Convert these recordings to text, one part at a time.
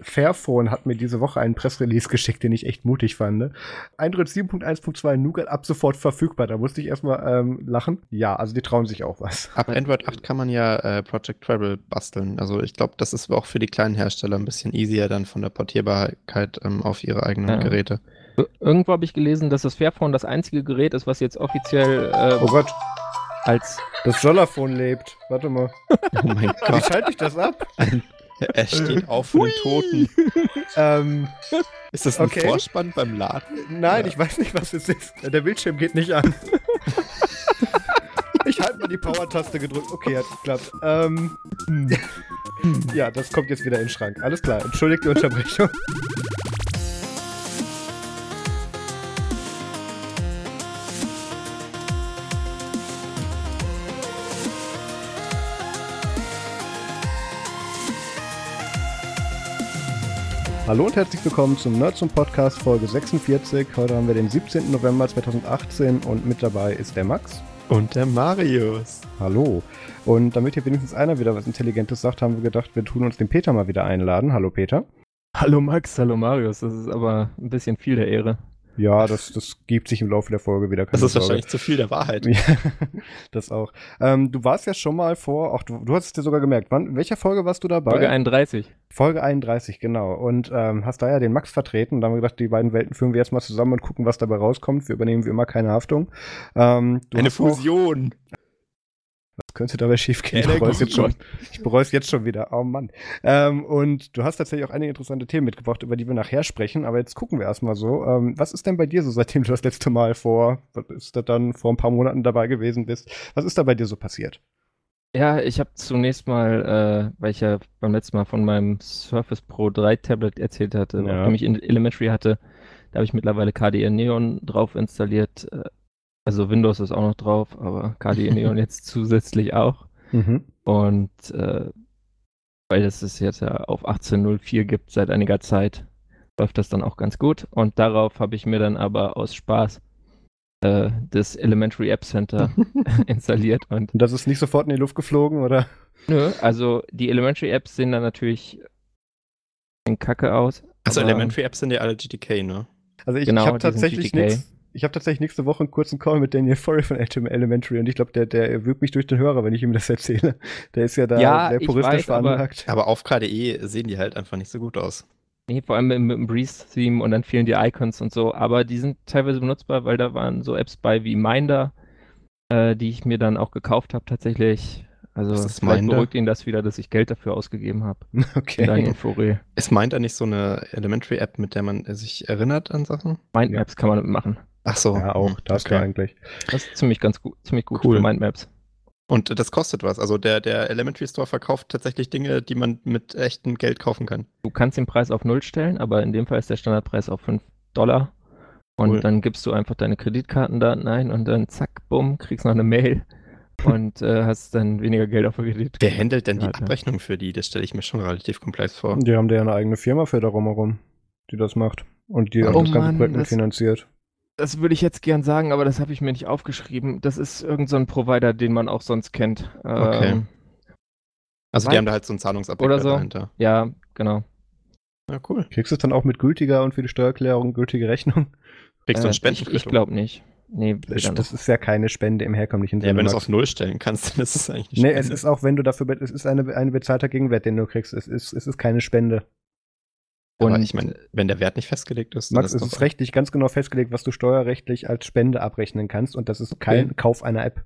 Fairphone hat mir diese Woche einen Pressrelease geschickt, den ich echt mutig fand. Android 7.1.2 Nougat ab sofort verfügbar. Da musste ich erstmal ähm, lachen. Ja, also die trauen sich auch was. Ab Android 8 kann man ja äh, Project Travel basteln. Also ich glaube, das ist auch für die kleinen Hersteller ein bisschen easier dann von der Portierbarkeit ähm, auf ihre eigenen ja. Geräte. Irgendwo habe ich gelesen, dass das Fairphone das einzige Gerät ist, was jetzt offiziell äh, oh Gott. als das Jollaphone lebt. Warte mal. Oh mein Gott. Wie schalte ich das ab? Er steht auf für den Toten. ähm, ist das ein okay. Vorspann beim Laden? Nein, ja. ich weiß nicht, was es ist. Der Bildschirm geht nicht an. ich halte mal die Power-Taste gedrückt. Okay, hat geklappt. Ähm, ja, das kommt jetzt wieder in den Schrank. Alles klar, entschuldigt die Unterbrechung. Hallo und herzlich willkommen zum Nerds und Podcast Folge 46. Heute haben wir den 17. November 2018 und mit dabei ist der Max. Und der Marius. Hallo. Und damit hier wenigstens einer wieder was Intelligentes sagt, haben wir gedacht, wir tun uns den Peter mal wieder einladen. Hallo Peter. Hallo Max, hallo Marius. Das ist aber ein bisschen viel der Ehre. Ja, das, das gibt sich im Laufe der Folge wieder. Das ist Sorge. wahrscheinlich zu viel der Wahrheit. Ja, das auch. Ähm, du warst ja schon mal vor, auch du, du hast es dir sogar gemerkt. Wann, in welcher Folge warst du dabei? Folge 31. Folge 31, genau. Und ähm, hast da ja den Max vertreten. Und da haben wir gedacht, die beiden Welten führen wir jetzt mal zusammen und gucken, was dabei rauskommt. Wir übernehmen wie immer keine Haftung. Ähm, Eine Fusion. Auch, könnte dabei schief gehen? Ich bereue es jetzt schon. Ich bereue es jetzt schon wieder. Oh Mann. Ähm, und du hast tatsächlich auch einige interessante Themen mitgebracht, über die wir nachher sprechen. Aber jetzt gucken wir erstmal so. Ähm, was ist denn bei dir so, seitdem du das letzte Mal vor, was ist das dann, vor ein paar Monaten dabei gewesen bist? Was ist da bei dir so passiert? Ja, ich habe zunächst mal, äh, weil ich ja beim letzten Mal von meinem Surface Pro 3 Tablet erzählt hatte, ja. auf dem ich Elementary hatte, da habe ich mittlerweile KDE Neon drauf installiert. Äh, also Windows ist auch noch drauf, aber KDE Neon jetzt zusätzlich auch. Mhm. Und äh, weil es es jetzt ja auf 18.04 gibt seit einiger Zeit, läuft das dann auch ganz gut. Und darauf habe ich mir dann aber aus Spaß äh, das Elementary App Center installiert. Und, und das ist nicht sofort in die Luft geflogen, oder? Nö, also die Elementary Apps sehen dann natürlich in Kacke aus. Also Elementary Apps sind ja alle GTK, ne? Also ich, genau, ich habe tatsächlich nichts ich habe tatsächlich nächste Woche einen kurzen Call mit Daniel Forey von Elementary und ich glaube, der, der wirkt mich durch den Hörer, wenn ich ihm das erzähle. Der ist ja da ja, sehr puristisch veranlagt. Aber, aber auf KDE sehen die halt einfach nicht so gut aus. Nee, vor allem mit, mit dem Breeze-Theme und dann fehlen die Icons und so. Aber die sind teilweise benutzbar, weil da waren so Apps bei wie Minder, äh, die ich mir dann auch gekauft habe tatsächlich. Also es beruhigt ihn das wieder, dass ich Geld dafür ausgegeben habe. Okay. Daniel. Ist Minder nicht so eine Elementary-App, mit der man sich erinnert an Sachen? Mindmaps kann man machen. Ach so. Ja, auch. Das okay. eigentlich. Das ist ziemlich ganz gut, ziemlich gut cool. für Mindmaps. Und das kostet was. Also der, der Elementary Store verkauft tatsächlich Dinge, die man mit echtem Geld kaufen kann. Du kannst den Preis auf Null stellen, aber in dem Fall ist der Standardpreis auf 5 Dollar. Und cool. dann gibst du einfach deine Kreditkartendaten ein und dann zack, bumm, kriegst noch eine Mail und äh, hast dann weniger Geld auf der Kredit. Wer handelt denn die Abrechnung für die? Das stelle ich mir schon relativ komplex vor. Die haben ja eine eigene Firma für darum herum, die das macht. Und die oh das ganze Mann, Projekt finanziert. Das würde ich jetzt gern sagen, aber das habe ich mir nicht aufgeschrieben. Das ist irgendein so Provider, den man auch sonst kennt. Okay. Ähm, also die haben da halt so einen Zahlungsabwickler oder so. dahinter. Ja, genau. Ja, cool. Kriegst du es dann auch mit gültiger und für die Steuererklärung gültige Rechnung? Kriegst du äh, ein Spenden? Ich, ich glaube nicht. Nee, das, das ist ja keine Spende im herkömmlichen Sinne. Ja, wenn du es auf Null stellen kannst, dann ist es eigentlich nicht. Nee, es ist auch, wenn du dafür, es ist eine, eine bezahlter Gegenwert, den du kriegst. Es ist, es ist keine Spende. Und Aber ich meine, wenn der Wert nicht festgelegt ist, Max, ist es ist rechtlich ganz genau festgelegt, was du steuerrechtlich als Spende abrechnen kannst und das ist kein okay. Kauf einer App.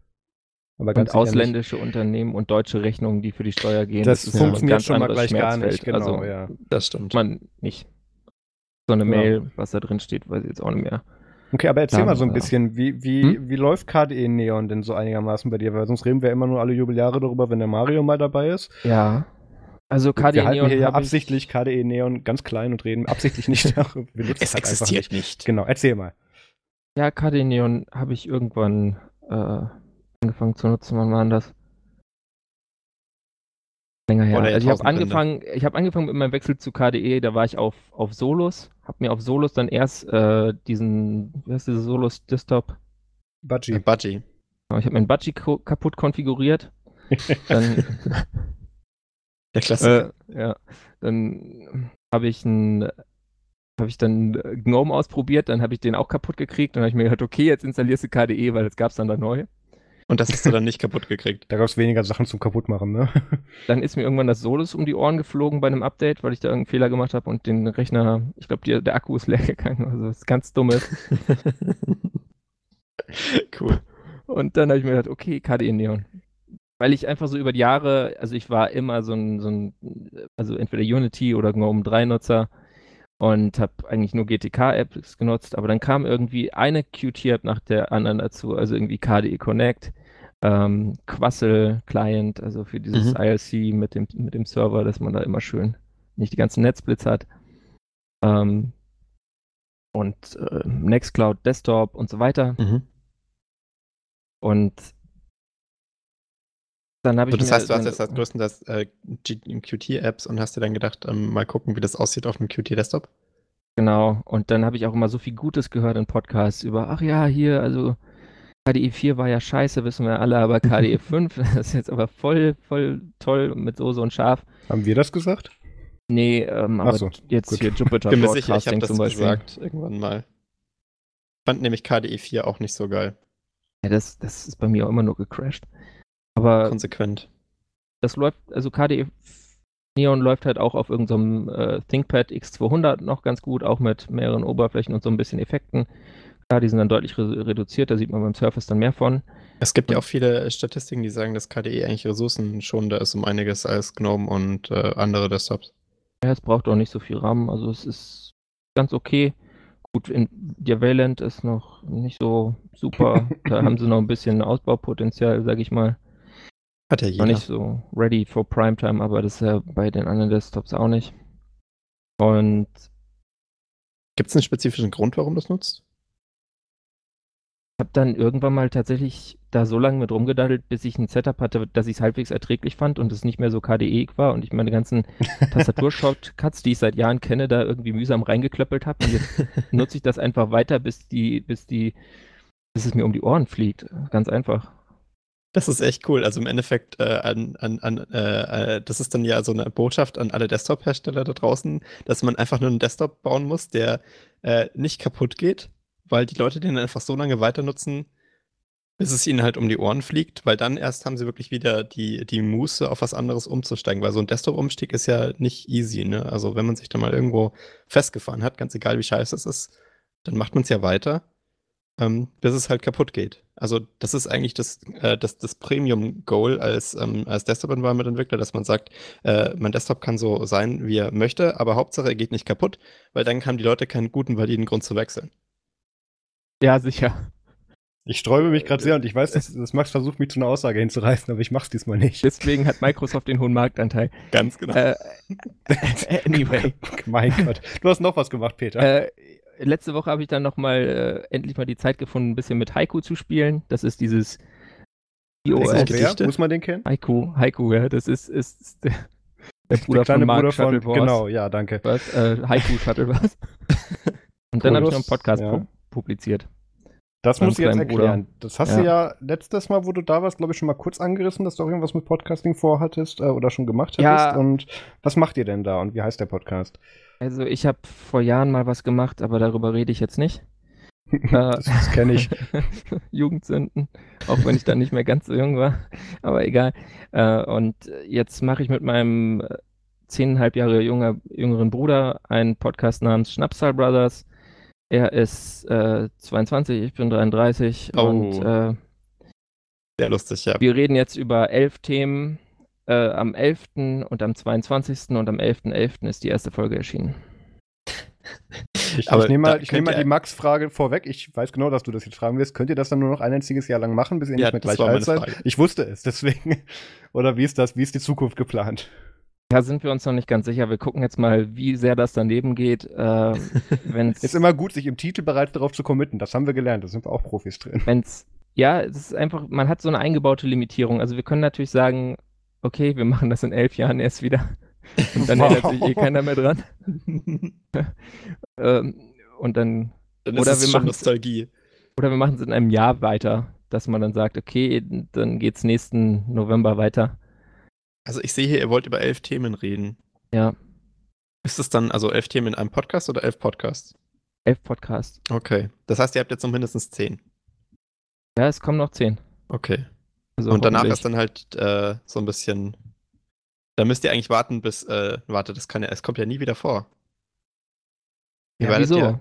Aber und ausländische nicht. Unternehmen und deutsche Rechnungen, die für die Steuer gehen. Das, das funktioniert schon mal gleich gar nicht, genau, also, ja. Das stimmt. Man nicht. So eine Mail, ja. was da drin steht, weiß ich jetzt auch nicht mehr. Okay, aber erzähl ja, mal so ein bisschen, wie, wie, hm? wie läuft KDE Neon denn so einigermaßen bei dir? Weil sonst reden wir immer nur alle Jubeljahre darüber, wenn der Mario mal dabei ist. Ja. Also KDE wir halten Neon. Hier ja absichtlich KDE Neon ganz klein und reden absichtlich nicht darüber. es halt existiert nicht. nicht. Genau, erzähl mal. Ja, KDE Neon habe ich irgendwann äh, angefangen zu nutzen. Wann war das? Länger her. Also ich habe angefangen, ich habe angefangen mit meinem Wechsel zu KDE, da war ich auf, auf Solus, habe mir auf Solus dann erst äh, diesen, wie heißt dieser Solus Desktop? Budgie. Budgie. Ich habe meinen Budgie kaputt konfiguriert. dann Der Klassiker. Äh, ja, dann habe ich ein habe ich dann GNOME ausprobiert, dann habe ich den auch kaputt gekriegt und habe ich mir gedacht, okay, jetzt installierst du KDE, weil das gab es dann da neu. Und das hast du dann nicht kaputt gekriegt. Da gab es weniger Sachen zum kaputtmachen, ne? Dann ist mir irgendwann das Solus um die Ohren geflogen bei einem Update, weil ich da irgendeinen Fehler gemacht habe und den Rechner, ich glaube, der Akku ist leer gegangen. Also das ist ganz dummes. cool. Und dann habe ich mir gedacht, okay, KDE Neon. Weil ich einfach so über die Jahre, also ich war immer so ein, so ein also entweder Unity oder GNOME 3 Nutzer und habe eigentlich nur GTK-Apps genutzt, aber dann kam irgendwie eine Qt-App nach der anderen dazu, also irgendwie KDE Connect ähm, Quassel Client, also für dieses mhm. ILC mit dem, mit dem Server, dass man da immer schön nicht die ganzen Netzblitz hat. Ähm, und äh, Nextcloud Desktop und so weiter. Mhm. Und dann habe ich. So, das heißt, du hast jetzt als größtenteils äh, Qt-Apps und hast dir dann gedacht, ähm, mal gucken, wie das aussieht auf dem Qt-Desktop? Genau, und dann habe ich auch immer so viel Gutes gehört in Podcasts über, ach ja, hier, also KDE 4 war ja scheiße, wissen wir alle, aber KDE 5, das ist jetzt aber voll, voll toll mit Soße und Schaf. Haben wir das gesagt? Nee, ähm, aber so, jetzt gut. hier Jupyter Bin mir sicher, ich habe das gesagt irgendwann mal. Ich fand nämlich KDE 4 auch nicht so geil. Ja, das, das ist bei mir auch immer nur gecrashed. Aber konsequent. Das läuft, also KDE Neon läuft halt auch auf irgendeinem so äh, ThinkPad X200 noch ganz gut, auch mit mehreren Oberflächen und so ein bisschen Effekten. Klar, die sind dann deutlich re reduziert, da sieht man beim Surface dann mehr von. Es gibt ja auch viele Statistiken, die sagen, dass KDE eigentlich ressourcenschonender ist um einiges als GNOME und äh, andere Desktops. Ja, es braucht auch nicht so viel RAM, also es ist ganz okay. Gut, in, der Wayland ist noch nicht so super. da haben sie noch ein bisschen Ausbaupotenzial, sag ich mal. Hat ja jeder. Noch nicht so ready for Primetime, aber das ist ja bei den anderen Desktops auch nicht. Und gibt es einen spezifischen Grund, warum das nutzt? habe dann irgendwann mal tatsächlich da so lange mit rumgedaddelt, bis ich ein Setup hatte, dass ich es halbwegs erträglich fand und es nicht mehr so KDE war und ich meine ganzen Tastatur-Shortcuts, die ich seit Jahren kenne, da irgendwie mühsam reingeklöppelt habe. Und jetzt nutze ich das einfach weiter, bis die, bis die, bis es mir um die Ohren fliegt. Ganz einfach. Das ist echt cool. Also im Endeffekt, äh, an, an, an, äh, äh das ist dann ja so eine Botschaft an alle Desktop-Hersteller da draußen, dass man einfach nur einen Desktop bauen muss, der äh, nicht kaputt geht weil die Leute den einfach so lange weiter nutzen, bis es ihnen halt um die Ohren fliegt, weil dann erst haben sie wirklich wieder die, die Muße, auf was anderes umzusteigen, weil so ein Desktop-Umstieg ist ja nicht easy, ne? Also wenn man sich da mal irgendwo festgefahren hat, ganz egal wie scheiße es ist, dann macht man es ja weiter, ähm, bis es halt kaputt geht. Also das ist eigentlich das, äh, das, das Premium-Goal als, ähm, als Desktop-Environment-Entwickler, dass man sagt, äh, mein Desktop kann so sein, wie er möchte, aber Hauptsache er geht nicht kaputt, weil dann haben die Leute keinen guten, validen Grund zu wechseln. Ja, sicher. Ich sträube mich gerade sehr und ich weiß, dass, dass, Max versucht, mich zu einer Aussage hinzureißen, aber ich mach's diesmal nicht. Deswegen hat Microsoft den hohen Marktanteil. Ganz genau. Äh, anyway. mein Gott. Du hast noch was gemacht, Peter. Äh, letzte Woche habe ich dann noch mal äh, endlich mal die Zeit gefunden, ein bisschen mit Haiku zu spielen. Das ist dieses iOS. Muss man den kennen? Haiku, Haiku, ja. Das ist, ist, ist der, der Bruder der von Mark Bruder von, Genau, ja, danke. Was? Äh, Haiku Shuttlebus. Und dann habe ich noch einen Podcast ja publiziert. Das muss ich jetzt erklären. Bruder. Das hast ja. du ja letztes Mal, wo du da warst, glaube ich, schon mal kurz angerissen, dass du auch irgendwas mit Podcasting vorhattest äh, oder schon gemacht hättest. Ja. Und was macht ihr denn da und wie heißt der Podcast? Also ich habe vor Jahren mal was gemacht, aber darüber rede ich jetzt nicht. das, das kenne ich. Jugendsünden, auch wenn ich dann nicht mehr ganz so jung war, aber egal. Äh, und jetzt mache ich mit meinem äh, zehneinhalb Jahre junger, jüngeren Bruder einen Podcast namens Schnapsal Brothers er ist äh, 22, ich bin 33 oh. und äh, sehr lustig, ja. Wir reden jetzt über elf Themen. Äh, am 11. und am 22. und am 11.11. .11. ist die erste Folge erschienen. Ich, ich nehme mal, nehm mal die Max-Frage vorweg. Ich weiß genau, dass du das jetzt fragen wirst. Könnt ihr das dann nur noch ein einziges Jahr lang machen, bis ihr ja, nicht mehr gleich alt seid? Ich wusste es, deswegen. Oder wie ist das? Wie ist die Zukunft geplant? Da sind wir uns noch nicht ganz sicher. Wir gucken jetzt mal, wie sehr das daneben geht. Äh, wenn's, ist immer gut, sich im Titel bereits darauf zu committen. Das haben wir gelernt. Da sind wir auch Profis drin. Wenn's, ja, es ist einfach, man hat so eine eingebaute Limitierung. Also wir können natürlich sagen, okay, wir machen das in elf Jahren erst wieder. Und dann wow. erinnert sich eh keiner mehr dran. ähm, und dann, dann oder wir machen Nostalgie. Oder wir machen es in einem Jahr weiter, dass man dann sagt, okay, dann geht es nächsten November weiter. Also ich sehe hier, ihr wollt über elf Themen reden. Ja. Ist es dann also elf Themen in einem Podcast oder elf Podcasts? Elf Podcasts. Okay. Das heißt, ihr habt jetzt noch mindestens zehn. Ja, es kommen noch zehn. Okay. Also und danach ist dann halt äh, so ein bisschen. Da müsst ihr eigentlich warten, bis. Äh, warte, das kann ja. Es kommt ja nie wieder vor. Ihr ja, wieso? Ja,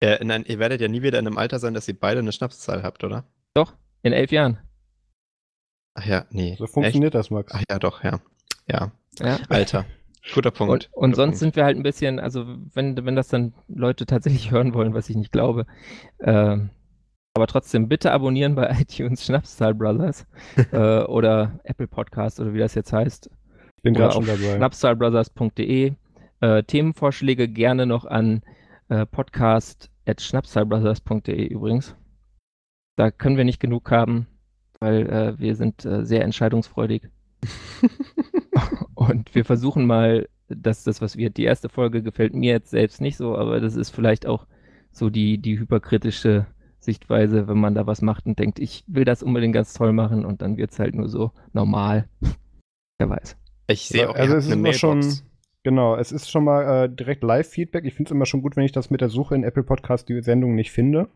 äh, nein, ihr werdet ja nie wieder in einem Alter sein, dass ihr beide eine Schnapszahl habt, oder? Doch, in elf Jahren. Ach ja, nee. So funktioniert Echt? das, Max. Ach ja, doch, ja. Ja. ja. Alter. Guter Punkt. Und, und Guter sonst Punkt. sind wir halt ein bisschen, also wenn, wenn das dann Leute tatsächlich hören wollen, was ich nicht glaube, äh, aber trotzdem bitte abonnieren bei iTunes Schnapszahl Brothers äh, oder Apple Podcast oder wie das jetzt heißt. Ich bin gerade schon dabei. Schnapszahlbrothers.de. Äh, Themenvorschläge gerne noch an äh, podcast.schnapszahlbrothers.de übrigens. Da können wir nicht genug haben, weil äh, wir sind äh, sehr entscheidungsfreudig. Und wir versuchen mal, dass das, was wir, die erste Folge gefällt mir jetzt selbst nicht so, aber das ist vielleicht auch so die, die hyperkritische Sichtweise, wenn man da was macht und denkt, ich will das unbedingt ganz toll machen und dann wird es halt nur so normal. Wer weiß. Ich sehe auch, also es ist immer schon, genau, es ist schon mal äh, direkt Live-Feedback. Ich finde es immer schon gut, wenn ich das mit der Suche in Apple Podcast die Sendung nicht finde.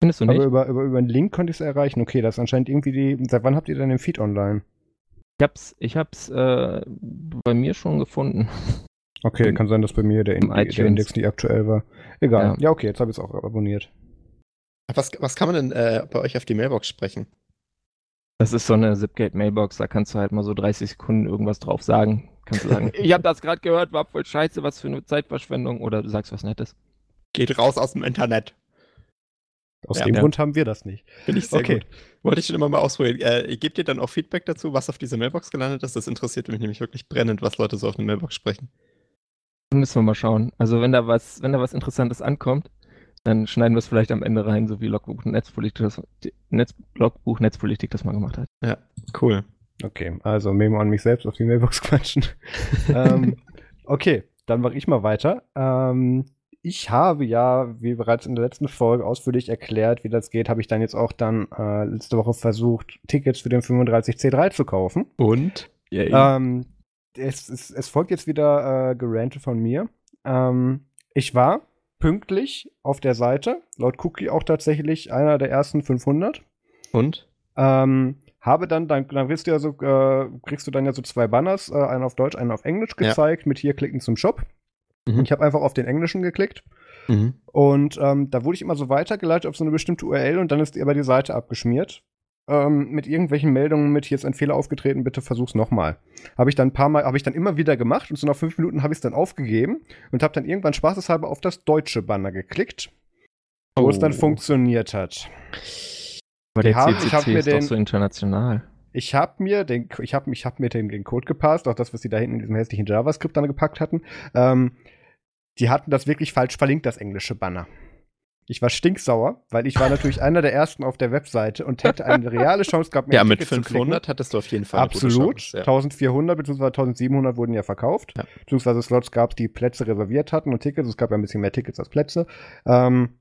Findest du nicht? Aber über, über, über einen Link konnte ich es erreichen. Okay, das ist anscheinend irgendwie die. Seit wann habt ihr denn den Feed online? Ich hab's, ich hab's äh, bei mir schon gefunden. Okay, kann sein, dass bei mir der, in, der Index nicht aktuell war. Egal. Ja, ja okay, jetzt habe ich es auch abonniert. Was, was kann man denn äh, bei euch auf die Mailbox sprechen? Das ist so eine Zipgate-Mailbox, da kannst du halt mal so 30 Sekunden irgendwas drauf sagen. Kannst du sagen, ich habe das gerade gehört, war voll scheiße, was für eine Zeitverschwendung oder du sagst was Nettes. Geht raus aus dem Internet. Aus ja, dem ja. Grund haben wir das nicht. Finde ich sehr okay. gut. Wollte ich schon immer mal ausprobieren. Äh, gebt ihr dann auch Feedback dazu, was auf dieser Mailbox gelandet ist? Das interessiert mich nämlich wirklich brennend, was Leute so auf der Mailbox sprechen. Müssen wir mal schauen. Also wenn da was, wenn da was Interessantes ankommt, dann schneiden wir es vielleicht am Ende rein, so wie Logbuch Netzpolitik das, Netz, Logbuch Netzpolitik das mal gemacht hat. Ja, cool. Okay, also Memo an mich selbst auf die Mailbox quatschen. ähm, okay, dann mache ich mal weiter. Ähm, ich habe ja, wie bereits in der letzten Folge ausführlich erklärt, wie das geht, habe ich dann jetzt auch dann äh, letzte Woche versucht, Tickets für den 35C3 zu kaufen. Und? Ähm, es, es, es, folgt jetzt wieder äh, Gerante von mir. Ähm, ich war pünktlich auf der Seite, laut Cookie auch tatsächlich einer der ersten 500. Und? Ähm, habe dann, dann, dann wirst du ja so, äh, kriegst du dann ja so zwei Banners, äh, einen auf Deutsch, einen auf Englisch gezeigt, ja. mit hier klicken zum Shop. Mhm. Ich habe einfach auf den englischen geklickt. Mhm. Und ähm, da wurde ich immer so weitergeleitet auf so eine bestimmte URL und dann ist aber die Seite abgeschmiert. Ähm, mit irgendwelchen Meldungen mit, hier ist ein Fehler aufgetreten, bitte versuch's nochmal. Habe ich dann ein paar Mal, habe ich dann immer wieder gemacht und so nach fünf Minuten habe ich es dann aufgegeben und habe dann irgendwann spaßeshalber auf das deutsche Banner geklickt, wo oh. es dann oh. funktioniert hat. Aber der haben, CCC ich hab mir ist den, doch so international. Ich habe mir den, ich habe ich hab mir den, den Code gepasst, auch das, was sie da hinten in diesem hässlichen JavaScript dann gepackt hatten. Ähm, die hatten das wirklich falsch verlinkt, das englische Banner. Ich war stinksauer, weil ich war natürlich einer der ersten auf der Webseite und hätte eine reale Chance gehabt, mir Ja, mit 500 hattest du auf jeden Fall Absolut. Chance, ja. 1400 bzw. 1700 wurden ja verkauft. Ja. Beziehungsweise Slots gab, die Plätze reserviert hatten und Tickets. Es gab ja ein bisschen mehr Tickets als Plätze. Ähm,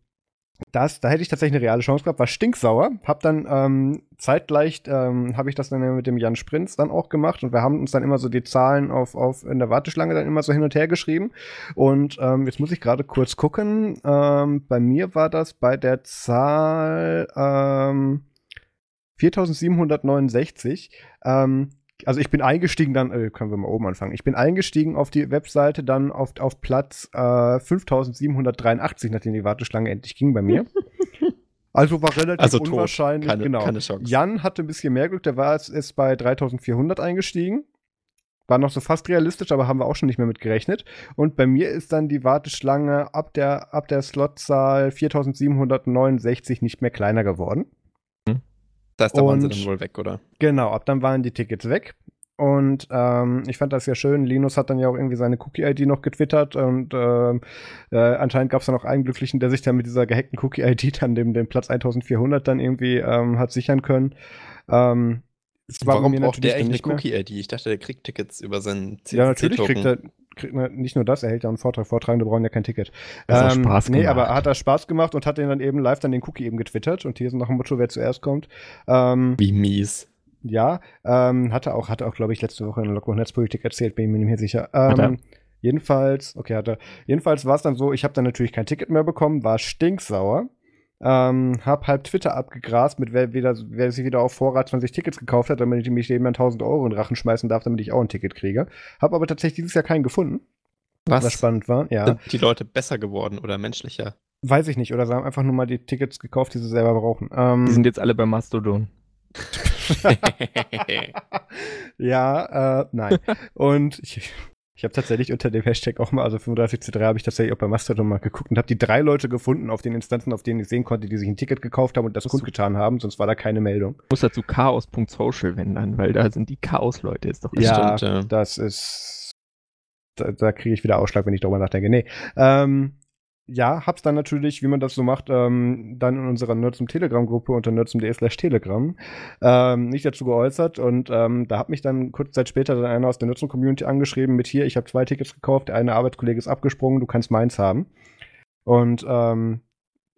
das, da hätte ich tatsächlich eine reale Chance gehabt, war stinksauer. Hab dann ähm, zeitgleich, ähm, habe ich das dann mit dem Jan Sprinz dann auch gemacht und wir haben uns dann immer so die Zahlen auf, auf in der Warteschlange dann immer so hin und her geschrieben. Und ähm, jetzt muss ich gerade kurz gucken. Ähm, bei mir war das bei der Zahl ähm, 4769. Ähm, also ich bin eingestiegen dann, äh, können wir mal oben anfangen. Ich bin eingestiegen auf die Webseite dann auf, auf Platz äh, 5783, nachdem die Warteschlange endlich ging bei mir. Also war relativ also unwahrscheinlich. Keine, genau. keine Chance. Jan hatte ein bisschen mehr Glück, der war jetzt ist bei 3400 eingestiegen. War noch so fast realistisch, aber haben wir auch schon nicht mehr mit gerechnet. Und bei mir ist dann die Warteschlange ab der, ab der Slotzahl 4769 nicht mehr kleiner geworden. Das heißt, da waren sie dann wohl weg, oder? Genau, ab dann waren die Tickets weg. Und ähm, ich fand das ja schön. Linus hat dann ja auch irgendwie seine Cookie-ID noch getwittert und äh, äh, anscheinend gab es dann auch einen Glücklichen, der sich dann mit dieser gehackten Cookie-ID dann dem, den Platz 1400 dann irgendwie ähm, hat sichern können. Ähm, Warum braucht der eigentlich eine Cookie-ID? Ich dachte, der kriegt Tickets über seinen CC Ja, natürlich kriegt er, kriegt man nicht nur das, er hält ja einen Vortrag, Vortragende brauchen ja kein Ticket. Das ähm, Spaß gemacht. Nee, aber hat er Spaß gemacht und hat den dann eben live dann den Cookie eben getwittert und hier ist nach dem Motto, wer zuerst kommt. Ähm, Wie mies. Ja, ähm, hatte auch, hatte auch, glaube ich, letzte Woche in der Loco Netzpolitik erzählt, bin ich mir nicht mehr sicher. Ähm, Jedenfalls, okay, hatte. Jedenfalls war es dann so, ich habe dann natürlich kein Ticket mehr bekommen, war stinksauer. Ähm, hab halb Twitter abgegrast, mit wer, wieder, wer sich wieder auf Vorrat 20 Tickets gekauft hat, damit ich mich eben 1000 Euro in den Rachen schmeißen darf, damit ich auch ein Ticket kriege. Hab aber tatsächlich dieses Jahr keinen gefunden. Was? Was spannend war, ja. Sind die Leute besser geworden oder menschlicher? Weiß ich nicht, oder sie haben einfach nur mal die Tickets gekauft, die sie selber brauchen. Ähm, die sind jetzt alle bei Mastodon. ja, äh, nein. Und ich, ich habe tatsächlich unter dem Hashtag auch mal, also 35C3 habe ich tatsächlich auch bei Mastodon mal geguckt und habe die drei Leute gefunden auf den Instanzen, auf denen ich sehen konnte, die sich ein Ticket gekauft haben und das kundgetan haben, sonst war da keine Meldung. Ich muss dazu chaos.social wenden, weil da sind die Chaos-Leute, ist doch ja, stimmt, ja, das ist, da, da kriege ich wieder Ausschlag, wenn ich darüber nachdenke. Nee, ähm, ja, hab's dann natürlich, wie man das so macht, ähm, dann in unserer Nerdsum Telegram-Gruppe unter nerdsum.de slash Telegram ähm, nicht dazu geäußert. Und ähm, da hat mich dann kurze Zeit später dann einer aus der Nerdsum Community angeschrieben mit hier, ich habe zwei Tickets gekauft, der eine Arbeitskollege ist abgesprungen, du kannst meins haben. Und ähm,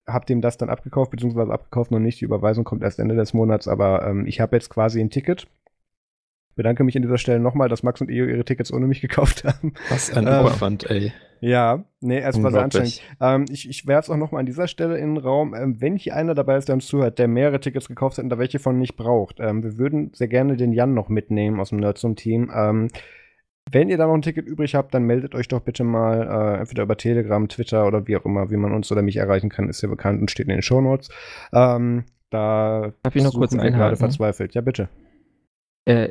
hab dem das dann abgekauft, beziehungsweise abgekauft noch nicht, die Überweisung kommt erst Ende des Monats, aber ähm, ich habe jetzt quasi ein Ticket bedanke mich an dieser Stelle nochmal, dass Max und Eo ihre Tickets ohne mich gekauft haben. Was ein ähm, Aufwand, ey. Ja, nee, es war sehr anstrengend. Ähm, ich ich werfe es auch nochmal an dieser Stelle in den Raum. Ähm, wenn hier einer dabei ist, der uns zuhört, der mehrere Tickets gekauft hat und da welche von nicht braucht, ähm, wir würden sehr gerne den Jan noch mitnehmen aus dem Nerdsum-Team. Ähm, wenn ihr da noch ein Ticket übrig habt, dann meldet euch doch bitte mal äh, entweder über Telegram, Twitter oder wie auch immer, wie man uns oder mich erreichen kann, ist ja bekannt und steht in den Shownotes. Ähm, da Darf ich noch kurz einhaken? gerade verzweifelt. Ja, bitte. Äh,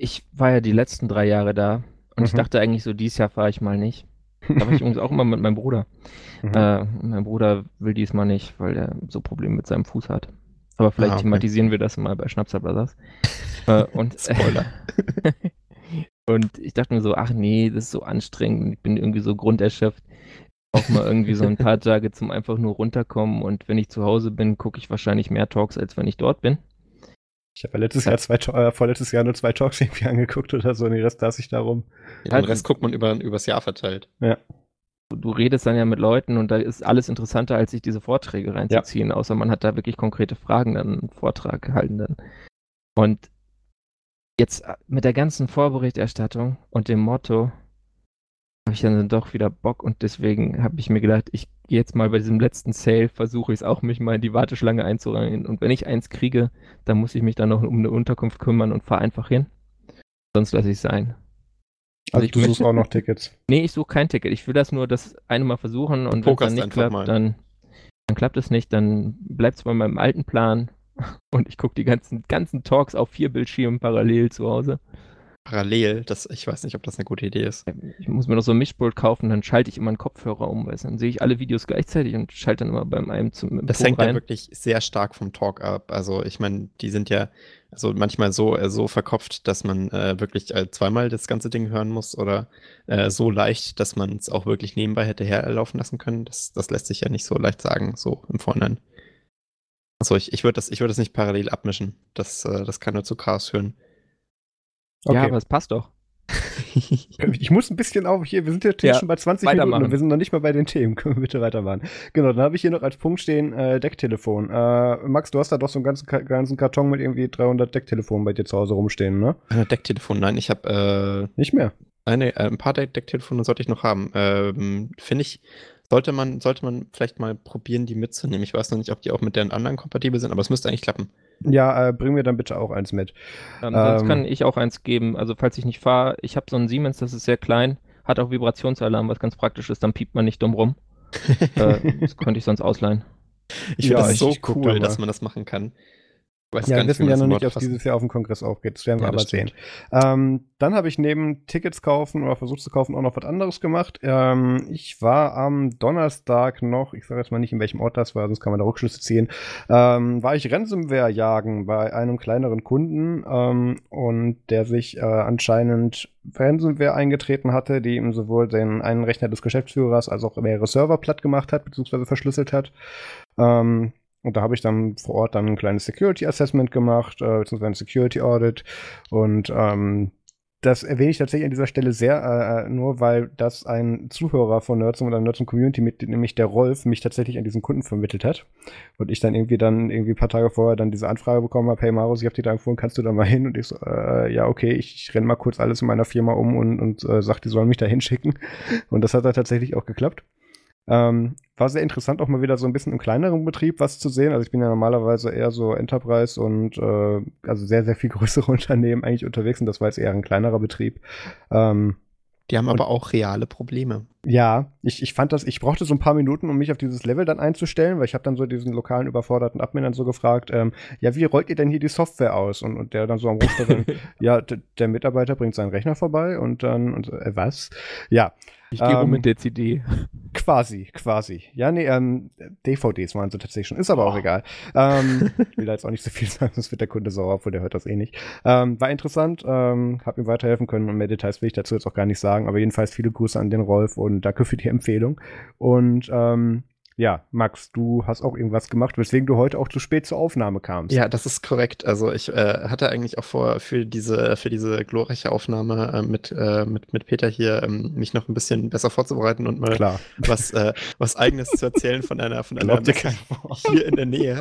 ich war ja die letzten drei Jahre da und mhm. ich dachte eigentlich so, dieses Jahr fahre ich mal nicht. Da war ich übrigens auch immer mit meinem Bruder. Mhm. Äh, mein Bruder will diesmal nicht, weil er so Probleme mit seinem Fuß hat. Aber vielleicht ah, okay. thematisieren wir das mal bei Schnapser Brothers. äh, und, Spoiler. und ich dachte mir so, ach nee, das ist so anstrengend. Ich bin irgendwie so grunderschöpft. Auch mal irgendwie so ein paar Tage zum einfach nur runterkommen. Und wenn ich zu Hause bin, gucke ich wahrscheinlich mehr Talks, als wenn ich dort bin. Ich habe ja letztes Jahr zwei, äh, vorletztes Jahr nur zwei Talks irgendwie angeguckt oder so, und den Rest lasse ich darum. Ja, den Rest guckt man über, übers Jahr verteilt. Ja. Du redest dann ja mit Leuten und da ist alles interessanter, als sich diese Vorträge reinzuziehen, ja. außer man hat da wirklich konkrete Fragen, dann einen Vortrag gehalten dann. Und jetzt mit der ganzen Vorberichterstattung und dem Motto, habe ich dann doch wieder Bock und deswegen habe ich mir gedacht, ich gehe jetzt mal bei diesem letzten Sale, versuche ich es auch, mich mal in die Warteschlange einzureihen. Und wenn ich eins kriege, dann muss ich mich dann noch um eine Unterkunft kümmern und fahre einfach hin. Sonst lasse ich es sein. Also, also ich du suchst auch noch Tickets? Nee, ich suche kein Ticket. Ich will das nur das eine Mal versuchen und wenn es dann nicht klappt, dann, dann klappt es nicht. Dann bleibt es bei meinem alten Plan und ich gucke die ganzen, ganzen Talks auf vier Bildschirmen parallel zu Hause parallel. Das, ich weiß nicht, ob das eine gute Idee ist. Ich muss mir noch so ein Mischpult kaufen, dann schalte ich immer einen Kopfhörer um, weil dann sehe ich alle Videos gleichzeitig und schalte dann immer beim einem zum Das hängt rein. ja wirklich sehr stark vom Talk ab. Also ich meine, die sind ja also manchmal so, äh, so verkopft, dass man äh, wirklich äh, zweimal das ganze Ding hören muss oder äh, so leicht, dass man es auch wirklich nebenbei hätte herlaufen lassen können. Das, das lässt sich ja nicht so leicht sagen, so im Vorhinein. Achso, ich, ich würde das, würd das nicht parallel abmischen. Das, äh, das kann nur zu Chaos führen. Okay. Ja, aber es passt doch. ich muss ein bisschen auf hier, wir sind ja, schon bei 20 Minuten und wir sind noch nicht mal bei den Themen. Können wir bitte weitermachen? Genau, dann habe ich hier noch als Punkt stehen äh, Decktelefon. Äh, Max, du hast da doch so einen ganzen, ganzen Karton mit irgendwie 300 Decktelefonen bei dir zu Hause rumstehen, ne? Äh, Decktelefon, nein, ich habe äh, nicht mehr. Eine, äh, ein paar Decktelefone sollte ich noch haben. Ähm, Finde ich, sollte man, sollte man vielleicht mal probieren, die mitzunehmen. Ich weiß noch nicht, ob die auch mit deren anderen kompatibel sind, aber es müsste eigentlich klappen. Ja, äh, bring mir dann bitte auch eins mit. Ähm, sonst ähm, kann ich auch eins geben. Also falls ich nicht fahre, ich habe so einen Siemens, das ist sehr klein, hat auch Vibrationsalarm, was ganz praktisch ist, dann piept man nicht dumm rum. äh, das könnte ich sonst ausleihen. Ich finde ja, das so cool, da dass man das machen kann. Weiß ja, wir wissen ja noch nicht, ob es dieses Jahr auf dem Kongress aufgeht. Das werden wir ja, aber sehen. Ähm, dann habe ich neben Tickets kaufen oder versucht zu kaufen auch noch was anderes gemacht. Ähm, ich war am Donnerstag noch, ich sage jetzt mal nicht, in welchem Ort das war, sonst kann man da Rückschlüsse ziehen, ähm, war ich Ransomware jagen bei einem kleineren Kunden ähm, und der sich äh, anscheinend Ransomware eingetreten hatte, die ihm sowohl den einen Rechner des Geschäftsführers als auch mehrere Server platt gemacht hat, beziehungsweise verschlüsselt hat. Ähm, und da habe ich dann vor Ort dann ein kleines Security Assessment gemacht, äh, beziehungsweise ein Security Audit. Und ähm, das erwähne ich tatsächlich an dieser Stelle sehr, äh, äh nur weil das ein Zuhörer von Nerdsum oder Nerdsum Community, mit, nämlich der Rolf, mich tatsächlich an diesen Kunden vermittelt hat. Und ich dann irgendwie dann irgendwie ein paar Tage vorher dann diese Anfrage bekommen habe, hey Marus, ich habe dir da empfohlen, kannst du da mal hin? Und ich so, äh, ja, okay, ich, ich renne mal kurz alles in meiner Firma um und, und äh, sag, die sollen mich da hinschicken. Und das hat dann tatsächlich auch geklappt. Ähm, war sehr interessant, auch mal wieder so ein bisschen im kleineren Betrieb was zu sehen. Also ich bin ja normalerweise eher so Enterprise und äh, also sehr, sehr viel größere Unternehmen eigentlich unterwegs und das war jetzt eher ein kleinerer Betrieb. Ähm, die haben aber auch reale Probleme. Ja, ich, ich fand das, ich brauchte so ein paar Minuten, um mich auf dieses Level dann einzustellen, weil ich habe dann so diesen lokalen überforderten Admin dann so gefragt, ähm, ja, wie rollt ihr denn hier die Software aus? Und, und der dann so am Ruf ja, der Mitarbeiter bringt seinen Rechner vorbei und dann, und, äh, was? Ja, ich gehe ähm, rum mit der CD. Quasi, quasi. Ja, nee, ähm, DVDs waren sie tatsächlich schon. Ist aber oh. auch egal. Ähm, ich will da jetzt auch nicht so viel sagen, sonst wird der Kunde sauer, obwohl der hört das eh nicht. Ähm, war interessant, ähm, hab ihm weiterhelfen können und mehr Details will ich dazu jetzt auch gar nicht sagen. Aber jedenfalls viele Grüße an den Rolf und danke für die Empfehlung. Und ähm, ja, Max, du hast auch irgendwas gemacht, weswegen du heute auch zu spät zur Aufnahme kamst. Ja, das ist korrekt. Also ich äh, hatte eigentlich auch vor, für diese, für diese glorreiche Aufnahme äh, mit, äh, mit, mit Peter hier ähm, mich noch ein bisschen besser vorzubereiten und mal Klar. was, äh, was eigenes zu erzählen von einer, von einer hier in der Nähe.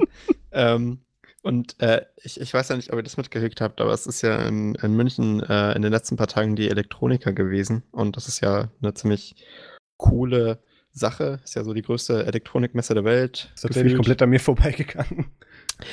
ähm, und äh, ich, ich weiß ja nicht, ob ihr das mitgekriegt habt, aber es ist ja in, in München äh, in den letzten paar Tagen die Elektroniker gewesen. Und das ist ja eine ziemlich coole Sache. Ist ja so die größte Elektronikmesse der Welt. Ist tatsächlich komplett an mir vorbeigegangen.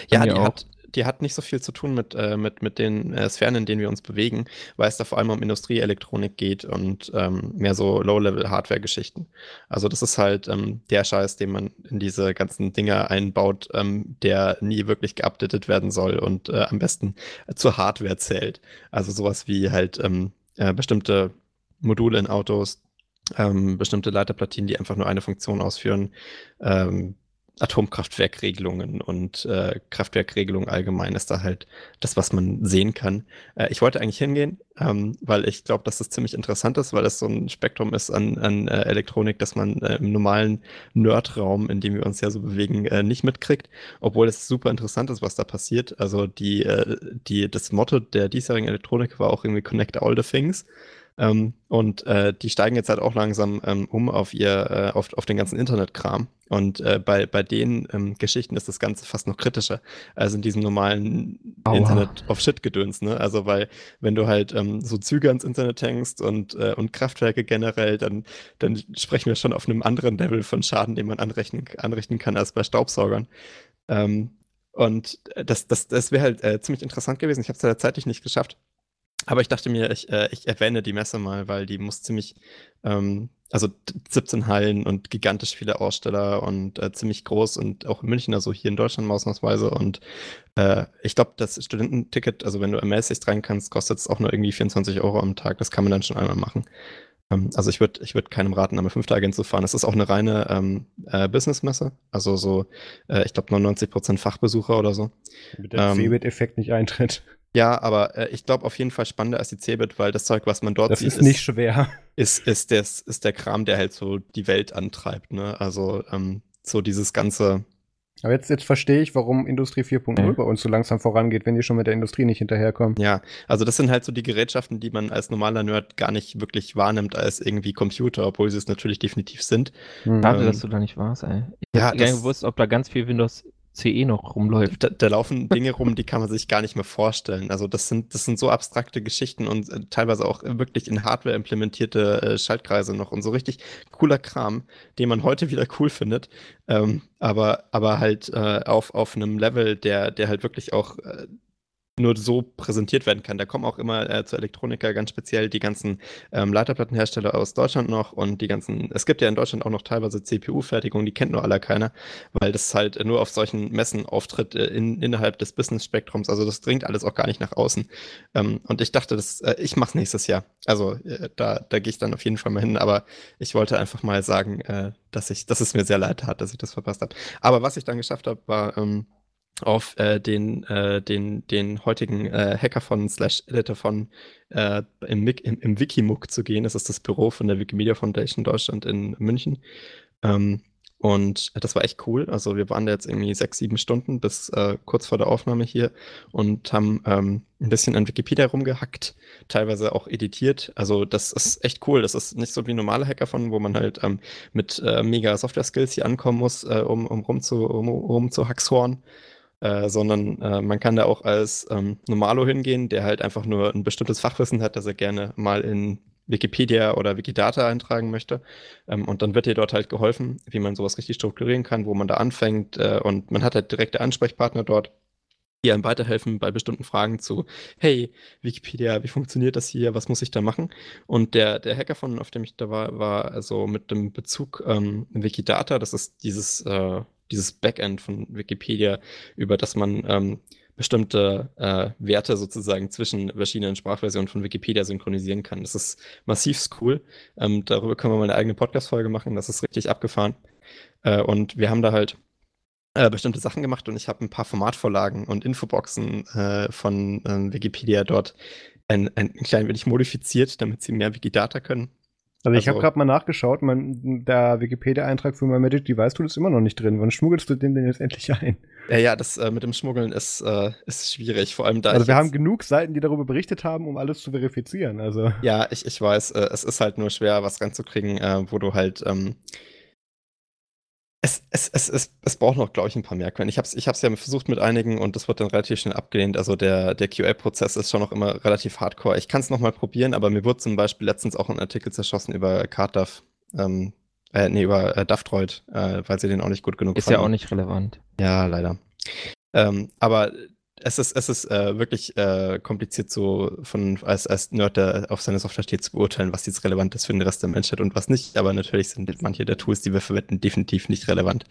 Ja, die hat, die hat nicht so viel zu tun mit, äh, mit, mit den äh, Sphären, in denen wir uns bewegen, weil es da vor allem um Industrieelektronik geht und ähm, mehr so Low-Level-Hardware-Geschichten. Also das ist halt ähm, der Scheiß, den man in diese ganzen Dinger einbaut, ähm, der nie wirklich geupdatet werden soll und äh, am besten zur Hardware zählt. Also sowas wie halt ähm, äh, bestimmte Module in Autos, ähm, bestimmte Leiterplatinen, die einfach nur eine Funktion ausführen, ähm, Atomkraftwerkregelungen und äh, Kraftwerkregelungen allgemein ist da halt das, was man sehen kann. Äh, ich wollte eigentlich hingehen, ähm, weil ich glaube, dass das ziemlich interessant ist, weil es so ein Spektrum ist an, an äh, Elektronik, das man äh, im normalen Nerd-Raum, in dem wir uns ja so bewegen, äh, nicht mitkriegt, obwohl es super interessant ist, was da passiert. Also die, äh, die, das Motto der diesjährigen Elektronik war auch irgendwie Connect All the Things. Ähm, und äh, die steigen jetzt halt auch langsam ähm, um auf ihr, äh, auf, auf den ganzen Internetkram. Und äh, bei, bei den ähm, Geschichten ist das Ganze fast noch kritischer als in diesem normalen Aua. Internet of Shit-Gedöns, ne? Also weil, wenn du halt ähm, so Züge ans Internet hängst und, äh, und Kraftwerke generell, dann, dann sprechen wir schon auf einem anderen Level von Schaden, den man anrechnen, anrichten kann als bei Staubsaugern. Ähm, und das, das, das wäre halt äh, ziemlich interessant gewesen. Ich habe es ja zeitlich nicht geschafft. Aber ich dachte mir, ich, äh, ich erwähne die Messe mal, weil die muss ziemlich, ähm, also 17 Hallen und gigantisch viele Aussteller und äh, ziemlich groß und auch in München, also hier in Deutschland ausnahmsweise. Und äh, ich glaube, das Studententicket, also wenn du ermäßigt rein kannst, kostet es auch nur irgendwie 24 Euro am Tag. Das kann man dann schon einmal machen. Ähm, also ich würde ich würd keinem raten, einmal fünf Tage hinzufahren. Es ist auch eine reine ähm, äh, Businessmesse, also so, äh, ich glaube 99% Fachbesucher oder so. Damit der ähm, Cebit-Effekt nicht eintritt. Ja, aber äh, ich glaube auf jeden Fall spannender als die Cebit, weil das Zeug, was man dort das sieht, ist, ist nicht schwer. Ist, ist, des, ist der Kram, der halt so die Welt antreibt. Ne? Also ähm, so dieses ganze. Aber jetzt, jetzt verstehe ich, warum Industrie 4.0 mhm. bei uns so langsam vorangeht, wenn die schon mit der Industrie nicht hinterherkommen. Ja, also das sind halt so die Gerätschaften, die man als normaler Nerd gar nicht wirklich wahrnimmt als irgendwie Computer, obwohl sie es natürlich definitiv sind. Schade, ähm, dass du da nicht warst, ey. Ich ja, habe gar nicht gewusst, ob da ganz viel Windows CE noch rumläuft. Da, da, laufen Dinge rum, die kann man sich gar nicht mehr vorstellen. Also das sind, das sind so abstrakte Geschichten und äh, teilweise auch wirklich in Hardware implementierte äh, Schaltkreise noch und so richtig cooler Kram, den man heute wieder cool findet. Ähm, aber, aber halt äh, auf, auf einem Level, der, der halt wirklich auch äh, nur so präsentiert werden kann. Da kommen auch immer äh, zu Elektronika ganz speziell die ganzen ähm, Leiterplattenhersteller aus Deutschland noch und die ganzen, es gibt ja in Deutschland auch noch teilweise CPU-Fertigung, die kennt nur aller keiner, weil das halt nur auf solchen Messen auftritt äh, in, innerhalb des Business-Spektrums. Also das dringt alles auch gar nicht nach außen. Ähm, und ich dachte, das, äh, ich mache nächstes Jahr. Also äh, da, da gehe ich dann auf jeden Fall mal hin, aber ich wollte einfach mal sagen, äh, dass ich, dass es mir sehr leid hat, dass ich das verpasst habe. Aber was ich dann geschafft habe, war ähm, auf äh, den, äh, den, den heutigen äh, Hackathon slash Editathon äh, im, im, im Wikimuk zu gehen. Das ist das Büro von der Wikimedia Foundation Deutschland in München. Ähm, und das war echt cool. Also wir waren da jetzt irgendwie sechs, sieben Stunden bis äh, kurz vor der Aufnahme hier und haben ähm, ein bisschen an Wikipedia rumgehackt, teilweise auch editiert. Also das ist echt cool. Das ist nicht so wie normale Hackathon, wo man halt ähm, mit äh, mega Software-Skills hier ankommen muss, äh, um, um rum zu, um, um zu Hackshorn. Äh, sondern äh, man kann da auch als ähm, Normalo hingehen, der halt einfach nur ein bestimmtes Fachwissen hat, das er gerne mal in Wikipedia oder Wikidata eintragen möchte. Ähm, und dann wird dir dort halt geholfen, wie man sowas richtig strukturieren kann, wo man da anfängt. Äh, und man hat halt direkte Ansprechpartner dort, die einem weiterhelfen bei bestimmten Fragen zu, hey, Wikipedia, wie funktioniert das hier, was muss ich da machen? Und der, der Hackathon, auf dem ich da war, war also mit dem Bezug ähm, Wikidata, das ist dieses, äh, dieses Backend von Wikipedia, über das man ähm, bestimmte äh, Werte sozusagen zwischen verschiedenen Sprachversionen von Wikipedia synchronisieren kann. Das ist massiv cool. Ähm, darüber können wir mal eine eigene Podcast-Folge machen. Das ist richtig abgefahren. Äh, und wir haben da halt äh, bestimmte Sachen gemacht und ich habe ein paar Formatvorlagen und Infoboxen äh, von ähm, Wikipedia dort ein, ein klein wenig modifiziert, damit sie mehr Wikidata können. Also ich also, habe gerade mal nachgeschaut, mein, der Wikipedia-Eintrag für mein Magic Device Tool ist immer noch nicht drin. Wann schmuggelst du den denn jetzt endlich ein? Ja, ja, das äh, mit dem Schmuggeln ist, äh, ist schwierig, vor allem da. Also wir haben genug Seiten, die darüber berichtet haben, um alles zu verifizieren. Also. Ja, ich, ich weiß, äh, es ist halt nur schwer, was ranzukriegen, äh, wo du halt ähm, es, es, es, es, es braucht noch, glaube ich, ein paar mehr Quellen. Ich habe es ich hab's ja versucht mit einigen und das wird dann relativ schnell abgelehnt. Also der, der QA-Prozess ist schon noch immer relativ hardcore. Ich kann es nochmal probieren, aber mir wurde zum Beispiel letztens auch ein Artikel zerschossen über CardDAV. Ähm, äh, nee, über äh, DAVdroid, äh, weil sie den auch nicht gut genug Ist fanden. ja auch nicht relevant. Ja, leider. Ähm, aber es ist, es ist äh, wirklich äh, kompliziert, so von als, als Nerd, der auf seine Software steht, zu beurteilen, was jetzt relevant ist für den Rest der Menschheit und was nicht. Aber natürlich sind manche der Tools, die wir verwenden, definitiv nicht relevant.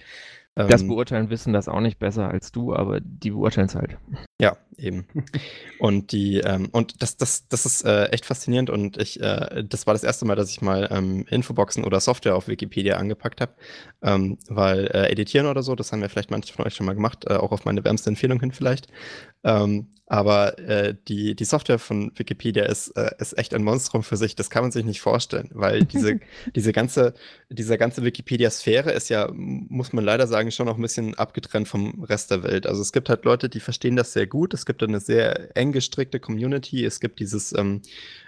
Das ähm, Beurteilen wissen das auch nicht besser als du, aber die beurteilen es halt. Ja, eben. und die, ähm, und das, das, das ist äh, echt faszinierend und ich, äh, das war das erste Mal, dass ich mal ähm, Infoboxen oder Software auf Wikipedia angepackt habe, ähm, weil äh, editieren oder so, das haben ja vielleicht manche von euch schon mal gemacht, äh, auch auf meine wärmste Empfehlung hin vielleicht. Ähm, aber äh, die, die Software von Wikipedia ist, äh, ist echt ein Monstrum für sich. Das kann man sich nicht vorstellen, weil diese, diese ganze, diese ganze Wikipedia-Sphäre ist ja, muss man leider sagen, schon noch ein bisschen abgetrennt vom Rest der Welt. Also es gibt halt Leute, die verstehen das sehr gut. Es gibt eine sehr eng gestrickte Community. Es gibt dieses ähm,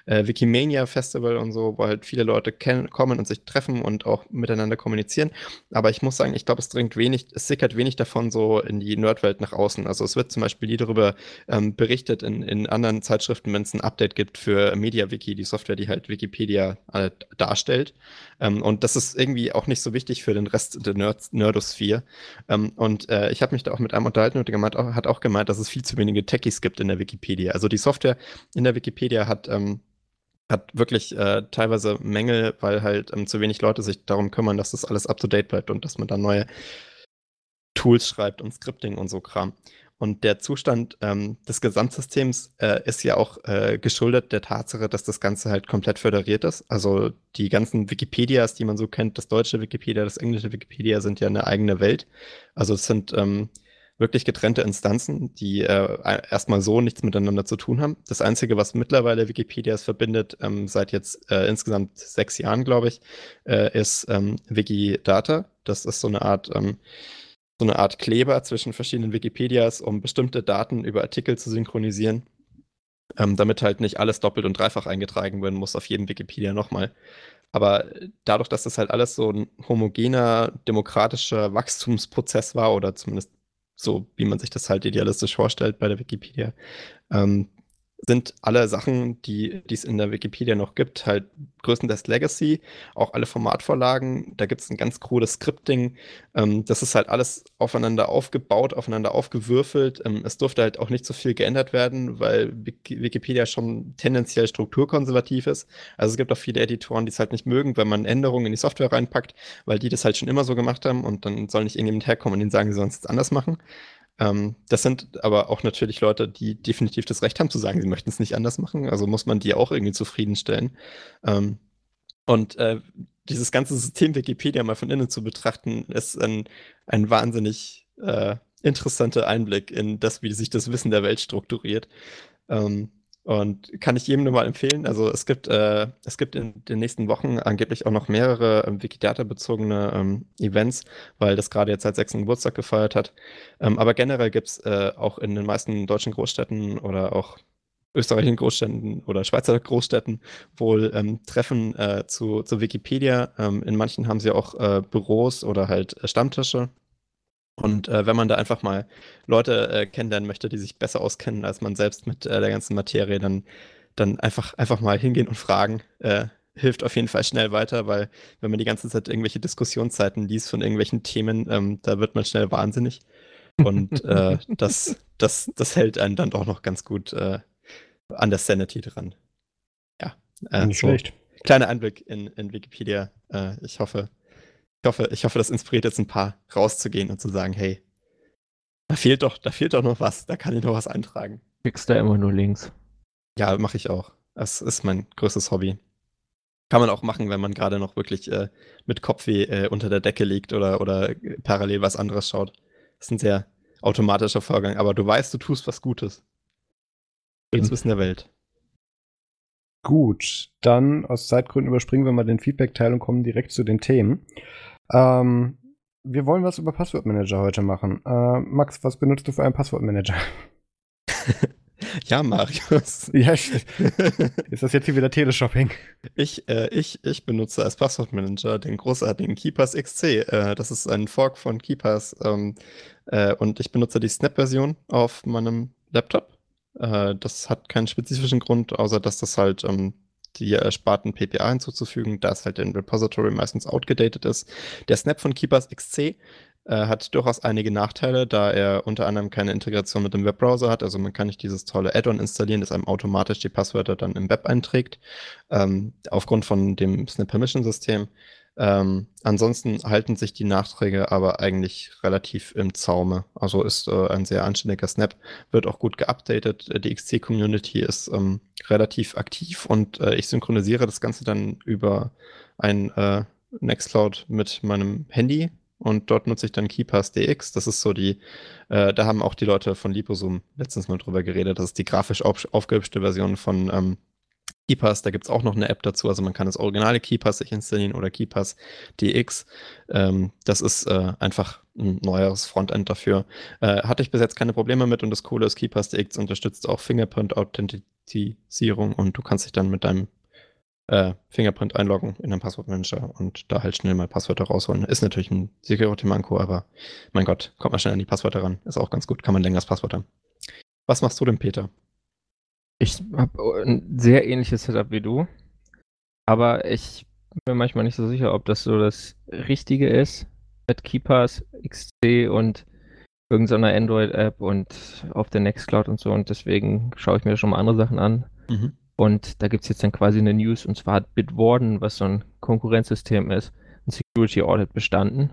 äh, Wikimania Festival und so, wo halt viele Leute kommen und sich treffen und auch miteinander kommunizieren. Aber ich muss sagen, ich glaube, es dringt wenig, es sickert wenig davon so in die Nerdwelt nach außen. Also es wird zum Beispiel nie darüber ähm, berichtet in, in anderen Zeitschriften, wenn es ein Update gibt für MediaWiki, die Software, die halt Wikipedia äh, darstellt. Ähm, und das ist irgendwie auch nicht so wichtig für den Rest der Nerd Nerdosphäre. Ähm, und äh, ich habe mich da auch mit einem unterhalten und der gemeint, hat auch gemeint, dass es viel zu wenige Techies gibt in der Wikipedia. Also die Software in der Wikipedia hat ähm, hat wirklich äh, teilweise Mängel, weil halt ähm, zu wenig Leute sich darum kümmern, dass das alles up-to-date bleibt und dass man da neue Tools schreibt und Scripting und so Kram. Und der Zustand ähm, des Gesamtsystems äh, ist ja auch äh, geschuldet der Tatsache, dass das Ganze halt komplett föderiert ist. Also die ganzen Wikipedias, die man so kennt, das deutsche Wikipedia, das englische Wikipedia, sind ja eine eigene Welt. Also es sind ähm, wirklich getrennte Instanzen, die äh, erstmal so nichts miteinander zu tun haben. Das Einzige, was mittlerweile Wikipedias verbindet, ähm, seit jetzt äh, insgesamt sechs Jahren, glaube ich, äh, ist ähm, Wikidata. Das ist so eine Art ähm, so eine Art Kleber zwischen verschiedenen Wikipedias, um bestimmte Daten über Artikel zu synchronisieren, ähm, damit halt nicht alles doppelt und dreifach eingetragen werden muss auf jedem Wikipedia nochmal. Aber dadurch, dass das halt alles so ein homogener, demokratischer Wachstumsprozess war oder zumindest so wie man sich das halt idealistisch vorstellt bei der Wikipedia, ähm, sind alle Sachen, die es in der Wikipedia noch gibt, halt größtenteils Legacy, auch alle Formatvorlagen. Da gibt es ein ganz krudes Scripting. Ähm, das ist halt alles aufeinander aufgebaut, aufeinander aufgewürfelt. Ähm, es durfte halt auch nicht so viel geändert werden, weil Wikipedia schon tendenziell strukturkonservativ ist. Also es gibt auch viele Editoren, die es halt nicht mögen, wenn man Änderungen in die Software reinpackt, weil die das halt schon immer so gemacht haben und dann soll nicht irgendjemand herkommen und ihnen sagen, sie sollen es jetzt anders machen. Ähm, das sind aber auch natürlich Leute, die definitiv das Recht haben zu sagen, sie möchten es nicht anders machen. Also muss man die auch irgendwie zufriedenstellen. Ähm, und äh, dieses ganze System Wikipedia mal von innen zu betrachten, ist ein, ein wahnsinnig äh, interessanter Einblick in das, wie sich das Wissen der Welt strukturiert. Ähm, Und kann ich jedem nur mal empfehlen. Also es gibt, äh, es gibt in den nächsten Wochen angeblich auch noch mehrere ähm, Wikidata-bezogene ähm, Events, weil das gerade jetzt seit sechsten Geburtstag gefeiert hat. Ähm, aber generell gibt es äh, auch in den meisten deutschen Großstädten oder auch österreichischen Großstädten oder Schweizer Großstädten wohl ähm, Treffen äh, zu, zu Wikipedia. Ähm, in manchen haben sie auch äh, Büros oder halt äh, Stammtische. Und äh, wenn man da einfach mal Leute äh, kennenlernen möchte, die sich besser auskennen als man selbst mit äh, der ganzen Materie, dann, dann einfach, einfach mal hingehen und fragen. hilft auf jeden Fall schnell weiter, weil wenn man die ganze Zeit irgendwelche Diskussionszeiten liest von irgendwelchen Themen, ähm, da wird man schnell wahnsinnig. Und das, das, das hält einen dann doch noch ganz gut an der Sanity dran. Ja. Äh, Nicht so. schlecht. Kleiner Einblick in, in Wikipedia. Äh, ich hoffe, ich hoffe, ich hoffe, das inspiriert jetzt ein paar rauszugehen und zu sagen, hey, da fehlt doch, da fehlt doch noch was, da kann ich noch was eintragen. Kriegst da immer nur Links. Ja, mache ich auch. Das ist mein größtes Hobby. Kann man auch machen, wenn man gerade noch wirklich äh, mit Kopfweh äh, unter der Decke liegt oder, oder parallel was anderes schaut. Das ist ein sehr automatischer Vorgang, aber du weißt, du tust was Gutes. Ins Wissen der Welt. Gut, dann aus Zeitgründen überspringen wir mal den Feedback-Teil und kommen direkt zu den Themen. Ähm, wir wollen was über Passwortmanager heute machen. Äh, Max, was benutzt du für einen Passwortmanager? ja, Marius. Ja, ist das jetzt hier wieder Teleshopping? Ich, äh, ich, ich benutze als Passwortmanager den großartigen Keepers XC. Äh, das ist ein Fork von Keepers. Ähm, äh, und ich benutze die Snap-Version auf meinem Laptop. Äh, das hat keinen spezifischen Grund, außer dass das halt ähm, die ersparten PPA hinzuzufügen, da es halt in Repository meistens outgedatet ist. Der Snap von Keepers XC äh, hat durchaus einige Nachteile, da er unter anderem keine Integration mit dem Webbrowser hat. Also man kann nicht dieses tolle Add-on installieren, das einem automatisch die Passwörter dann im Web einträgt, ähm, aufgrund von dem Snap Permission System. Ähm, ansonsten halten sich die Nachträge aber eigentlich relativ im Zaume. Also ist äh, ein sehr anständiger Snap, wird auch gut geupdatet. Die XC-Community ist ähm, relativ aktiv und äh, ich synchronisiere das Ganze dann über ein äh, Nextcloud mit meinem Handy und dort nutze ich dann KeyPass DX. Das ist so die, äh, da haben auch die Leute von Liposum letztens mal drüber geredet. Das ist die grafisch auf, aufgehübschte Version von ähm, KeyPass, da gibt es auch noch eine App dazu, also man kann das originale KeyPass sich installieren oder KeyPass DX. Ähm, das ist äh, einfach ein neueres Frontend dafür. Äh, hatte ich bis jetzt keine Probleme mit und das Coole ist, KeyPass DX unterstützt auch Fingerprint-Authentisierung und du kannst dich dann mit deinem äh, Fingerprint einloggen in den Passwortmanager und da halt schnell mal Passwörter rausholen. Ist natürlich ein Security-Manko, aber mein Gott, kommt man schnell an die Passwörter ran. Ist auch ganz gut, kann man länger das Passwort haben. Was machst du denn, Peter? Ich habe ein sehr ähnliches Setup wie du, aber ich bin mir manchmal nicht so sicher, ob das so das Richtige ist. Mit Keepers, XC und irgendeiner Android-App und auf der Nextcloud und so und deswegen schaue ich mir schon mal andere Sachen an. Mhm. Und da gibt es jetzt dann quasi eine News und zwar hat Bitwarden, was so ein Konkurrenzsystem ist, ein Security Audit bestanden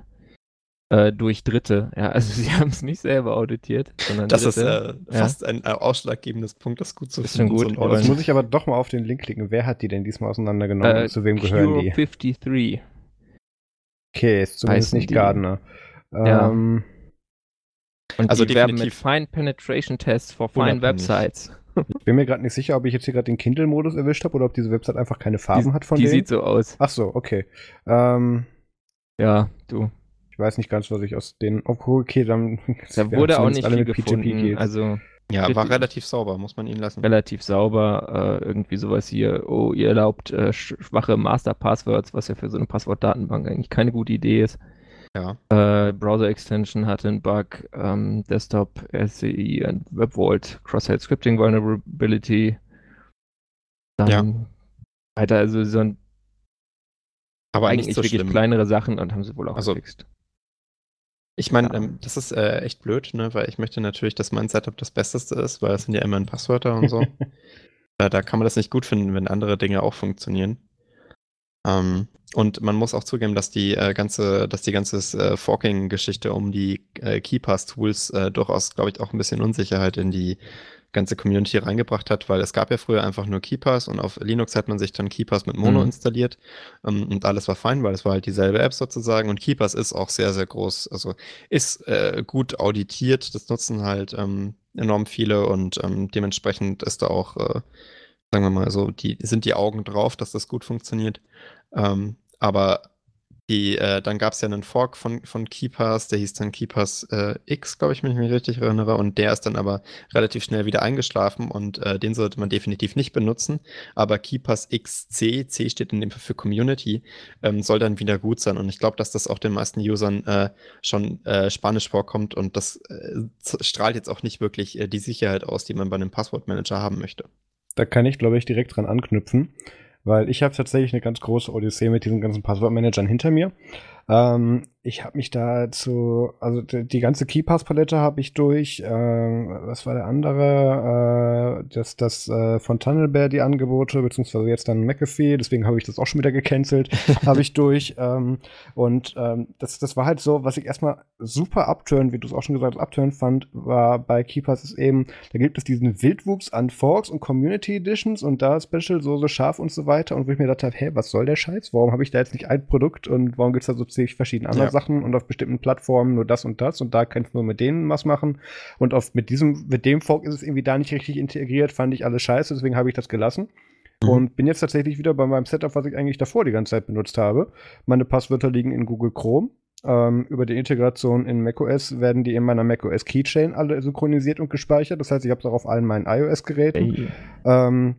äh, durch Dritte. Ja, also sie haben es nicht selber auditiert, sondern Das Dritte. ist äh, fast ja. ein äh, ausschlaggebendes Punkt, das gut zu ist finden. Gut, so jetzt muss ich aber doch mal auf den Link klicken. Wer hat die denn diesmal auseinandergenommen äh, und zu wem gehören die? 53. Okay, ist zumindest nicht die. Gardner. Ja. Ähm, und also die werben mit Fine Penetration Tests for Fine Websites. Ich bin mir gerade nicht sicher, ob ich jetzt hier gerade den Kindle-Modus erwischt habe oder ob diese Website einfach keine Farben die, hat von die denen. Die sieht so aus. Ach so, okay. Ähm, ja, du weiß nicht ganz, was ich aus den. Okay, dann. Da wurde auch nicht viel gefunden. Also. Ja, war relativ sauber, muss man ihn lassen. Relativ sauber, äh, irgendwie sowas hier, oh, ihr erlaubt äh, schwache Master-Passwords, was ja für so eine Passwortdatenbank eigentlich keine gute Idee ist. Ja. Äh, Browser-Extension hatte einen Bug, ähm, Desktop, SCI und WebVault, Cross-Site Scripting Vulnerability. Dann ja. weiter, also so ein aber eigentlich so wirklich kleinere Sachen und haben sie wohl auch also, gefixt. Ich meine, ja. ähm, das ist äh, echt blöd, ne? weil ich möchte natürlich, dass mein Setup das Besteste ist, weil es sind ja immerhin Passwörter und so. äh, da kann man das nicht gut finden, wenn andere Dinge auch funktionieren. Ähm, und man muss auch zugeben, dass die äh, ganze, dass die ganze äh, Forking-Geschichte um die äh, KeyPass-Tools äh, durchaus, glaube ich, auch ein bisschen Unsicherheit in die ganze Community reingebracht hat, weil es gab ja früher einfach nur Keepers und auf Linux hat man sich dann Keepers mit Mono mhm. installiert ähm, und alles war fein, weil es war halt dieselbe App sozusagen und Keepers ist auch sehr, sehr groß, also ist äh, gut auditiert, das nutzen halt ähm, enorm viele und ähm, dementsprechend ist da auch, äh, sagen wir mal so, die sind die Augen drauf, dass das gut funktioniert. Ähm, aber die, äh, dann gab es ja einen Fork von, von Keepers, der hieß dann Keepers äh, X, glaube ich, wenn ich mich richtig erinnere. Und der ist dann aber relativ schnell wieder eingeschlafen und äh, den sollte man definitiv nicht benutzen. Aber Keepers XC, C steht in dem Fall für Community, ähm, soll dann wieder gut sein. Und ich glaube, dass das auch den meisten Usern äh, schon äh, Spanisch vorkommt und das äh, strahlt jetzt auch nicht wirklich die Sicherheit aus, die man bei einem Passwortmanager haben möchte. Da kann ich, glaube ich, direkt dran anknüpfen weil ich habe tatsächlich eine ganz große Odyssee mit diesen ganzen Passwortmanagern hinter mir. Ähm, ich habe mich da zu, also die, die ganze Keypass-Palette habe ich durch. Äh, was war der andere? Äh, das das äh, von Tunnelbear die Angebote, beziehungsweise jetzt dann McAfee, deswegen habe ich das auch schon wieder gecancelt, habe ich durch. Ähm, und ähm, das, das war halt so, was ich erstmal super abturn, wie du es auch schon gesagt hast, abturn fand, war bei Keypass ist eben, da gibt es diesen Wildwuchs an Forks und Community Editions und da Special, so, so scharf und so weiter. Und wo ich mir gedacht habe, hey, was soll der Scheiß? Warum habe ich da jetzt nicht ein Produkt und warum gibt es da so zig verschiedene andere ja. Sachen und auf bestimmten Plattformen nur das und das und da kannst du nur mit denen was machen. Und auf, mit diesem, mit dem Fork ist es irgendwie da nicht richtig integriert, fand ich alles scheiße, deswegen habe ich das gelassen. Mhm. Und bin jetzt tatsächlich wieder bei meinem Setup, was ich eigentlich davor die ganze Zeit benutzt habe. Meine Passwörter liegen in Google Chrome. Ähm, über die Integration in macOS werden die in meiner macOS Keychain alle synchronisiert und gespeichert. Das heißt, ich habe es auch auf allen meinen iOS-Geräten. Hey. Ähm,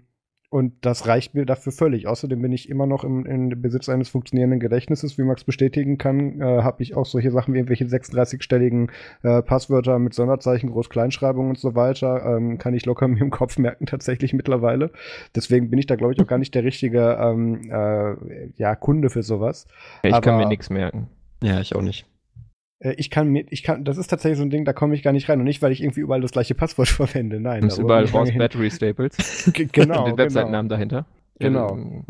und das reicht mir dafür völlig. Außerdem bin ich immer noch im, im Besitz eines funktionierenden Gedächtnisses, wie Max bestätigen kann. Äh, Habe ich auch solche Sachen wie irgendwelche 36-stelligen äh, Passwörter mit Sonderzeichen, Groß-Kleinschreibung und so weiter. Ähm, kann ich locker mir im Kopf merken, tatsächlich mittlerweile. Deswegen bin ich da, glaube ich, auch gar nicht der richtige ähm, äh, ja, Kunde für sowas. Ich Aber, kann mir nichts merken. Ja, ich auch nicht. Äh, ich kann mir, ich kann, das ist tatsächlich so ein Ding, da komme ich gar nicht rein. Und nicht, weil ich irgendwie überall das gleiche Passwort verwende. Nein. Du hast überall Horse Battery Staples. genau. Und den Webseitennamen genau. dahinter. Genau.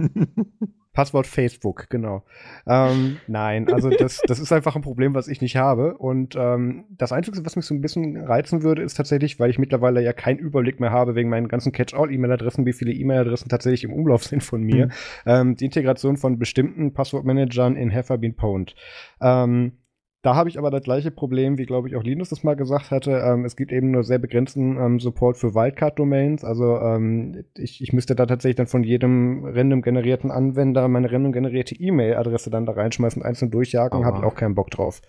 Passwort Facebook, genau. Ähm, nein, also das, das ist einfach ein Problem, was ich nicht habe. Und ähm, das Einzige, was mich so ein bisschen reizen würde, ist tatsächlich, weil ich mittlerweile ja keinen Überblick mehr habe wegen meinen ganzen Catch-all-E-Mail-Adressen, wie viele E-Mail-Adressen tatsächlich im Umlauf sind von mir, mhm. ähm, die Integration von bestimmten Passwortmanagern in Heffer Bean Pwned. Ähm, da habe ich aber das gleiche Problem, wie glaube ich auch Linus das mal gesagt hatte. Ähm, es gibt eben nur sehr begrenzten ähm, Support für Wildcard-Domains. Also ähm, ich, ich müsste da tatsächlich dann von jedem random generierten Anwender meine random generierte E-Mail-Adresse dann da reinschmeißen, einzeln durchjagen. Habe ich auch keinen Bock drauf.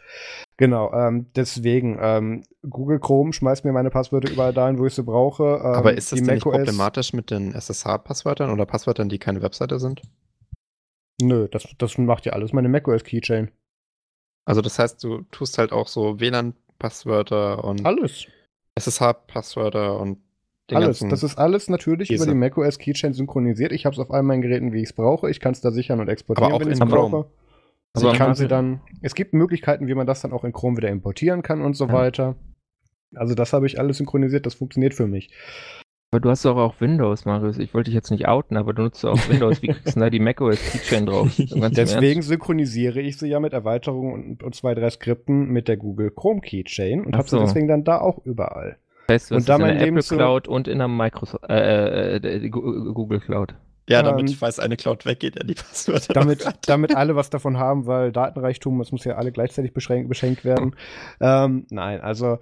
Genau, ähm, deswegen, ähm, Google Chrome schmeißt mir meine Passwörter überall dahin, wo ich sie brauche. Ähm, aber ist das denn nicht problematisch mit den SSH-Passwörtern oder Passwörtern, die keine Webseite sind? Nö, das, das macht ja alles meine macOS Keychain. Also das heißt, du tust halt auch so WLAN-Passwörter und alles. SSH-Passwörter und den alles. Das ist alles natürlich Käse. über die macOS Keychain synchronisiert. Ich habe es auf all meinen Geräten, wie ich es brauche. Ich kann es da sichern und exportieren, wenn ich es brauche. Also ich kann sie dann. Es gibt Möglichkeiten, wie man das dann auch in Chrome wieder importieren kann und so ja. weiter. Also das habe ich alles synchronisiert. Das funktioniert für mich. Aber du hast doch auch Windows, Marius. Ich wollte dich jetzt nicht outen, aber du nutzt auch Windows. Wie kriegst du da die macOS Keychain drauf? Deswegen synchronisiere ich sie ja mit Erweiterungen und, und, zwei, drei Skripten mit der Google Chrome Keychain und habe sie deswegen dann da auch überall. Das heißt, du und hast in der Apple Cloud und in der Microsoft, äh, äh, Google Cloud. Ja, damit, ähm, falls eine Cloud weggeht, ja die Passwörter. Damit, damit alle was davon haben, weil Datenreichtum, es muss ja alle gleichzeitig beschränkt, beschenkt werden. ähm, nein, also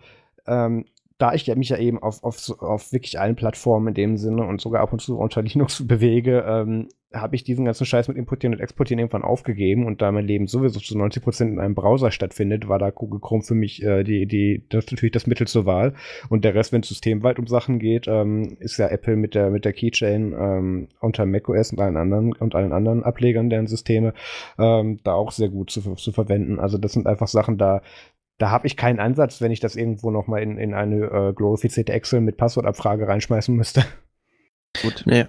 ähm, da ich mich ja eben auf, auf, auf wirklich allen Plattformen in dem Sinne und sogar ab und zu unter Linux bewege, ähm, habe ich diesen ganzen Scheiß mit Importieren und Exportieren irgendwann aufgegeben und da mein Leben sowieso zu 90 Prozent in einem Browser stattfindet, war da Google Chrome für mich äh, die, die, das natürlich das Mittel zur Wahl. Und der Rest, wenn es systemweit um Sachen geht, ähm, ist ja Apple mit der, mit der Keychain ähm, unter macOS und allen anderen und allen anderen Ablegern deren Systeme ähm, da auch sehr gut zu, zu verwenden. Also das sind einfach Sachen, da da habe ich keinen Ansatz, wenn ich das irgendwo noch mal in, in eine äh, glorifizierte Excel mit Passwortabfrage reinschmeißen müsste. Gut. Nee.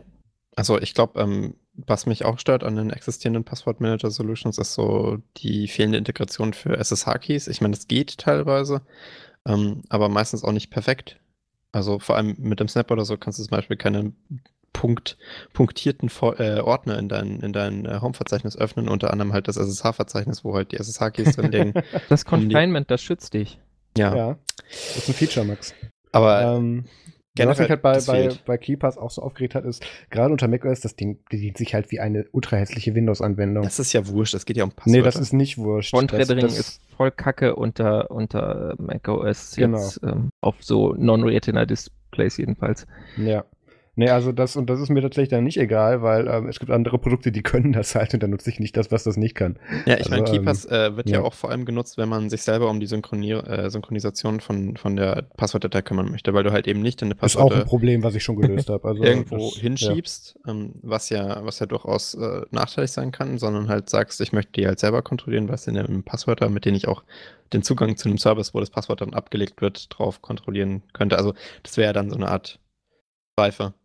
Also ich glaube, ähm, was mich auch stört an den existierenden Passwortmanager-Solutions, ist so die fehlende Integration für SSH-Keys. Ich meine, es geht teilweise, ähm, aber meistens auch nicht perfekt. Also vor allem mit dem Snap oder so kannst du zum Beispiel keine Punkt, punktierten äh, Ordner in dein, in dein äh, Home-Verzeichnis öffnen, unter anderem halt das SSH-Verzeichnis, wo halt die SSH-Keys drin liegen. Das Confinement, um das schützt dich. Ja. ja. Das ist ein Feature, Max. Aber ähm, was mich halt bei, bei, bei KeyPass auch so aufgeregt hat, ist, gerade unter macOS, das Ding bedient sich halt wie eine ultra hässliche Windows-Anwendung. Das ist ja wurscht, das geht ja um Passwörter. Nee, das ist nicht wurscht. Font-Rendering ist voll kacke unter, unter macOS genau. jetzt ähm, auf so Non-Retina-Displays jedenfalls. Ja. Nee, also das, und das ist mir tatsächlich dann nicht egal, weil ähm, es gibt andere Produkte, die können das halt und dann nutze ich nicht das, was das nicht kann. Ja, ich also, meine, KeyPass ähm, äh, wird ja. ja. auch vor allem genutzt, wenn man sich selber um die Synchronier äh, Synchronisation von, von der Passwortdatei kümmern möchte, weil du halt eben nicht deine Passwörter... Ist auch ein Problem, was ich schon gelöst habe. Also irgendwo das, hinschiebst, ja. Ähm, was ja was ja durchaus äh, nachteilig sein kann, sondern halt sagst, ich möchte die halt selber kontrollieren, was sind denn Passwörter, mit denen ich auch den Zugang zu einem Service, wo das Passwort dann abgelegt wird, drauf kontrollieren könnte. Also das wäre ja dann so eine Art Pfeife.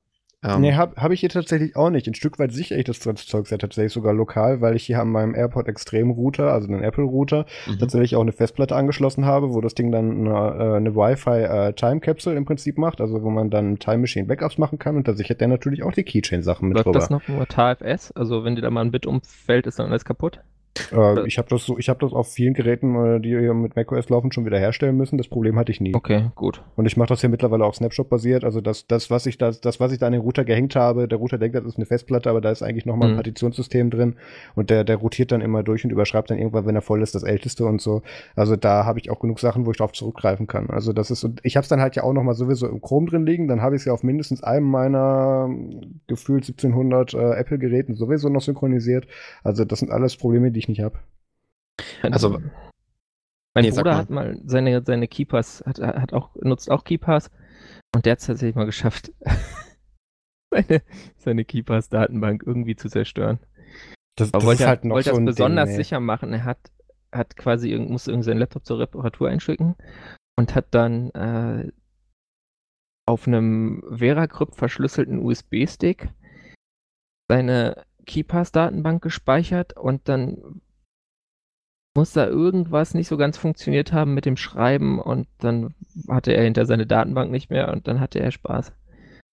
Ähm, nee, habe hab ich hier tatsächlich auch nicht. Ein Stück weit sichere ich das Zeug ja tatsächlich sogar lokal, weil ich hier an meinem AirPod Extrem Router, also einen Apple Router, mhm. tatsächlich auch eine Festplatte angeschlossen habe, wo das Ding dann eine, äh, eine Wi-Fi äh, Time Capsule im Prinzip macht, also wo man dann Time Machine Backups machen kann und da sichert der natürlich auch die Keychain Sachen mit Läuft drüber. das noch nur TFS? Also wenn dir da mal ein Bit umfällt, ist dann alles kaputt? Äh, ich habe das so, ich habe das auf vielen Geräten, äh, die hier mit macOS laufen, schon wieder herstellen müssen. Das Problem hatte ich nie. Okay, gut. Und ich mache das hier mittlerweile auch Snapshot-basiert. Also das, das, was ich das, das, was ich da an den Router gehängt habe, der Router denkt, das ist eine Festplatte, aber da ist eigentlich nochmal ein mhm. Partitionssystem drin und der, der rotiert dann immer durch und überschreibt dann irgendwann, wenn er voll ist, das älteste und so. Also da habe ich auch genug Sachen, wo ich drauf zurückgreifen kann. Also das ist, und ich habe es dann halt ja auch nochmal sowieso im Chrome drin liegen. Dann habe ich es ja auf mindestens einem meiner gefühlt 1700 äh, Apple-Geräten sowieso noch synchronisiert. Also das sind alles Probleme, die ich nicht habe. Also, mein nee, Bruder hat mal seine, seine Keepers, hat, hat auch, nutzt auch Keepers und der hat es tatsächlich mal geschafft, seine, seine Keepers-Datenbank irgendwie zu zerstören. Das, das wollte, halt noch wollte so das besonders Ding, sicher machen. Er hat, hat quasi, musste irgendwie seinen Laptop zur Reparatur einschicken und hat dann äh, auf einem Veracrypt verschlüsselten USB-Stick seine KeyPass-Datenbank gespeichert und dann muss da irgendwas nicht so ganz funktioniert haben mit dem Schreiben und dann hatte er hinter seine Datenbank nicht mehr und dann hatte er Spaß.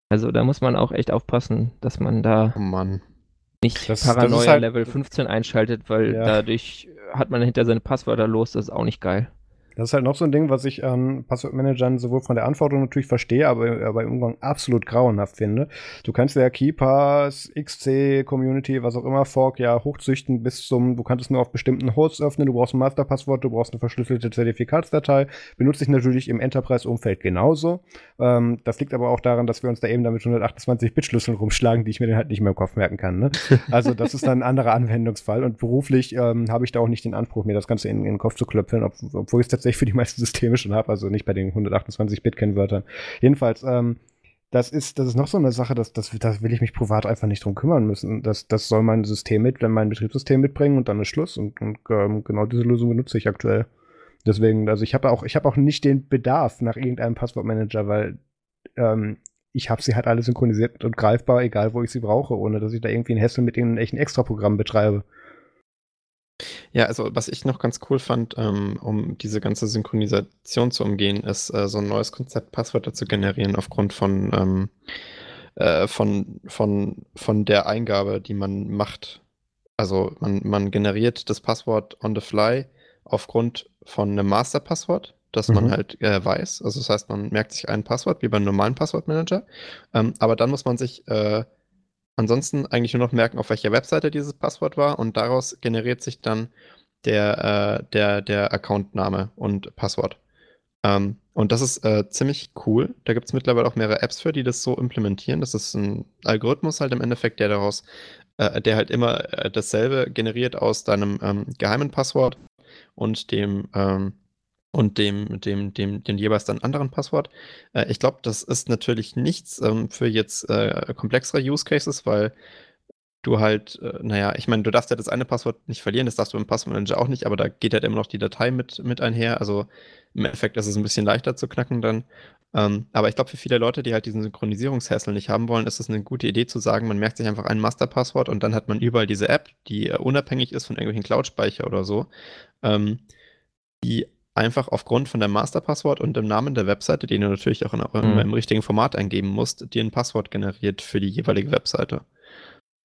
Also da muss man auch echt aufpassen, dass man da oh nicht das, Paranoia das halt, Level 15 einschaltet, weil ja. dadurch hat man hinter seine Passwörter los, das ist auch nicht geil. Das ist halt noch so ein Ding, was ich an Passwortmanagern sowohl von der Anforderung natürlich verstehe, aber, aber im Umgang absolut grauenhaft finde. Du kannst ja KeyPass, XC, Community, was auch immer, Fork ja hochzüchten bis zum, du kannst es nur auf bestimmten Hosts öffnen, du brauchst ein Masterpasswort, du brauchst eine verschlüsselte Zertifikatsdatei. Benutze ich natürlich im Enterprise-Umfeld genauso. Ähm, das liegt aber auch daran, dass wir uns da eben damit 128-Bit-Schlüsseln rumschlagen, die ich mir dann halt nicht mehr im Kopf merken kann. Ne? Also das ist dann ein anderer Anwendungsfall und beruflich ähm, habe ich da auch nicht den Anspruch, mir das Ganze in, in den Kopf zu klöpfeln, ob, obwohl ich es tatsächlich für die meisten Systeme schon habe, also nicht bei den 128-Bit-Kennwörtern. Jedenfalls, ähm, das ist, das ist noch so eine Sache, dass, das, das will ich mich privat einfach nicht drum kümmern müssen. Das, das soll mein System mit, wenn mein Betriebssystem mitbringen und dann ist Schluss. Und, und ähm, genau diese Lösung benutze ich aktuell. Deswegen, also ich habe auch, ich habe auch nicht den Bedarf nach irgendeinem Passwortmanager, weil ähm, ich habe sie halt alle synchronisiert und greifbar, egal wo ich sie brauche, ohne dass ich da irgendwie ein Hassel mit irgendeinem echten Extraprogramm betreibe. Ja, also was ich noch ganz cool fand, ähm, um diese ganze Synchronisation zu umgehen, ist äh, so ein neues Konzept, Passwörter zu generieren aufgrund von, ähm, äh, von, von, von der Eingabe, die man macht. Also man, man generiert das Passwort on the fly aufgrund von einem Masterpasswort, das mhm. man halt äh, weiß. Also das heißt, man merkt sich ein Passwort wie beim normalen Passwortmanager. Ähm, aber dann muss man sich äh, ansonsten eigentlich nur noch merken, auf welcher Webseite dieses Passwort war und daraus generiert sich dann der, äh, der, der Accountname und Passwort. Ähm, und das ist äh, ziemlich cool. Da gibt es mittlerweile auch mehrere Apps für, die das so implementieren. Das ist ein Algorithmus halt im Endeffekt, der daraus, äh, der halt immer äh, dasselbe generiert aus deinem ähm, geheimen Passwort und dem ähm, und dem, dem, dem, dem jeweils dann anderen Passwort. Äh, ich glaube, das ist natürlich nichts ähm, für jetzt äh, komplexere Use Cases, weil du halt, äh, naja, ich meine, du darfst ja das eine Passwort nicht verlieren, das darfst du im Passwortmanager auch nicht, aber da geht halt immer noch die Datei mit, mit einher. Also im Endeffekt ist es ein bisschen leichter zu knacken dann. Ähm, aber ich glaube, für viele Leute, die halt diesen Synchronisierungshassel nicht haben wollen, ist es eine gute Idee zu sagen, man merkt sich einfach ein Masterpasswort und dann hat man überall diese App, die äh, unabhängig ist von irgendwelchen Cloud-Speicher oder so, ähm, die einfach aufgrund von deinem Masterpasswort und dem Namen der Webseite, den du natürlich auch in, mhm. im richtigen Format eingeben musst, dir ein Passwort generiert für die jeweilige Webseite.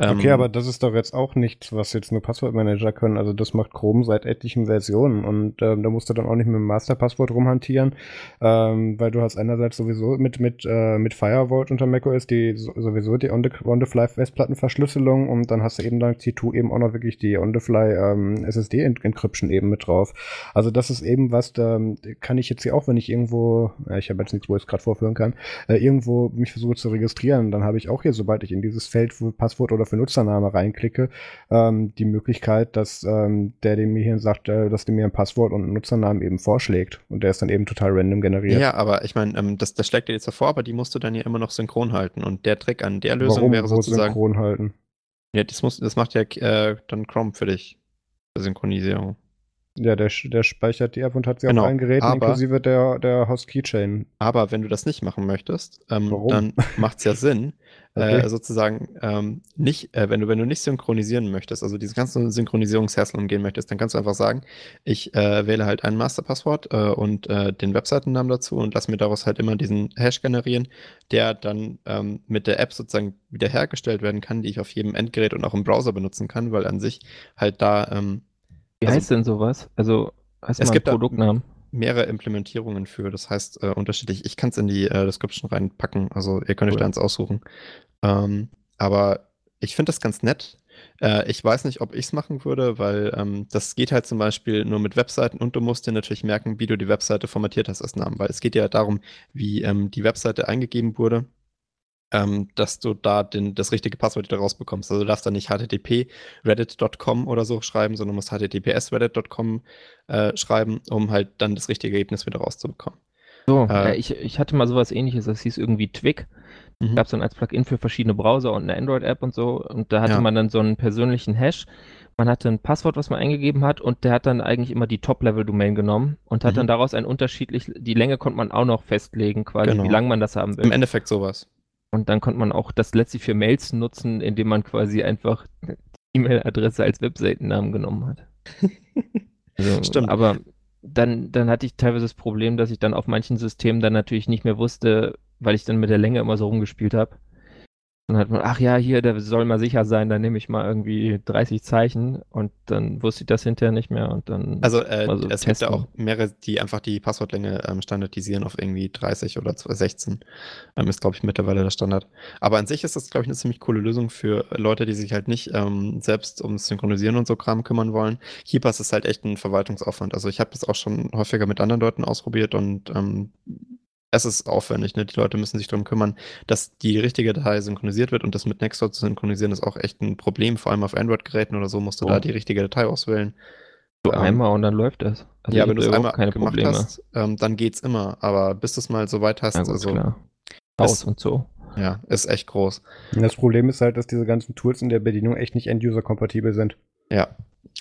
Okay, ähm, aber das ist doch jetzt auch nichts, was jetzt nur Passwortmanager können. Also das macht Chrome seit etlichen Versionen und ähm, da musst du dann auch nicht mit dem Masterpasswort rumhantieren, ähm, weil du hast einerseits sowieso mit mit äh, mit Firewall unter macOS die sowieso die On-the-Fly Festplattenverschlüsselung und dann hast du eben dank T2 eben auch noch wirklich die On-the-Fly ähm, SSD Encryption eben mit drauf. Also das ist eben was, da kann ich jetzt hier auch, wenn ich irgendwo, ja, ich habe jetzt nichts, wo ich es gerade vorführen kann, äh, irgendwo mich versuche zu registrieren, dann habe ich auch hier, sobald ich in dieses Feld, wo Passwort oder für Nutzername reinklicke, ähm, die Möglichkeit, dass ähm, der dem mir hier sagt, äh, dass der mir ein Passwort und einen Nutzernamen eben vorschlägt und der ist dann eben total random generiert. Ja, aber ich meine, ähm, das, das schlägt dir jetzt davor, aber die musst du dann ja immer noch synchron halten und der Trick an der Lösung Warum? wäre sozusagen synchron halten. Ja, das muss, das macht ja äh, dann Chrome für dich. Synchronisierung. Ja, der, der speichert die App und hat sie genau, auf allen Geräten, aber, inklusive der, der Host-Keychain. Aber wenn du das nicht machen möchtest, ähm, dann macht es ja Sinn, okay. äh, sozusagen ähm, nicht, äh, wenn du, wenn du nicht synchronisieren möchtest, also diese ganzen Synchronisierungshassel umgehen möchtest, dann kannst du einfach sagen, ich äh, wähle halt ein Masterpasswort äh, und äh, den Webseitennamen dazu und lass mir daraus halt immer diesen Hash generieren, der dann ähm, mit der App sozusagen wiederhergestellt werden kann, die ich auf jedem Endgerät und auch im Browser benutzen kann, weil an sich halt da ähm, wie also, heißt denn sowas? Also, heißt es gibt Produktnamen? mehrere Implementierungen für, das heißt äh, unterschiedlich. Ich kann es in die äh, Description reinpacken, also ihr könnt cool. euch da eins aussuchen. Ähm, aber ich finde das ganz nett. Äh, ich weiß nicht, ob ich es machen würde, weil ähm, das geht halt zum Beispiel nur mit Webseiten und du musst dir natürlich merken, wie du die Webseite formatiert hast als Namen, weil es geht ja darum, wie ähm, die Webseite eingegeben wurde ähm, dass du da den, das richtige Passwort wieder rausbekommst. Also du darfst da nicht http reddit.com oder so schreiben, sondern musst https reddit.com äh, schreiben, um halt dann das richtige Ergebnis wieder rauszubekommen. So, äh, ich, ich hatte mal sowas ähnliches, das hieß irgendwie Twig. Mhm. Gab es dann als Plugin für verschiedene Browser und eine Android-App und so. Und da hatte ja. man dann so einen persönlichen Hash. Man hatte ein Passwort, was man eingegeben hat, und der hat dann eigentlich immer die Top-Level-Domain genommen und hat mhm. dann daraus ein unterschiedlich, die Länge konnte man auch noch festlegen, quasi, genau. wie lang man das haben will. Im Endeffekt sowas. Und dann konnte man auch das letztlich für Mails nutzen, indem man quasi einfach die E-Mail-Adresse als Webseitennamen genommen hat. Also, Stimmt. Aber dann, dann hatte ich teilweise das Problem, dass ich dann auf manchen Systemen dann natürlich nicht mehr wusste, weil ich dann mit der Länge immer so rumgespielt habe, dann hat man, ach ja, hier, der soll mal sicher sein, dann nehme ich mal irgendwie 30 Zeichen und dann wusste ich das hinterher nicht mehr und dann. Also, äh, so es testen. gibt ja auch mehrere, die einfach die Passwortlänge ähm, standardisieren auf irgendwie 30 oder 16. Ähm, ist, glaube ich, mittlerweile der Standard. Aber an sich ist das, glaube ich, eine ziemlich coole Lösung für Leute, die sich halt nicht ähm, selbst ums Synchronisieren und so Kram kümmern wollen. Keepers ist halt echt ein Verwaltungsaufwand. Also, ich habe das auch schon häufiger mit anderen Leuten ausprobiert und ähm, es ist aufwendig, ne? Die Leute müssen sich darum kümmern, dass die richtige Datei synchronisiert wird und das mit Nextdoor zu synchronisieren ist auch echt ein Problem, vor allem auf Android-Geräten oder so musst du oh. da die richtige Datei auswählen. So ähm, einmal und dann läuft das. Also ja, wenn du es einmal keine gemacht Probleme. hast, ähm, dann geht's immer, aber bis du es mal so weit hast, ja, gut, also klar. Haus und so. Ja, ist echt groß. Das Problem ist halt, dass diese ganzen Tools in der Bedienung echt nicht End-User-kompatibel sind. Ja.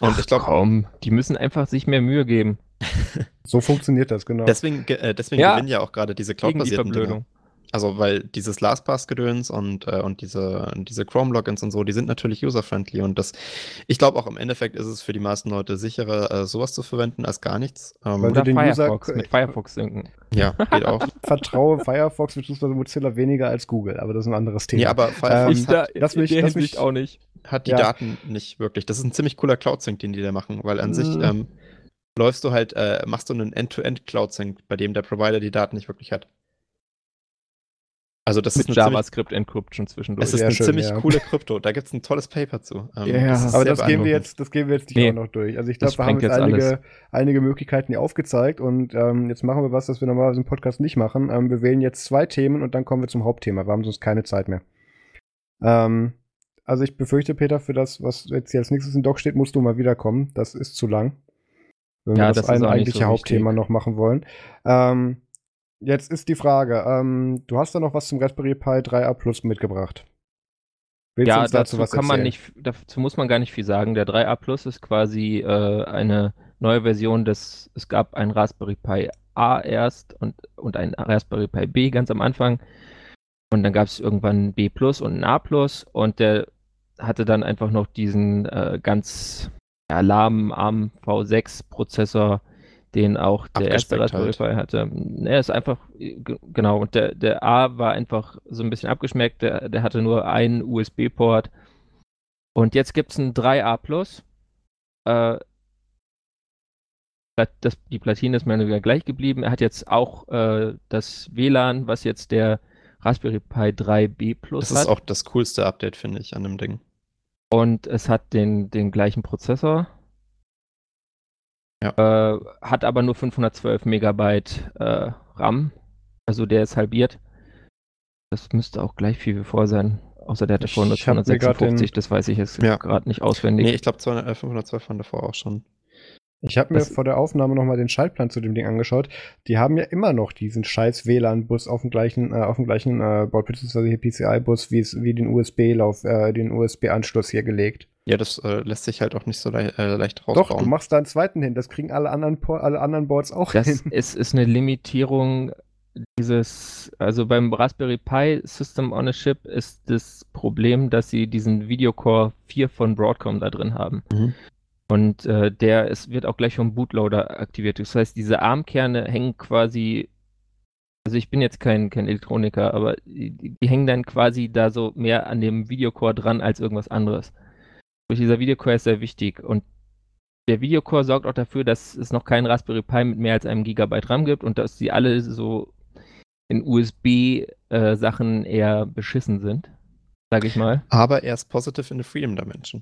Und Ach, ich glaube, kaum. Die müssen einfach sich mehr Mühe geben. so funktioniert das, genau. Deswegen, äh, deswegen ja. gewinnen ja auch gerade diese Cloud-basierten Dinge. Also, weil dieses LastPass-Gedöns und, äh, und diese, diese Chrome-Logins und so, die sind natürlich user-friendly und das, ich glaube auch im Endeffekt ist es für die meisten Leute sicherer, äh, sowas zu verwenden als gar nichts. Ähm, weil du den Firefox, User mit Firefox sinken. Ja, geht auch. Vertraue Firefox bzw. Mozilla weniger als Google, aber das ist ein anderes Thema. Ja, aber Firefox ähm, hat, das mich, das mich auch nicht. Hat die ja. Daten nicht wirklich. Das ist ein ziemlich cooler Cloud-Sync, den die da machen, weil an mhm. sich ähm, läufst du halt, äh, machst du einen End-to-End Cloud-Sync, bei dem der Provider die Daten nicht wirklich hat. Also das Mit ist JavaScript Encryption zwischendurch. Es ist ja, eine schön, ziemlich ja. coole Krypto. Da gibt es ein tolles Paper zu. Ähm, ja, das aber das gehen wir jetzt, das gehen wir jetzt nicht nee, auch noch durch. Also ich glaube, wir haben jetzt, einige, einige Möglichkeiten hier aufgezeigt und ähm, jetzt machen wir was, das wir normalerweise im Podcast nicht machen. Ähm, wir wählen jetzt zwei Themen und dann kommen wir zum Hauptthema. Wir haben sonst keine Zeit mehr. Ähm, also ich befürchte, Peter, für das, was jetzt hier als nächstes im Doc steht, musst du mal wiederkommen. Das ist zu lang wenn ja, wir das, das ein eigentliche so Hauptthema noch machen wollen. Ähm, jetzt ist die Frage, ähm, du hast da noch was zum Raspberry Pi 3A Plus mitgebracht. Willst ja, dazu, dazu kann man nicht, dazu muss man gar nicht viel sagen. Der 3A Plus ist quasi äh, eine neue Version des, es gab ein Raspberry Pi A erst und, und ein Raspberry Pi B ganz am Anfang. Und dann gab es irgendwann B Plus und ein A Plus und der hatte dann einfach noch diesen äh, ganz ja, lahmen ARM V6-Prozessor, den auch der erste Raspberry Pi halt. hatte. Er ist einfach, genau, und der, der A war einfach so ein bisschen abgeschmeckt, der, der hatte nur einen USB-Port Und jetzt gibt es ein 3A Äh, das, die Platine ist mehr oder weniger gleich geblieben. Er hat jetzt auch äh, das WLAN, was jetzt der Raspberry Pi 3B Plus hat. Das ist auch das coolste Update, finde ich, an dem Ding. Und es hat den, den gleichen Prozessor. Ja. Äh, hat aber nur 512 Megabyte äh, RAM. Also der ist halbiert. Das müsste auch gleich viel wie vor sein. Außer der hatte vorhin nur 256, das weiß ich jetzt ja. gerade nicht auswendig. Nee, ich glaube 512 waren davor auch schon. Ich habe mir das vor der Aufnahme nochmal den Schaltplan zu dem Ding angeschaut. Die haben ja immer noch diesen scheiß WLAN-Bus auf dem gleichen, äh, auf dem gleichen äh, Board, beziehungsweise hier PCI-Bus, wie den USB-Lauf, äh, den USB-Anschluss hier gelegt. Ja, das äh, lässt sich halt auch nicht so le äh, leicht rausbauen. Doch, du machst da einen zweiten hin. Das kriegen alle anderen, alle anderen Boards auch das hin. Das ist, ist eine Limitierung dieses, also beim Raspberry Pi System on a Chip ist das Problem, dass sie diesen Videocore 4 von Broadcom da drin haben. Mhm. Und äh, der ist, wird auch gleich vom Bootloader aktiviert. Das heißt, diese ARM-Kerne hängen quasi, also ich bin jetzt kein, kein Elektroniker, aber die, die, hängen dann quasi da so mehr an dem Videocore dran als irgendwas anderes. Und dieser Videocore ist sehr wichtig und der Videocore sorgt auch dafür, dass es noch keinen Raspberry Pi mit mehr als einem Gigabyte RAM gibt und dass sie alle so in USB-Sachen äh, eher beschissen sind, sage ich mal. Aber er ist positive in the Freedom Dimension.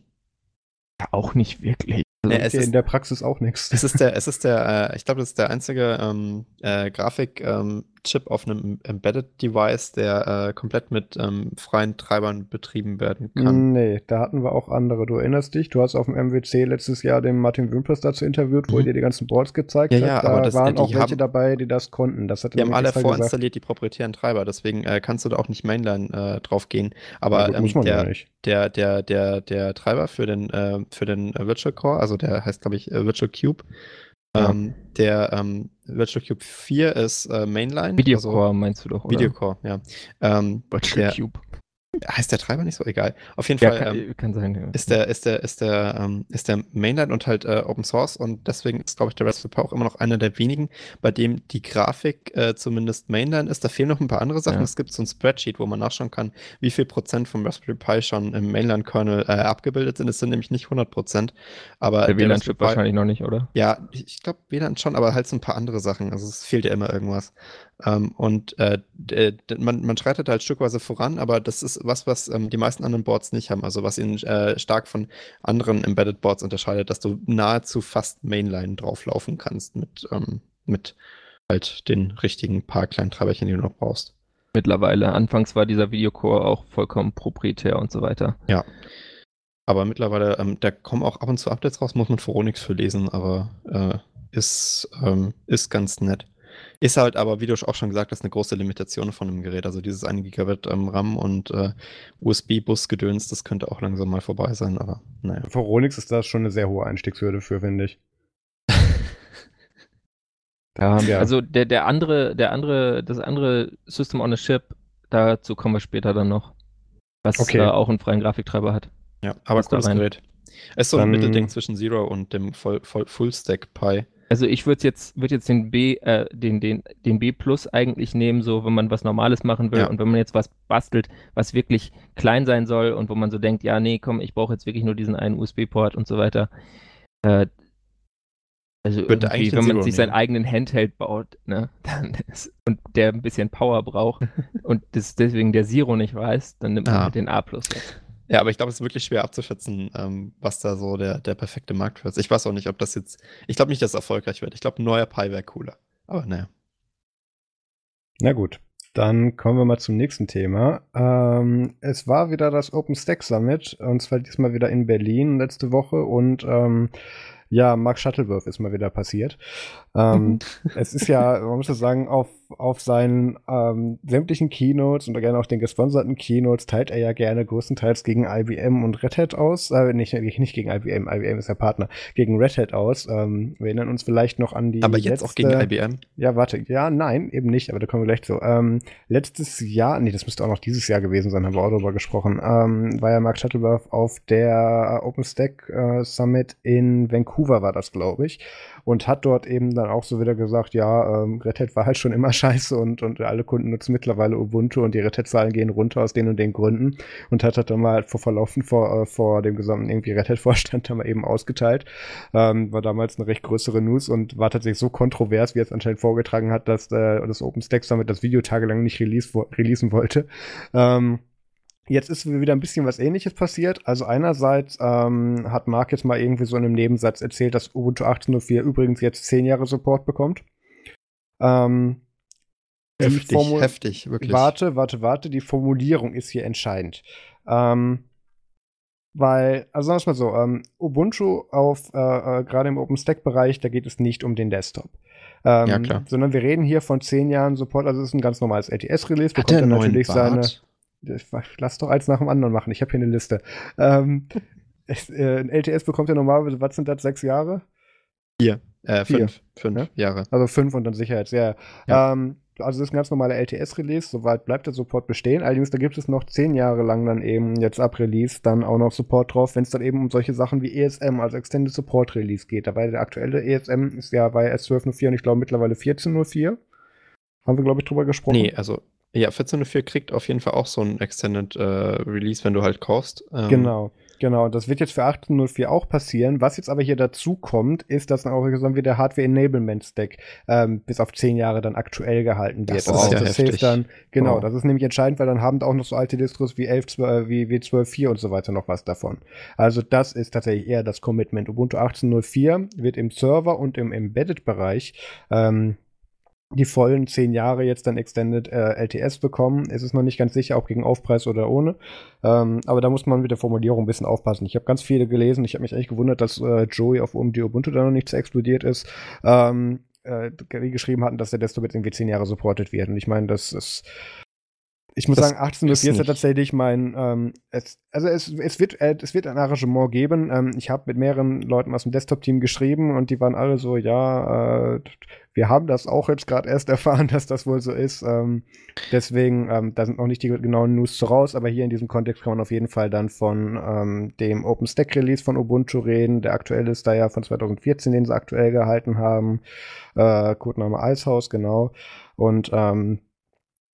Auch nicht wirklich. Also nee, es ist in der Praxis auch nichts. Es ist der, es ist der, äh, ich glaube, das ist der einzige ähm, äh, Grafik, ähm, Chip auf einem Embedded Device, der äh, komplett mit ähm, freien Treibern betrieben werden kann. Nee, da hatten wir auch andere. Du erinnerst dich, du hast auf dem MWC letztes Jahr den Martin Wimpers dazu interviewt, wo mhm. er dir die ganzen Boards gezeigt ja, ja, hat. Da aber das, waren auch welche haben, dabei, die das konnten. Das die haben alle vorinstalliert gesagt. die proprietären Treiber, deswegen äh, kannst du da auch nicht Mainline äh, drauf gehen. Aber ja, ähm, der, der, der, der, der Treiber für den, äh, für den äh, Virtual Core, also der heißt, glaube ich, äh, Virtual Cube, ja. Ähm, der ähm, Virtual Cube 4 ist äh, Mainline. Videocore also, meinst du doch, oder? Videocore, ja. Ähm, Virtual der, Cube. Heißt der Treiber nicht so? Egal. Auf jeden ja, Fall kann, ähm, kann sein, ja. ist, der, ist, der, ist, der, ähm, ist der Mainline und halt äh, Open Source und deswegen ist, glaube ich, der Raspberry Pi auch immer noch einer der wenigen, bei dem die Grafik äh, zumindest Mainline ist. Da fehlen noch ein paar andere Sachen. Ja. Es gibt so ein Spreadsheet, wo man nachschauen kann, wie viel Prozent vom Raspberry Pi schon im Mainline-Kernel äh, abgebildet sind. Es sind nämlich nicht 100 Prozent. Aber der WLAN-Chip wahrscheinlich noch nicht, oder? Ja, ich glaube WLAN schon, aber halt so ein paar andere Sachen. Also es fehlt ja immer irgendwas. Ähm, und äh, man, man schreitet halt stückweise voran, aber das ist was, was ähm, die meisten anderen Boards nicht haben. Also was ihn äh, stark von anderen Embedded Boards unterscheidet, dass du nahezu fast Mainline drauflaufen kannst mit, ähm, mit halt den richtigen paar kleinen Treiberchen, die du noch brauchst. Mittlerweile. Anfangs war dieser Videocore auch vollkommen proprietär und so weiter. Ja. Aber mittlerweile, ähm, da kommen auch ab und zu Updates raus, muss man Phoronix für lesen, aber äh, ist, ähm, ist ganz nett. Ist halt aber, wie du auch schon gesagt hast, eine große Limitation von einem Gerät. Also dieses 1 Gigabit ähm, RAM und äh, USB-Bus-Gedöns, das könnte auch langsam mal vorbei sein, aber naja. Für Ronix ist das schon eine sehr hohe Einstiegshürde für, finde ich. ja, ja. Also der, der andere, der andere, das andere System on a Chip, dazu kommen wir später dann noch. Was okay. äh, auch einen freien Grafiktreiber hat. Ja, aber cooles Gerät. Es ist so ein dann, Mittelding zwischen Zero und dem Full, Also ich würde jetzt, würd jetzt den B, äh, den, den, den B Plus eigentlich nehmen, so wenn man was Normales machen will ja. und wenn man jetzt was bastelt, was wirklich klein sein soll und wo man so denkt, ja, nee, komm, ich brauche jetzt wirklich nur diesen einen USB-Port und so weiter. Äh, also irgendwie, wenn man sich nehmen. seinen eigenen Handheld baut, ne, dann ist, und der ein bisschen Power braucht und das deswegen der Zero nicht weiß, dann nimmt man ah. halt den A Plus. Jetzt. Ja, aber ich glaube, es ist wirklich schwer abzuschätzen, ähm, was da so der, der perfekte Markt für ist. Ich weiß auch nicht, ob das jetzt. Ich glaube nicht, dass es erfolgreich wird. Ich glaube, ein neuer Pi wäre cooler. Aber naja. Na gut. Dann kommen wir mal zum nächsten Thema. Ähm, es war wieder das OpenStack Summit und zwar diesmal wieder in Berlin letzte Woche und ähm, ja, Mark Shuttleworth ist mal wieder passiert. Ähm, es ist ja, man muss ja sagen, auf, auf seinen ähm, sämtlichen Keynotes und gerne auch den gesponserten Keynotes teilt er ja gerne größtenteils gegen IBM und Red Hat aus. Äh, nicht, nicht gegen IBM, IBM ist der Partner, gegen Red Hat aus. Ähm, wir erinnern uns vielleicht noch an die. Aber jetzt letzte, auch gegen IBM? Ja, warte, ja, nein, eben nicht, aber da kommen wir gleich zu. Ähm, letztes Jahr, nee, das müsste auch noch dieses Jahr gewesen sein, haben wir auch darüber gesprochen, ähm, war ja Mark Shuttleworth auf der OpenStack äh, Summit in Vancouver, war das, glaube ich. Und hat dort eben dann auch so wieder gesagt, ja, ähm, Red Hat war halt schon immer scheiße und, und alle Kunden nutzen mittlerweile Ubuntu und die Red Hat-Zahlen gehen runter aus den und den Gründen und hat halt dann mal vor Verlaufen vor, äh, vor dem gesamten irgendwie Red Hat-Vorstand dann mal eben ausgeteilt. Ähm, war damals eine recht größere News und war tatsächlich so kontrovers, wie es anscheinend vorgetragen hat, dass äh, das OpenStack damit das Video tagelang nicht release, releasen wollte. Ähm, Jetzt ist wieder ein bisschen was ähnliches passiert. Also einerseits ähm, hat Mark jetzt mal irgendwie so in einem Nebensatz erzählt, dass Ubuntu 18.04 übrigens jetzt 10 Jahre Support bekommt. Ähm, heftig, heftig, wirklich. Warte, warte, warte, die Formulierung ist hier entscheidend. Ähm, weil, also sagen wir mal so, ähm, Ubuntu auf, äh, äh, gerade im OpenStack-Bereich, da geht es nicht um den Desktop. Ähm, ja, klar. Sondern wir reden hier von 10 Jahren Support, also es ist ein ganz normales LTS-Release, bekommt dann natürlich seine lass doch eins nach dem anderen machen. Ich habe hier eine Liste. Ähm, es, äh, ein LTS bekommt ja normalerweise, was sind das, sechs Jahre? Vier. Äh, Vier. fünf. Fünf ja? Jahre. Also fünf und dann Sicherheits, ja. ja. Ähm, also das ist ein ganz normaler LTS-Release, soweit bleibt der Support bestehen. Allerdings, da gibt es noch zehn Jahre lang dann eben jetzt ab Release dann auch noch Support drauf, wenn es dann eben um solche Sachen wie ESM, also Extended Support Release geht. Dabei der aktuelle ESM ist ja bei S12.04 und ich glaube mittlerweile 14.04. Haben wir, glaube ich, drüber gesprochen. Nee, also ja, 14.04 kriegt auf jeden Fall auch so ein Extended äh, Release, wenn du halt kaufst. Ähm, genau, genau. Das wird jetzt für 18.04 auch passieren. Was jetzt aber hier dazu kommt, ist, dass dann auch sagen wir, der Hardware Enablement Stack ähm, bis auf 10 Jahre dann aktuell gehalten wird. Das, das ist ja das hilft dann, genau, wow. das ist nämlich entscheidend, weil dann haben auch noch so alte Distros wie 11, 12, wie, wie 12.4 und so weiter noch was davon. Also das ist tatsächlich eher das Commitment. Ubuntu 18.04 wird im Server und im Embedded-Bereich ähm, die vollen zehn Jahre jetzt dann Extended äh, LTS bekommen. Es ist noch nicht ganz sicher, ob gegen Aufpreis oder ohne. Ähm, aber da muss man mit der Formulierung ein bisschen aufpassen. Ich habe ganz viele gelesen. Ich habe mich echt gewundert, dass äh, Joey auf die Ubuntu da noch nicht explodiert ist. Ähm, äh, geschrieben hatten, dass der Desktop jetzt irgendwie zehn Jahre supportet wird. Und ich meine, das ist ich muss das sagen, 1804 ist ja tatsächlich mein, ähm, es, also es, es, wird, äh, es wird ein Arrangement geben. Ähm, ich habe mit mehreren Leuten aus dem Desktop-Team geschrieben und die waren alle so, ja, äh, wir haben das auch jetzt gerade erst erfahren, dass das wohl so ist. Ähm, deswegen, ähm, da sind noch nicht die genauen News zu raus, aber hier in diesem Kontext kann man auf jeden Fall dann von ähm, dem OpenStack-Release von Ubuntu reden. Der aktuelle ist da ja von 2014, den sie aktuell gehalten haben. Äh, Codename Eishaus, genau. Und ähm,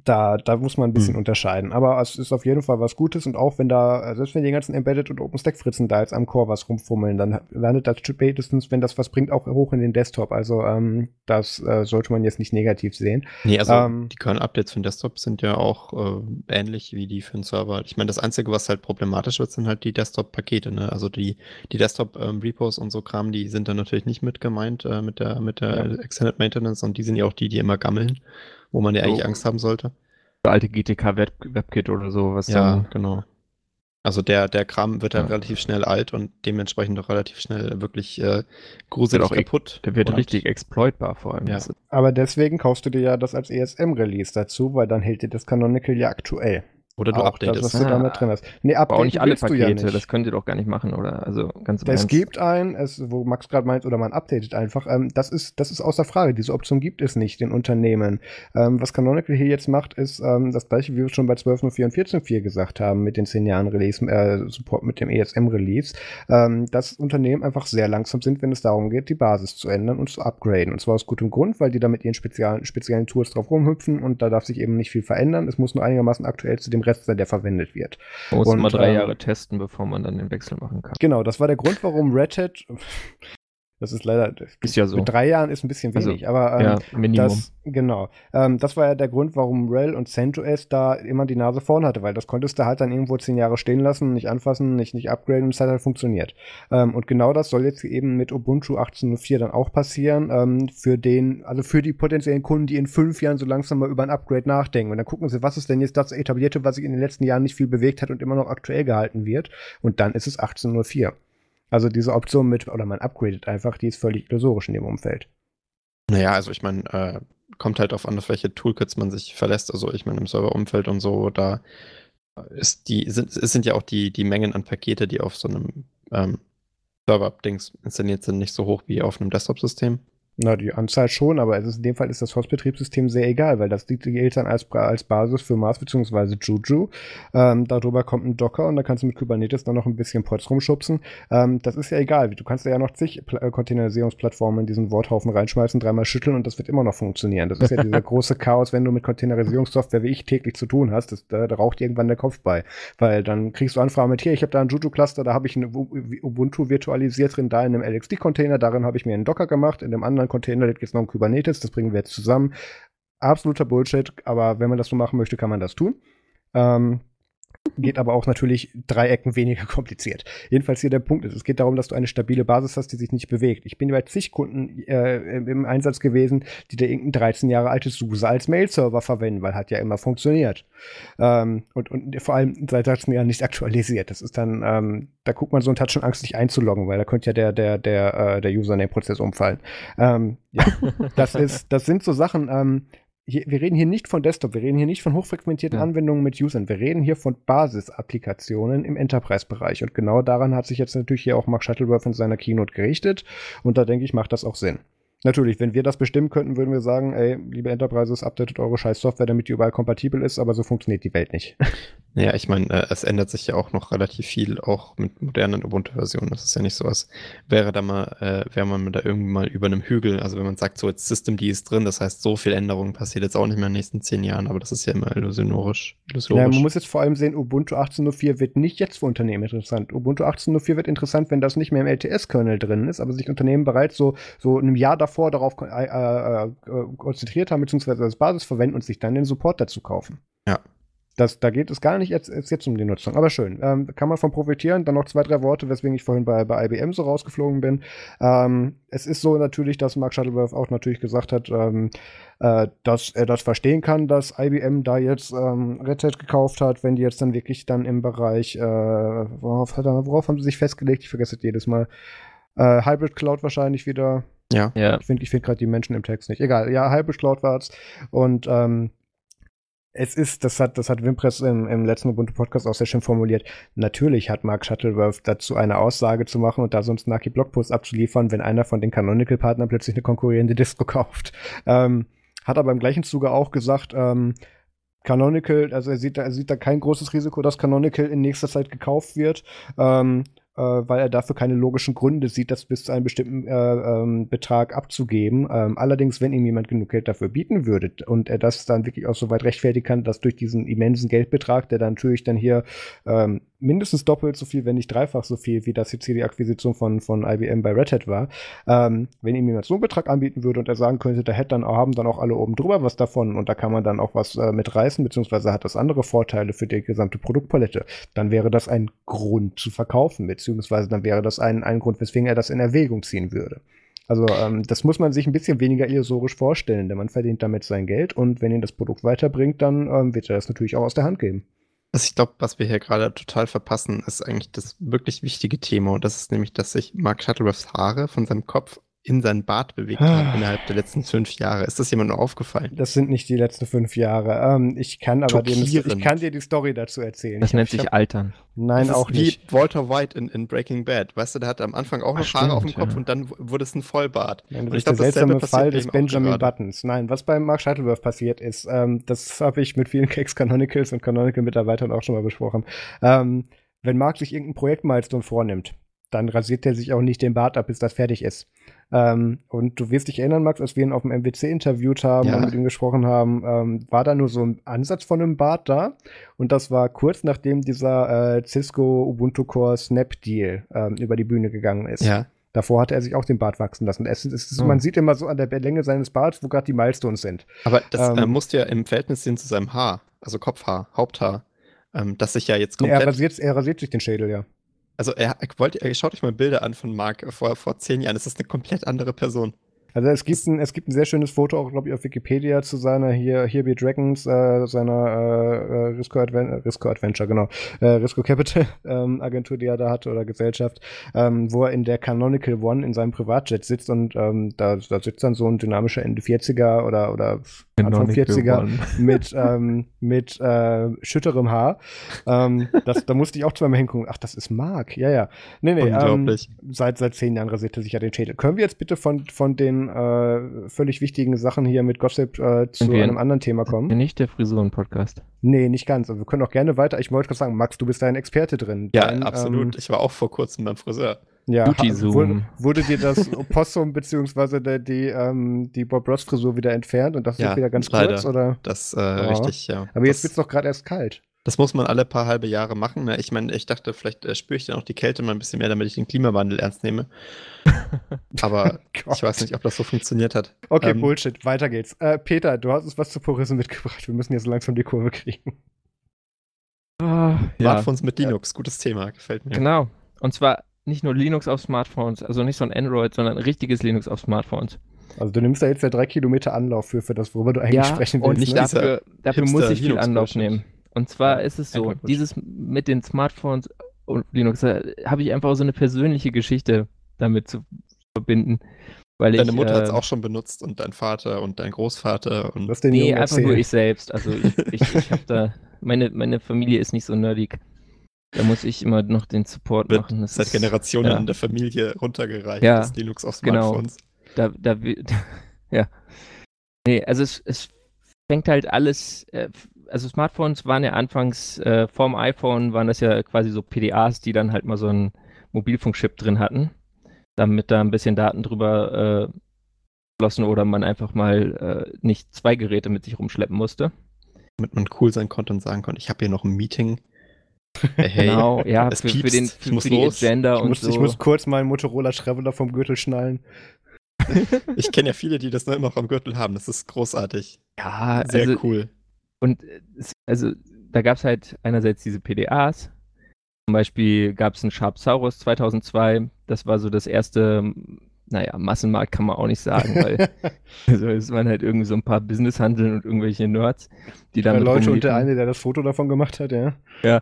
da, da muss man ein bisschen hm. unterscheiden. Aber es ist auf jeden Fall was Gutes und auch wenn da, selbst wenn die ganzen Embedded und OpenStack-Fritzen da jetzt am Core was rumfummeln, dann landet das spätestens, wenn das was bringt, auch hoch in den Desktop. Also ähm, das äh, sollte man jetzt nicht negativ sehen. Nee, also ähm, die Kernel-Updates für den Desktop sind ja auch äh, ähnlich wie die für den Server. Ich meine, das Einzige, was halt problematisch wird, sind halt die Desktop-Pakete. Ne? Also die, die Desktop-Repos ähm, und so Kram, die sind dann natürlich nicht mit gemeint äh, mit der, mit der ja. Extended Maintenance und die sind ja auch die, die immer gammeln wo man ja eigentlich oh. Angst haben sollte. Alte GTK-Webkit oder so, was Ja, dann, genau. Also der, der Kram wird ja, ja, relativ schnell alt und dementsprechend auch relativ schnell wirklich äh, gruselig auch kaputt. Der wird und, richtig exploitbar vor allem. Ja. Aber deswegen kaufst du dir ja das als ESM-Release dazu, weil dann hält dir das Canonical ja aktuell. Oder du auch updatest. Das, was du damit drin hast. Nee, auch nicht alle Pakete, ja das könnt ihr doch gar nicht machen, oder? Also ganz Es gibt ein, es, wo Max gerade meint, oder man updatet einfach. Ähm, das, ist, das ist außer Frage. Diese Option gibt es nicht in Unternehmen. Ähm, was Canonical hier jetzt macht, ist ähm, das gleiche, wie wir schon bei 12.04 und 14.04 gesagt haben, mit den 10 Jahren Release, äh, Support mit dem ESM-Release, ähm, dass Unternehmen einfach sehr langsam sind, wenn es darum geht, die Basis zu ändern und zu upgraden. Und zwar aus gutem Grund, weil die da mit ihren speziellen, speziellen Tools drauf rumhüpfen und da darf sich eben nicht viel verändern. Es muss nur einigermaßen aktuell zu dem Rest sein, der verwendet wird. Man muss und, immer drei ähm, Jahre testen, bevor man dann den Wechsel machen kann. Genau, das war der Grund, warum Red Hat das ist leider, ist ja so. Mit drei Jahren ist ein bisschen also, wenig, also, aber ähm, ja, Minimum. Das, genau. Ähm, das war ja der Grund, warum RHEL und CentOS da immer die Nase vorn hatte, weil das konntest du halt dann irgendwo zehn Jahre stehen lassen, nicht anfassen, nicht, nicht upgraden und es hat halt funktioniert. Ähm, und genau das soll jetzt eben mit Ubuntu 18.04 dann auch passieren, ähm, für den, also für die potenziellen Kunden, die in fünf Jahren so langsam mal über ein Upgrade nachdenken. Und dann gucken sie, was ist denn jetzt das etablierte, was sich in den letzten Jahren nicht viel bewegt hat und immer noch aktuell gehalten wird. Und dann ist es 18.04. Also diese Option mit, oder man upgradet einfach, die ist völlig illusorisch in dem Umfeld. Naja, also ich meine, äh, kommt halt auf an, auf welche Toolkits man sich verlässt. Also ich meine, im Serverumfeld und so, da ist die, sind, sind ja auch die, die Mengen an Pakete, die auf so einem ähm, Server-Dings installiert sind, nicht so hoch wie auf einem Desktop-System. Na, die Anzahl schon, aber es ist, in dem Fall ist das Host-Betriebssystem sehr egal, weil das gilt dann als, als Basis für Mars bzw. Juju. Ähm, darüber kommt ein Docker und da kannst du mit Kubernetes dann noch ein bisschen Pods rumschubsen. Ähm, das ist ja egal. Du kannst ja noch zig Pl äh, Containerisierungsplattformen in diesen Worthaufen reinschmeißen, dreimal schütteln und das wird immer noch funktionieren. Das ist ja dieser große Chaos, wenn du mit Containerisierungssoftware wie ich täglich zu tun hast. Das, da, da raucht irgendwann der Kopf bei. Weil dann kriegst du Anfragen mit, hier, ich habe da ein Juju-Cluster, da habe ich ein Ubuntu virtualisiert drin, da in einem LXD-Container, darin habe ich mir einen Docker gemacht, in dem anderen Container liegt jetzt noch ein Kubernetes, das bringen wir jetzt zusammen. Absoluter Bullshit, aber wenn man das so machen möchte, kann man das tun. Ähm, geht aber auch natürlich drei Ecken weniger kompliziert. Jedenfalls hier der Punkt ist, es geht darum, dass du eine stabile Basis hast, die sich nicht bewegt. Ich bin bei zig Kunden äh, im Einsatz gewesen, die da irgendein 13 Jahre altes SUSE als Mail-Server verwenden, weil hat ja immer funktioniert. Ähm, und, und vor allem seit 13 Jahren nicht aktualisiert. Das ist dann, ähm, da guckt man so und hat schon Angst, sich einzuloggen, weil da könnte ja der, der, der, äh, der Username-Prozess umfallen. Ähm, ja, das ist, das sind so Sachen, ähm, hier, wir reden hier nicht von Desktop, wir reden hier nicht von hochfrequentierten ja. Anwendungen mit Usern, wir reden hier von Basisapplikationen im Enterprise-Bereich. Und genau daran hat sich jetzt natürlich hier auch Mark Shuttleworth in seiner Keynote gerichtet. Und da denke ich, macht das auch Sinn. Natürlich, wenn wir das bestimmen könnten, würden wir sagen, ey, liebe Enterprises, updatet eure scheiß Software, damit die überall kompatibel ist, aber so funktioniert die Welt nicht. Ja, ich meine, äh, es ändert sich ja auch noch relativ viel, auch mit modernen Ubuntu-Versionen. Das ist ja nicht so, als wäre da mal, äh, wäre man da irgendwie mal über einem Hügel. Also wenn man sagt, so jetzt System, die ist drin, das heißt, so viel Änderungen passiert jetzt auch nicht mehr in den nächsten zehn Jahren, aber das ist ja immer illusionorisch. illusionorisch. Ja, man muss jetzt vor allem sehen, Ubuntu 18.04 wird nicht jetzt für Unternehmen interessant. Ubuntu 18.04 wird interessant, wenn das nicht mehr im LTS-Kernel drin ist, aber sich Unternehmen bereits so, so einem Jahr davor darauf äh, äh, äh, konzentriert haben, beziehungsweise als Basis verwenden und sich dann den Support dazu kaufen. Ja. Das, da geht es gar nicht jetzt, jetzt um die Nutzung. Aber schön. Ähm, kann man von profitieren. Dann noch zwei, drei Worte, weswegen ich vorhin bei, bei IBM so rausgeflogen bin. Ähm, es ist so natürlich, dass Mark Shuttleworth auch natürlich gesagt hat, ähm, äh, dass er das verstehen kann, dass IBM da jetzt ähm, Red Hat gekauft hat, wenn die jetzt dann wirklich dann im Bereich, äh, worauf, worauf haben sie sich festgelegt? Ich vergesse es jedes Mal. Äh, Hybrid Cloud wahrscheinlich wieder. Ja. ja. Ich finde ich find gerade die Menschen im Text nicht. Egal. Ja, Cloud war es. Und ähm, es ist, das hat, das hat Wimpress im, im letzten Ubuntu-Podcast auch sehr schön formuliert. Natürlich hat Mark Shuttleworth dazu eine Aussage zu machen und da sonst Naki Blogpost abzuliefern, wenn einer von den Canonical-Partnern plötzlich eine konkurrierende Distro kauft. Ähm, hat aber im gleichen Zuge auch gesagt, ähm, Canonical, also er sieht, da, er sieht da kein großes Risiko, dass Canonical in nächster Zeit gekauft wird. Ähm, äh, weil er dafür keine logischen Gründe sieht, das bis zu einem bestimmten äh, ähm, Betrag abzugeben. Ähm, allerdings, wenn ihm jemand genug Geld dafür bieten würde und er das dann wirklich auch so weit rechtfertigen kann, dass durch diesen immensen Geldbetrag, der dann natürlich dann hier ähm, mindestens doppelt so viel, wenn nicht dreifach so viel, wie das jetzt hier die Akquisition von, von IBM bei Red Hat war. Ähm, wenn ihm jemand so einen Betrag anbieten würde und er sagen könnte, da hätte dann haben dann auch alle oben drüber was davon und da kann man dann auch was äh, mitreißen, beziehungsweise hat das andere Vorteile für die gesamte Produktpalette, dann wäre das ein Grund zu verkaufen, beziehungsweise dann wäre das ein, ein Grund, weswegen er das in Erwägung ziehen würde. Also ähm, das muss man sich ein bisschen weniger illusorisch vorstellen, denn man verdient damit sein Geld und wenn ihn das Produkt weiterbringt, dann ähm, wird er das natürlich auch aus der Hand geben. Was ich glaube, was wir hier gerade total verpassen, ist eigentlich das wirklich wichtige Thema. Und das ist nämlich, dass sich Mark Shuttleworths Haare von seinem Kopf in seinen Bart bewegt hat ah. innerhalb der letzten fünf Jahre. Ist das jemandem aufgefallen? Das sind nicht die letzten fünf Jahre. Ähm, ich kann aber dem, ich kann dir die Story dazu erzählen. Das ich nennt hab, sich hab, Altern. Nein, das auch nicht. Wie Walter White in, in, Breaking Bad. Weißt du, der hatte am Anfang auch noch Ach, Haare stimmt, auf dem Kopf ja. und dann wurde es ein Vollbart. Nein, das ist der seltsame Fall des Benjamin Buttons. Nein, was bei Mark Shuttleworth passiert ist, ähm, das habe ich mit vielen Cakes Canonicals und Canonical-Mitarbeitern auch schon mal besprochen. Ähm, wenn Mark sich irgendein Projektmilestone vornimmt, dann rasiert er sich auch nicht den Bart ab, bis das fertig ist. Ähm, und du wirst dich erinnern, Max, als wir ihn auf dem MWC interviewt haben ja. und mit ihm gesprochen haben, ähm, war da nur so ein Ansatz von einem Bart da. Und das war kurz nachdem dieser äh, Cisco Ubuntu Core Snap Deal ähm, über die Bühne gegangen ist. Ja. Davor hatte er sich auch den Bart wachsen lassen. Es, es, oh. Man sieht immer so an der Länge seines Barts, wo gerade die Milestones sind. Aber das ähm, äh, musste ja im Verhältnis sehen zu seinem Haar, also Kopfhaar, Haupthaar, ähm, das sich ja jetzt komplett... Er rasiert, er rasiert sich den Schädel, ja. Also er, er wollte, schaut euch mal Bilder an von Mark vor, vor zehn Jahren. Das ist eine komplett andere Person. Also es gibt ein, es gibt ein sehr schönes Foto, auch glaube ich auf Wikipedia zu seiner hier Here Be Dragons, äh, seiner äh, äh Risco, Adven Risco Adventure, genau, äh, Risco Capital ähm, Agentur, die er da hat oder Gesellschaft, ähm, wo er in der Canonical One in seinem Privatjet sitzt und ähm, da, da sitzt dann so ein dynamischer Ende 40er oder oder Anfang 40er mit ähm, mit äh, schütterem Haar. Ähm, das, da musste ich auch zweimal hingucken. Ach, das ist Mark. Ja, ja. Nee, nee. Ähm, seit seit zehn Jahren rasiert er sich ja den Schädel. Können wir jetzt bitte von von den äh, völlig wichtigen Sachen hier mit Gossip äh, zu einem anderen Thema kommen. Nicht der Frisuren-Podcast. Nee, nicht ganz. Also wir können auch gerne weiter. Ich wollte gerade sagen, Max, du bist da ein Experte drin. Ja, Dein, absolut. Ähm, ich war auch vor kurzem beim Friseur. Ja, wurde, wurde, dir das Opossum bzw. die, ähm, die Bob Ross Frisur wieder entfernt und das ja, ist wieder ganz leider. kurz? Oder? Das äh, oh. richtig, ja. Aber jetzt wird es doch gerade erst kalt. Das muss man alle paar halbe Jahre machen. Ne? Ich meine, ich dachte, vielleicht äh, spüre ich dann auch die Kälte mal ein bisschen mehr, damit ich den Klimawandel ernst nehme. Aber ich weiß nicht, ob das so funktioniert hat. Okay, ähm, Bullshit. Weiter geht's. Äh, Peter, du hast uns was zu Purism mitgebracht. Wir müssen jetzt so langsam die Kurve kriegen. Uh, Smartphones ja. mit Linux, gutes Thema, gefällt mir. Genau. Und zwar nicht nur Linux auf Smartphones, also nicht so ein Android, sondern ein richtiges Linux auf Smartphones. Also du nimmst da jetzt ja drei Kilometer Anlauf für, für das, worüber du eigentlich ja, sprechen willst. Und nicht ne? dafür, dafür muss ich viel Anlauf nehmen. Und zwar ja, ist es so, dieses mit den Smartphones und Linux, da habe ich einfach so eine persönliche Geschichte damit zu verbinden. Weil Deine ich, Mutter äh, hat es auch schon benutzt und dein Vater und dein Großvater und. Was den nee, einfach erzählen. nur ich selbst. Also ich, ich, ich habe da, meine, meine Familie ist nicht so nerdig. Da muss ich immer noch den Support Wird machen. Das seit ist, Generationen ja. in der Familie runtergereicht, ja, das Linux auf genau. Smartphones. Genau. Da, da, ja. Nee, also es, es fängt halt alles, äh, also Smartphones waren ja anfangs, äh, vorm iPhone waren das ja quasi so PDAs, die dann halt mal so einen Mobilfunkchip drin hatten, damit da ein bisschen Daten drüber äh, flossen oder man einfach mal äh, nicht zwei Geräte mit sich rumschleppen musste. Damit man cool sein konnte und sagen konnte, ich habe hier noch ein Meeting. Hey, genau, ja, für, für, den für, für die Agenda ich und muss, so. Ich muss kurz meinen Motorola Traveler vom Gürtel schnallen. ich kenne ja viele, die das noch am Gürtel haben. Das ist großartig. Ja, sehr also, cool. Und also da gab es halt einerseits diese PDAs. Zum Beispiel gab es einen Sharpsaurus 2002. Das war so das erste, naja, Massenmarkt kann man auch nicht sagen, weil also es waren halt irgendwie so ein paar Businesshandeln und irgendwelche Nerds, die dann. Leute und der eine, der das Foto davon gemacht hat, ja. Ja,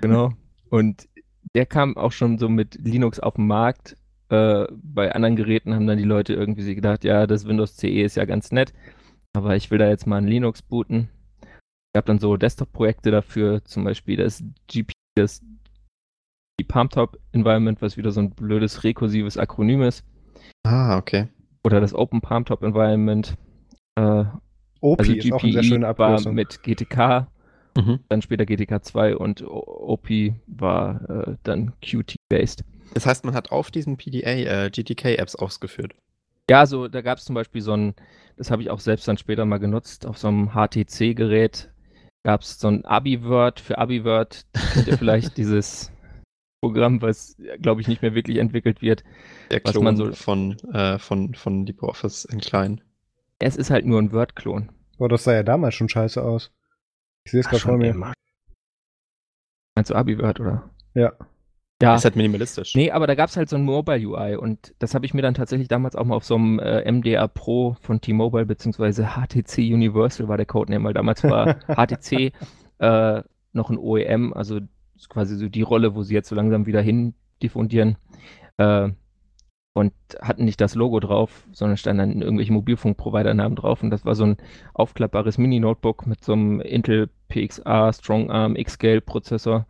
genau. Und der kam auch schon so mit Linux auf den Markt. Äh, bei anderen Geräten haben dann die Leute irgendwie sich gedacht, ja, das Windows CE ist ja ganz nett, aber ich will da jetzt mal ein Linux booten gab dann so Desktop-Projekte dafür, zum Beispiel das GP, das die Palmtop Environment, was wieder so ein blödes rekursives Akronym ist. Ah, okay. Oder das Open Palmtop Environment. Äh, OP also ist GPI auch eine sehr schöne Abkürzung. war mit GTK, mhm. dann später GTK 2 und OP war äh, dann Qt-based. Das heißt, man hat auf diesem PDA äh, GTK-Apps ausgeführt. Ja, so da gab es zum Beispiel so ein, das habe ich auch selbst dann später mal genutzt, auf so einem HTC-Gerät gab es so ein Abi-Word für Abi-Word, vielleicht dieses Programm, was, glaube ich, nicht mehr wirklich entwickelt wird. Der Klon man so, von, äh, von, von LibreOffice in klein. Es ist halt nur ein Word-Klon. Oh, das sah ja damals schon scheiße aus. Ich sehe es gerade vor mir. Immer. Meinst du Abi-Word, oder? Ja. Ja. Ist halt minimalistisch. Nee, aber da gab es halt so ein Mobile UI und das habe ich mir dann tatsächlich damals auch mal auf so einem äh, MDR Pro von T-Mobile beziehungsweise HTC Universal war der Codename, weil damals war HTC äh, noch ein OEM, also quasi so die Rolle, wo sie jetzt so langsam wieder hin diffundieren. Äh, und hatten nicht das Logo drauf, sondern stand dann irgendwelche Mobilfunkprovider-Namen drauf. Und das war so ein aufklappbares Mini-Notebook mit so einem Intel PXA Strong Arm X-Scale-Prozessor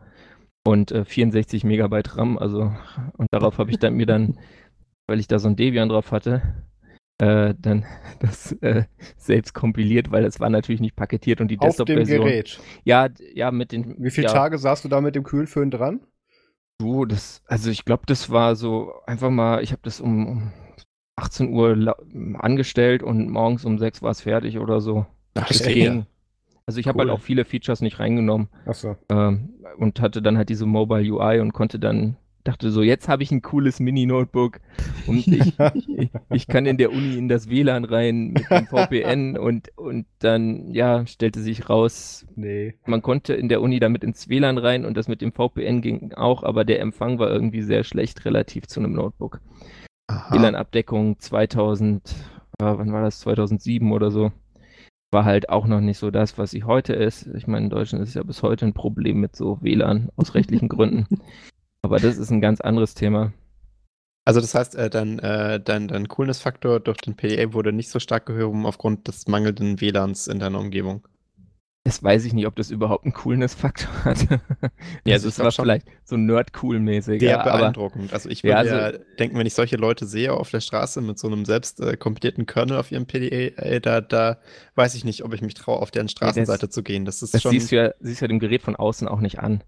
und äh, 64 Megabyte RAM. Also, und darauf habe ich dann mir dann, weil ich da so ein Debian drauf hatte, äh, dann das äh, selbst kompiliert, weil das war natürlich nicht paketiert und die Desktop-Version. Auf dem Gerät? Ja, ja, mit den. Wie viele ja, Tage saßt du da mit dem Kühlföhn dran? Du, das, also ich glaube, das war so einfach mal, ich habe das um, um 18 Uhr angestellt und morgens um 6 war es fertig oder so. Ach, das ging. Also ich cool. habe halt auch viele Features nicht reingenommen. Ach so. Ähm, und hatte dann halt diese Mobile UI und konnte dann, dachte so, jetzt habe ich ein cooles Mini-Notebook und ich, ich, ich, kann in der Uni in das WLAN rein mit dem VPN und, und dann, ja, stellte sich raus, nee. man konnte in der Uni damit ins WLAN rein und das mit dem VPN ging auch, aber der Empfang war irgendwie sehr schlecht relativ zu einem Notebook. WLAN-Abdeckung 2000, äh, wann war das, 2007 oder so war halt auch noch nicht so das, was sie heute ist. Ich meine, in Deutschland ist ja bis heute ein Problem mit so WLAN aus rechtlichen Gründen. Aber das ist ein ganz anderes Thema. Also das heißt, äh, dein, äh, dein, dein Coolness-Faktor durch den PDA wurde nicht so stark gehoben aufgrund des mangelnden WLANs in deiner Umgebung. Das weiß ich nicht, ob das überhaupt einen Coolness-Faktor hat. ja, also das war vielleicht so nerd-cool-mäßig. Sehr beeindruckend. Also ich würde ja, also, ja, denken, wenn ich solche Leute sehe auf der Straße mit so einem selbst äh, kompilierten Kernel auf ihrem PDA, da, da weiß ich nicht, ob ich mich traue, auf deren Straßenseite das, zu gehen. Das ist das schon. Siehst du ja, siehst ja dem Gerät von außen auch nicht an.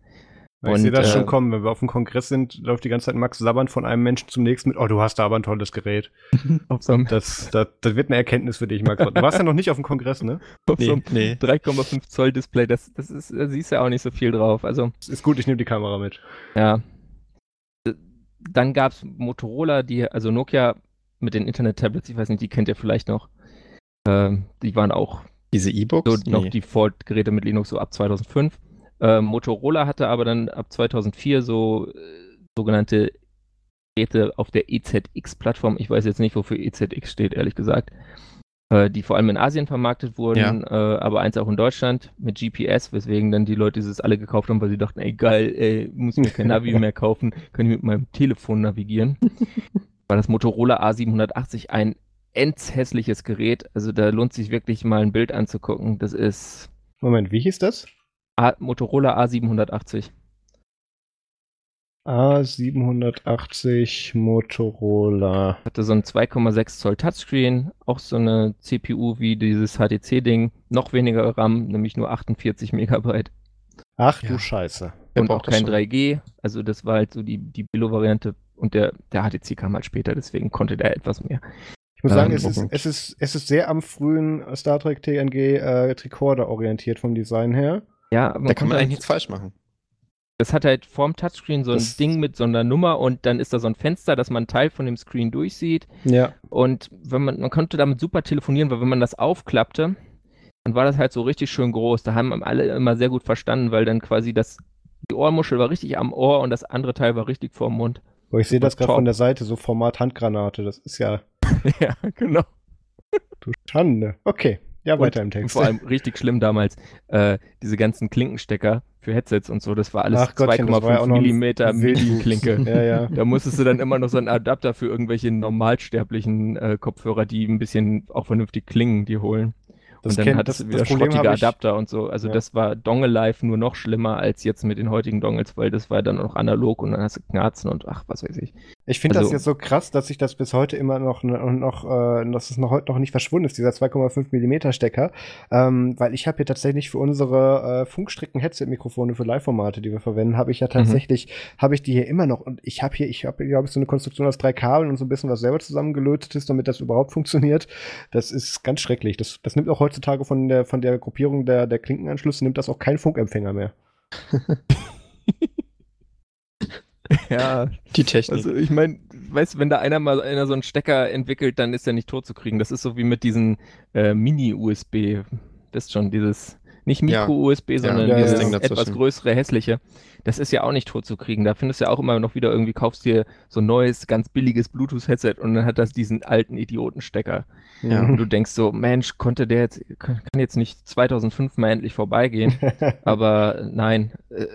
Und, ich sehe das äh, schon kommen, wenn wir auf dem Kongress sind, läuft die ganze Zeit Max Sabbern von einem Menschen zum nächsten mit, oh, du hast da aber ein tolles Gerät. das, das, das wird eine Erkenntnis für dich, Max. Du warst ja noch nicht auf dem Kongress, ne? Auf nee, so nee. 3,5 Zoll Display, das, das ist, da siehst du ja auch nicht so viel drauf. Also, ist gut, ich nehme die Kamera mit. Ja. Dann gab es Motorola, die, also Nokia mit den Internet-Tablets, ich weiß nicht, die kennt ihr vielleicht noch. Äh, die waren auch diese E-Books? So nee. noch Default-Geräte mit Linux so ab 2005. Äh, Motorola hatte aber dann ab 2004 so äh, sogenannte Geräte auf der EZX-Plattform. Ich weiß jetzt nicht, wofür EZX steht, ehrlich gesagt. Äh, die vor allem in Asien vermarktet wurden, ja. Äh, aber eins auch in Deutschland mit GPS, weswegen dann die Leute dieses alle gekauft haben, weil sie dachten, ey geil, ey, muss mir kein Navi mehr kaufen, kann ich mit meinem Telefon navigieren. War das Motorola A780 ein endshässliches Gerät. Also da lohnt sich wirklich mal ein Bild anzugucken. Das ist. Moment, wie hieß das? A Motorola A780. A780 Motorola. Hatte so ein 2,6 Zoll Touchscreen, auch so eine CPU wie dieses HTC-Ding, noch weniger RAM, nämlich nur 48 Megabyte. Ach ja. du Scheiße. Und auch kein 3G, also das war halt so die, die Billo-Variante und der, der HTC kam halt später, deswegen konnte der etwas mehr. Ich muss sagen, ähm, es, ist, es, ist, es ist sehr am frühen Star Trek TNG äh, Tricorder orientiert vom Design her. Ja, da kann man eigentlich nichts falsch machen. Das hat halt vorm Touchscreen so ein das Ding mit so einer Nummer und dann ist da so ein Fenster, dass man einen Teil von dem Screen durchsieht. Ja. Und wenn man, man konnte damit super telefonieren, weil wenn man das aufklappte, dann war das halt so richtig schön groß. Da haben alle immer sehr gut verstanden, weil dann quasi das, die Ohrmuschel war richtig am Ohr und das andere Teil war richtig vorm Mund. Oh, ich sehe das gerade von der Seite, so Format Handgranate. Das ist ja. ja, genau. Du Schande. Okay. Ja, weiter im Text. Vor allem richtig schlimm damals, äh, diese ganzen Klinkenstecker für Headsets und so, das war alles 2,5 Millimeter Mini-Klinke. ja, ja. Da musstest du dann immer noch so einen Adapter für irgendwelche normalsterblichen äh, Kopfhörer, die ein bisschen auch vernünftig klingen, die holen. Das und dann hat es wieder schrottige Adapter und so. Also ja. das war Dongle Live nur noch schlimmer als jetzt mit den heutigen Dongles, weil das war dann noch analog und dann hast du Knarzen und ach, was weiß ich. Ich finde also, das jetzt so krass, dass sich das bis heute immer noch, noch äh, dass es noch heute noch nicht verschwunden ist, dieser 2,5 mm Stecker. Ähm, weil ich habe hier tatsächlich für unsere äh, Funkstrecken-Headset-Mikrofone für Live-Formate, die wir verwenden, habe ich ja mhm. tatsächlich, mhm. habe ich die hier immer noch. Und ich habe hier, ich habe, glaube ich, so eine Konstruktion aus drei Kabeln und so ein bisschen was selber zusammengelötet ist, damit das überhaupt funktioniert. Das ist ganz schrecklich. Das, das nimmt auch heutzutage von der, von der Gruppierung der, der Klinkenanschlüsse nimmt das auch kein Funkempfänger mehr. ja, die Technik. Also ich meine, weißt du, wenn da einer mal einer so einen Stecker entwickelt, dann ist er nicht tot zu kriegen. Das ist so wie mit diesen äh, Mini-USB. Das ist schon dieses nicht Micro-USB, ja. sondern ja, dieses etwas größere, hässliche. Das ist ja auch nicht tot zu kriegen. Da findest du ja auch immer noch wieder irgendwie, kaufst dir so ein neues, ganz billiges Bluetooth-Headset und dann hat das diesen alten Idiotenstecker. Ja. Und du denkst so, Mensch, konnte der jetzt, kann jetzt nicht 2005 mal endlich vorbeigehen. Aber nein, äh,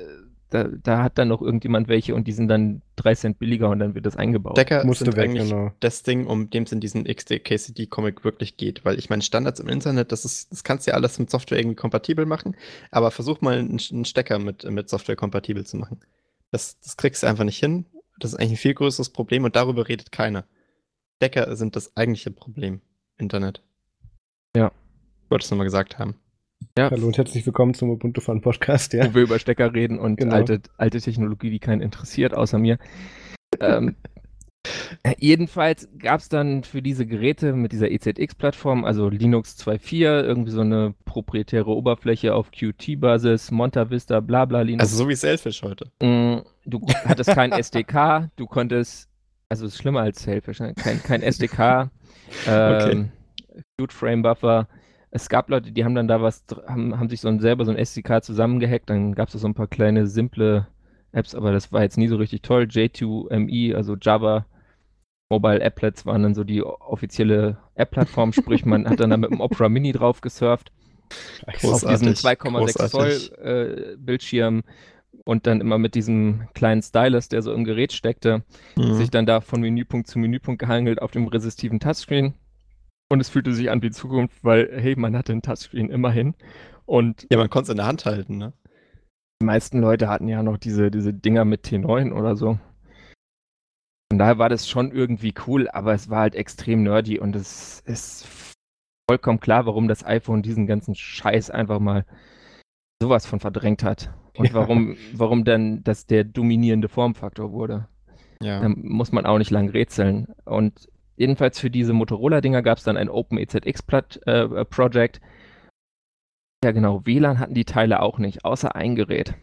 da, da, hat dann noch irgendjemand welche und die sind dann 3 Cent billiger und dann wird das eingebaut. Decker musste sind weg, eigentlich genau. das Ding, um dem es in diesem XD-KCD-Comic wirklich geht. Weil ich meine, Standards im Internet, das, ist, das kannst du ja alles mit Software irgendwie kompatibel machen, aber versuch mal einen, einen Stecker mit, mit Software kompatibel zu machen. Das, das kriegst du einfach nicht hin. Das ist eigentlich ein viel größeres Problem und darüber redet keiner. Decker sind das eigentliche Problem. Internet. Ja. Wollte es nochmal gesagt haben. Ja. Hallo und herzlich willkommen zum Ubuntu Fun Podcast, ja. Wo wir über Stecker reden und genau. alte, alte Technologie, die keinen interessiert, außer mir. ähm, äh, jedenfalls gab es dann für diese Geräte mit dieser EZX-Plattform, also Linux 2.4, irgendwie so eine proprietäre Oberfläche auf Qt-Basis, Monta Vista, bla bla Linux. Also so wie Selfish heute. Mm, du hattest kein SDK, du konntest, also es ist schlimmer als Selfish, ne? kein, kein SDK, ähm, okay. Qt Frame Buffer, es gab Leute, die haben dann da was, haben, haben sich so ein, selber so ein SDK zusammengehackt, dann gab es so ein paar kleine, simple Apps, aber das war jetzt nie so richtig toll. J2ME, also Java Mobile Applets waren dann so die offizielle App-Plattform, sprich man hat dann da mit dem Opera Mini drauf gesurft. Großartig, auf diesen 2,6 Zoll äh, Bildschirm und dann immer mit diesem kleinen Stylus, der so im Gerät steckte, mhm. sich dann da von Menüpunkt zu Menüpunkt gehangelt auf dem resistiven Touchscreen. Und es fühlte sich an wie Zukunft, weil, hey, man hatte ein Touchscreen immerhin. Und ja, man konnte es in der Hand halten, ne? Die meisten Leute hatten ja noch diese, diese Dinger mit T9 oder so. Von daher war das schon irgendwie cool, aber es war halt extrem nerdy und es ist vollkommen klar, warum das iPhone diesen ganzen Scheiß einfach mal sowas von verdrängt hat. Und ja. warum, warum dann das der dominierende Formfaktor wurde. Ja. Da muss man auch nicht lang rätseln. Und jedenfalls für diese Motorola-Dinger gab es dann ein OpenEZX-Project. Äh, ja, genau. WLAN hatten die Teile auch nicht, außer ein Gerät.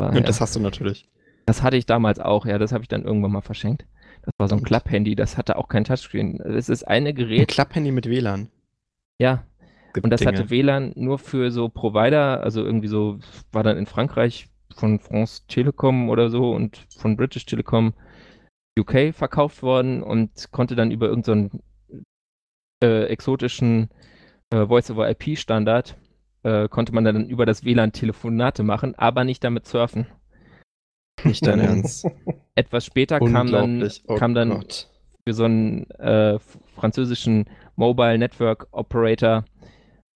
Und ja, das hast du natürlich. Das hatte ich damals auch, ja. Das habe ich dann irgendwann mal verschenkt. Das war so ein Klapp-Handy, das hatte auch kein Touchscreen. Es ist eine Gerät. Ein Klapp-Handy mit WLAN. Ja. und das Dinge. hatte WLAN nur für so Provider, also irgendwie so, war dann in Frankreich von France Telekom oder so und von British Telecom UK verkauft worden und konnte dann über irgendeinen so äh, exotischen äh, Voice-over-IP-Standard äh, konnte man dann über das WLAN Telefonate machen, aber nicht damit surfen. Nicht dein Ernst. Etwas später kam dann, oh kam dann für so einen äh, französischen Mobile Network Operator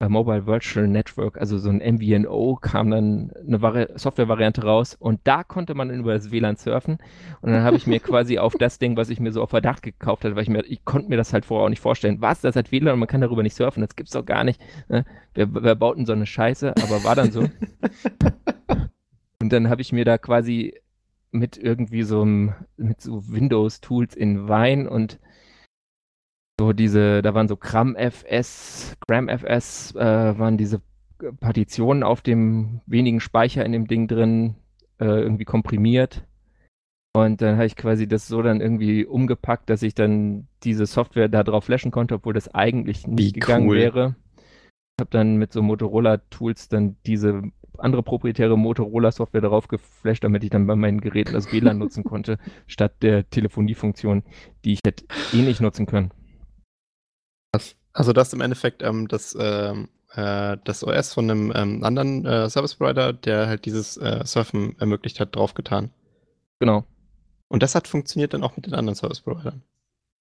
Mobile Virtual Network, also so ein MVNO, kam dann eine Vari Software-Variante raus und da konnte man über das WLAN surfen und dann habe ich mir quasi auf das Ding, was ich mir so auf Verdacht gekauft hatte, weil ich mir, ich konnte mir das halt vorher auch nicht vorstellen. Was, das hat WLAN und man kann darüber nicht surfen, das gibt's doch gar nicht. Ne? Wer, wer baut denn so eine Scheiße? Aber war dann so. und dann habe ich mir da quasi mit irgendwie so einem, mit so Windows-Tools in Wein und so diese, da waren so GramFS, GramFS, äh, waren diese Partitionen auf dem wenigen Speicher in dem Ding drin, äh, irgendwie komprimiert. Und dann habe ich quasi das so dann irgendwie umgepackt, dass ich dann diese Software da drauf flashen konnte, obwohl das eigentlich nicht Wie gegangen cool. wäre. Ich habe dann mit so Motorola-Tools dann diese andere proprietäre Motorola-Software darauf geflasht, damit ich dann bei meinen Geräten das WLAN nutzen konnte, statt der Telefoniefunktion, die ich hätte eh nicht nutzen können. Also das im Endeffekt ähm, das, ähm, äh, das OS von einem ähm, anderen äh, Service Provider, der halt dieses äh, Surfen ermöglicht hat, draufgetan. Genau. Und das hat funktioniert dann auch mit den anderen Service Providern.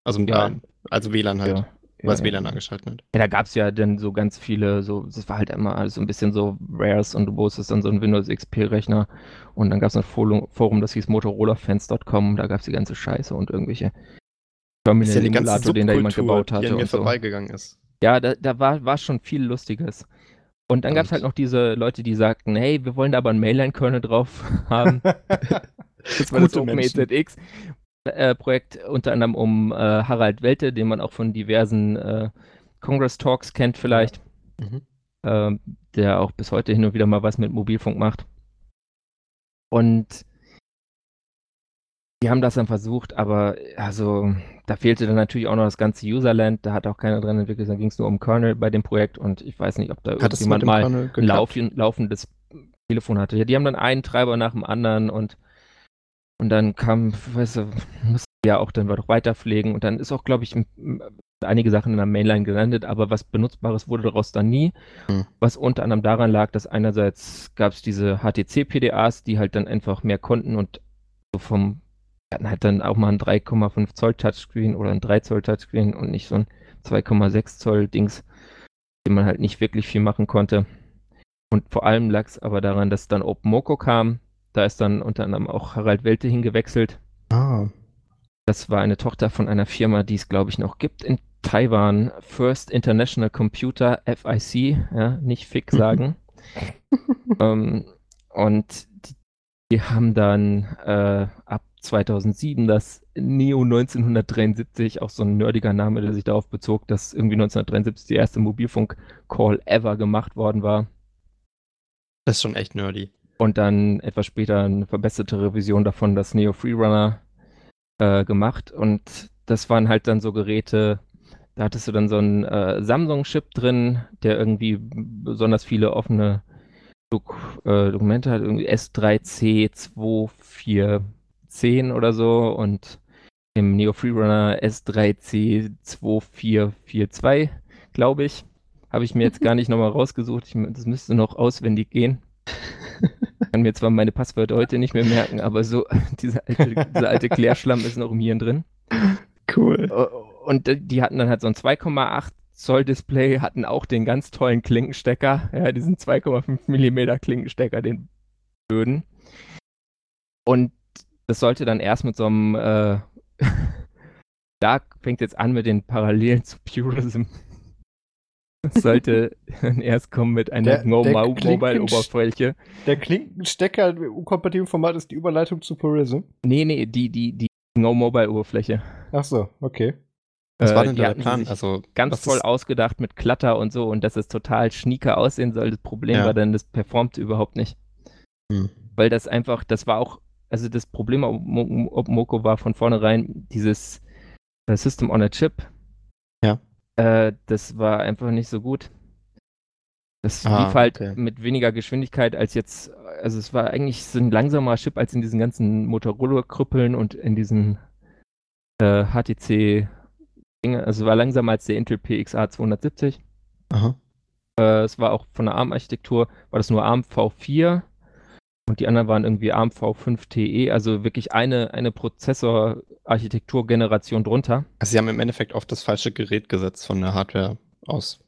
Also, ja. also WLAN halt. Ja. Was ja, WLAN angeschaltet hat. Ja, da gab es ja dann so ganz viele, so, das war halt immer alles so ein bisschen so Rares und du wusstest dann so ein Windows XP-Rechner und dann gab es ein Forum, das hieß motorolafans.com, da gab es die ganze Scheiße und irgendwelche Terminal-Emulator, den da jemand gebaut hatte. Die an mir so. vorbeigegangen ist. Ja, da, da war, war schon viel Lustiges. Und dann gab es halt noch diese Leute, die sagten, hey, wir wollen da aber ein Mainline-Kernel drauf haben. das war das OpenEZX. Äh, Projekt unter anderem um äh, Harald Welte, den man auch von diversen äh, Congress Talks kennt vielleicht, mhm. Ähm, der auch bis heute hin und wieder mal was mit Mobilfunk macht. Und die haben das dann versucht, aber also da fehlte dann natürlich auch noch das ganze Userland, da hat auch keiner dran entwickelt, da ging es nur um Kernel bei dem Projekt und ich weiß nicht, ob da jemand mal ein lauf, laufendes Telefon hatte. Ja, die haben dann einen Treiber nach dem anderen und und dann kam, weißt du, mussten wir ja auch dann doch weiter pflegen und dann ist auch, glaube ich, einige Sachen in der Mainline gelandet, aber was Benutzbares wurde daraus dann nie. Hm. Was unter anderem daran lag, dass einerseits gab es diese HTC-PDAs, die halt dann einfach mehr konnten und so vom wir hatten halt dann auch mal ein 3,5 Zoll Touchscreen oder ein 3 Zoll Touchscreen und nicht so ein 2,6 Zoll Dings, dem man halt nicht wirklich viel machen konnte. Und vor allem lag es aber daran, dass dann OpenMoko kam. Da ist dann unter anderem auch Harald Welte hingewechselt. Ah. Das war eine Tochter von einer Firma, die es, glaube ich, noch gibt in Taiwan. First International Computer, FIC, ja, nicht FIC sagen. ähm, und die, die, haben dann äh, ab 2007 das Neo 1973, auch so ein nerdiger Name, der sich darauf bezog, dass irgendwie 1973 die erste Mobilfunk-Call ever gemacht worden war. Das ist schon echt nerdy. Und dann etwas später eine verbesserte Revision davon, das Neo Freerunner äh, gemacht. Und das waren halt dann so Geräte, da hattest du dann so einen äh, Samsung-Chip drin, der irgendwie besonders viele offene äh, Dokumente hat, irgendwie S3C24 10 oder so und im Neo Freerunner S3C2442, glaube ich. Habe ich mir jetzt gar nicht nochmal rausgesucht. Ich, das müsste noch auswendig gehen. Ich kann mir zwar meine Passwörter heute nicht mehr merken, aber so, dieser alte, dieser alte Klärschlamm ist noch im Hirn drin. Cool. Und die hatten dann halt so ein 2,8 Zoll Display hatten auch den ganz tollen Klinkenstecker, ja, diesen 2,5 mm Klinkenstecker, den blöden. Und das sollte dann erst mit so einem, äh, da fängt jetzt an mit den Parallelen zu Purism. Das sollte dann erst kommen mit einer No-Mobile-Oberfläche. Der Klinkenstecker im kompatiblen Format ist die Überleitung zu Purism? Nee, nee, die, die, die No-Mobile-Oberfläche. Ach so, okay. Was äh, war denn der Plan? Also ganz voll ausgedacht mit Klatter und so und dass es total schnieker aussehen soll. Das Problem ja. war dann, das performt überhaupt nicht. Hm. Weil das einfach, das war auch, also das Problem ob Moko war von vornherein dieses äh, System on a Chip. Ja. Äh, das war einfach nicht so gut. Das ah, lief halt okay. mit weniger Geschwindigkeit als jetzt, also es war eigentlich so ein langsamer Chip als in diesen ganzen Motorola-Krüppeln und in diesen äh, HTC. Also es war langsamer als der Intel PXA 270. Aha. Äh, es war auch von der ARM-Architektur, war das nur ARM V4 und die anderen waren irgendwie ARM V5 TE, also wirklich eine, eine Prozessor-Architektur-Generation drunter. Also sie haben im Endeffekt auf das falsche Gerät gesetzt von der Hardware aus.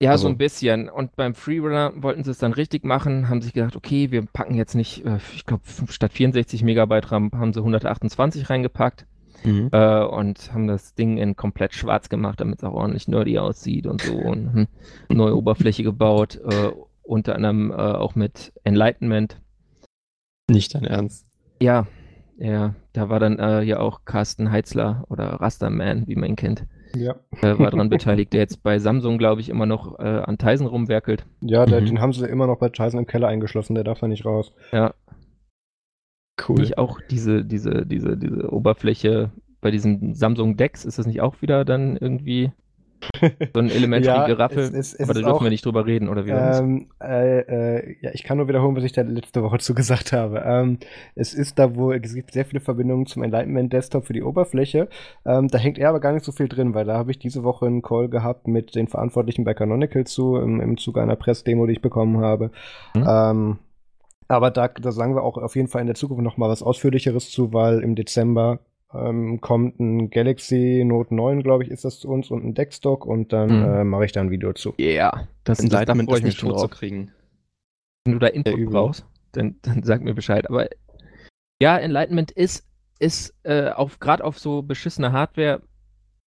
Ja, also. so ein bisschen. Und beim Freerunner wollten sie es dann richtig machen, haben sich gedacht, okay, wir packen jetzt nicht, äh, ich glaube, statt 64 Megabyte RAM haben sie 128 reingepackt. Mhm. Äh, und haben das Ding in komplett schwarz gemacht, damit es auch ordentlich nerdy aussieht und so. Und hm, neue Oberfläche gebaut, äh, unter anderem äh, auch mit Enlightenment. Nicht dein Ernst? Ja, ja, da war dann äh, ja auch Carsten Heitzler oder Rasterman, wie man ihn kennt. Ja. Äh, war daran beteiligt, der jetzt bei Samsung, glaube ich, immer noch äh, an Tyson rumwerkelt. Ja, der, mhm. den haben sie immer noch bei Tyson im Keller eingeschlossen, der darf da nicht raus. Ja, Cool. Nicht auch diese, diese, diese, diese Oberfläche bei diesen Samsung Decks, ist das nicht auch wieder dann irgendwie so ein Elementary ja, Giraffe? Es, es, es aber da dürfen auch, wir nicht drüber reden, oder wie ähm, äh, äh, Ja, ich kann nur wiederholen, was ich da letzte Woche zu gesagt habe. Ähm, es ist da wohl, es gibt sehr viele Verbindungen zum Enlightenment Desktop für die Oberfläche. Ähm, da hängt er aber gar nicht so viel drin, weil da habe ich diese Woche einen Call gehabt mit den Verantwortlichen bei Canonical zu, im, im Zuge einer Pressdemo, die ich bekommen habe. Mhm. Ähm, aber da, da sagen wir auch auf jeden Fall in der Zukunft noch mal was Ausführlicheres zu, weil im Dezember ähm, kommt ein Galaxy Note 9, glaube ich, ist das zu uns und ein Deckstock und dann mhm. äh, mache ich da ein Video zu. Ja, yeah, das, das da freue ich mich schon drauf. zu kriegen. Wenn du da Input ja, brauchst, dann, dann sag mir Bescheid. Aber ja, Enlightenment ist, ist äh, auf gerade auf so beschissene Hardware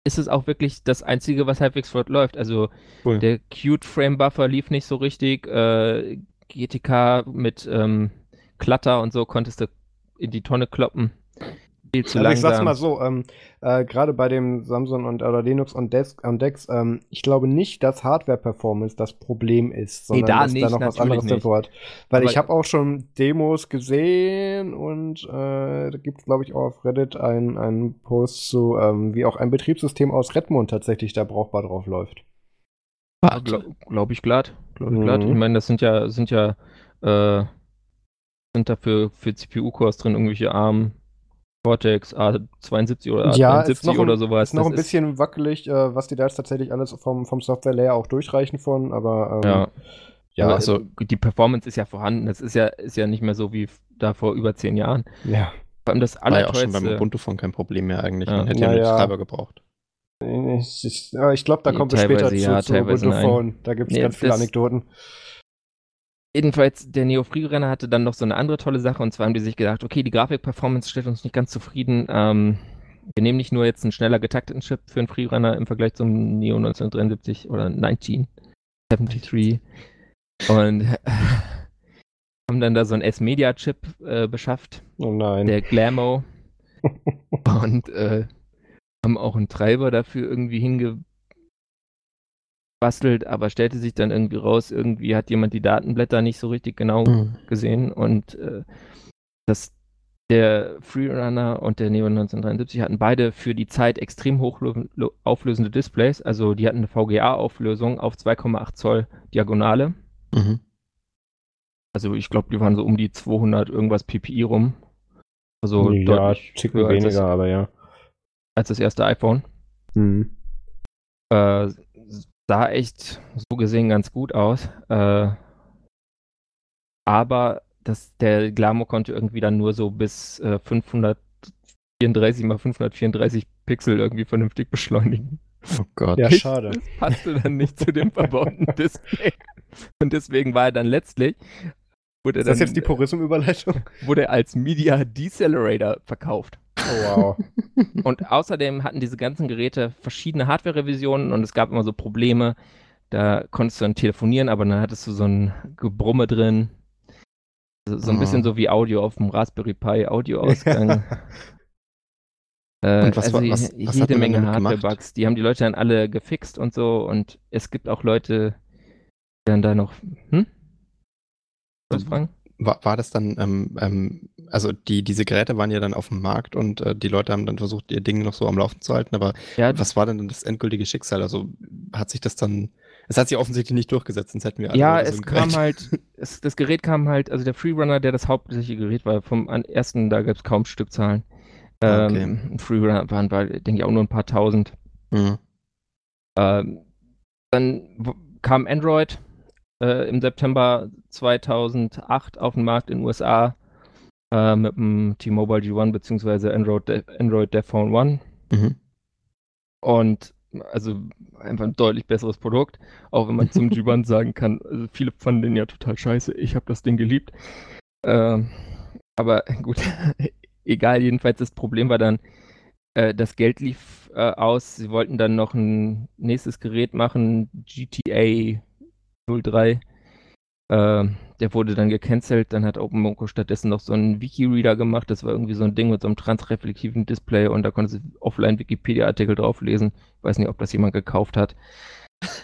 ist es auch wirklich das Einzige, was halbwegs flott läuft. Also cool. der Qt Frame Buffer lief nicht so richtig. Äh, GTK mit ähm, Klatter und so konntest du in die Tonne kloppen. Viel zu also langsam. ich sag's mal so, ähm, äh, gerade bei dem Samsung und oder Linux und Dex, und Dex ähm, ich glaube nicht, dass Hardware-Performance das Problem ist, sondern nee, da dass nicht, da noch was anderes davor hat. Weil Aber ich habe auch schon Demos gesehen und äh, da gibt's glaube ich auch auf Reddit einen, einen Post zu, ähm, wie auch ein Betriebssystem aus Redmond tatsächlich da brauchbar drauf läuft. Ja, Glaube glaub ich glatt. Glaube ich mhm. glatt. Ich meine, das sind ja, sind ja, äh, sind dafür für CPU-Cores drin irgendwelche ARM Cortex A72 oder A73 ja, oder sowas. Ist noch das ein bisschen ist wackelig, äh, was die da jetzt tatsächlich alles vom, vom Software-Layer auch durchreichen von, aber ähm, ja. Ja, aber also die Performance ist ja vorhanden. Das ist ja, ist ja nicht mehr so wie da vor über zehn Jahren. Ja. Vor allem das War ja auch schon beim Ubuntu von kein Problem mehr eigentlich. Ja. Man hätte ja, ja Treiber gebraucht. Ich, ich, ich glaube, da kommt es später zu, ja, zu Ubuntu Phone. Da gibt es nee, ganz viele Anekdoten. Jedenfalls, der Neo Freerunner hatte dann noch so eine andere tolle Sache und zwar haben die sich gedacht, okay, die Grafikperformance stellt uns nicht ganz zufrieden. Ähm, wir nehmen nicht nur jetzt einen schneller getakteten Chip für einen Freerunner im Vergleich zum Neo 1973 oder 1973 und äh, haben dann da so einen S-Media-Chip äh, beschafft. Oh nein. Der Glamo. und äh, haben auch einen Treiber dafür irgendwie hingebastelt, aber stellte sich dann irgendwie raus, irgendwie hat jemand die Datenblätter nicht so richtig genau mhm. gesehen und äh, das der Freerunner und der Neo 1973 hatten beide für die Zeit extrem hochauflösende Displays. Also die hatten eine VGA-Auflösung auf 2,8 Zoll Diagonale. Mhm. Also ich glaube, die waren so um die 200 irgendwas PPI rum. Also ja, deutlich weniger, aber ja als das erste iPhone. Mhm. Äh, sah echt so gesehen ganz gut aus. Äh, aber das, der Glamour konnte irgendwie dann nur so bis äh, 534 mal 534 Pixel irgendwie vernünftig beschleunigen. Oh Gott. Ja, schade. Das passte dann nicht zu dem verbauten Display. Und deswegen war er dann letztlich. Wurde ist das dann, jetzt die Purism-Überleitung? Wurde er als Media Decelerator verkauft. Oh, wow. und außerdem hatten diese ganzen Geräte verschiedene Hardware-Revisionen und es gab immer so Probleme. Da konntest du dann telefonieren, aber dann hattest du so ein Gebrumme drin. So, so ein oh. bisschen so wie Audio auf dem Raspberry Pi Audioausgang. Äh, und was, also was, was jede Menge Hardware-Bugs. Die haben die Leute dann alle gefixt und so. Und es gibt auch Leute, die dann da noch. Hm? Was fragen? War, war das dann, ähm, ähm, also die, diese Geräte waren ja dann auf dem Markt und äh, die Leute haben dann versucht, ihr Ding noch so am Laufen zu halten, aber ja, was war denn das endgültige Schicksal? Also hat sich das dann, es hat sich offensichtlich nicht durchgesetzt, sonst hätten wir alle Ja, es so kam Gerät. halt, es, das Gerät kam halt, also der Freerunner, der das hauptsächliche Gerät war, vom ersten, da gab es kaum Stückzahlen. Ah, okay. Ähm, Freerunner waren, war, denke ich, auch nur ein paar tausend. Mhm. Ähm, dann kam Android äh, im September 2008 auf den Markt in den USA äh, mit dem T-Mobile G1 bzw. Android, De Android Dev Phone One. Mhm. Und also einfach ein deutlich besseres Produkt, auch wenn man zum G1 sagen kann, also viele fanden den ja total scheiße. Ich habe das Ding geliebt. Äh, aber gut, egal, jedenfalls das Problem war dann, äh, das Geld lief äh, aus. Sie wollten dann noch ein nächstes Gerät machen, GTA 03. Äh, der wurde dann gecancelt. Dann hat OpenMoko stattdessen noch so einen Wiki-Reader gemacht. Das war irgendwie so ein Ding mit so einem transreflektiven Display und da konnte sie offline Wikipedia-Artikel drauflesen. Ich weiß nicht, ob das jemand gekauft hat.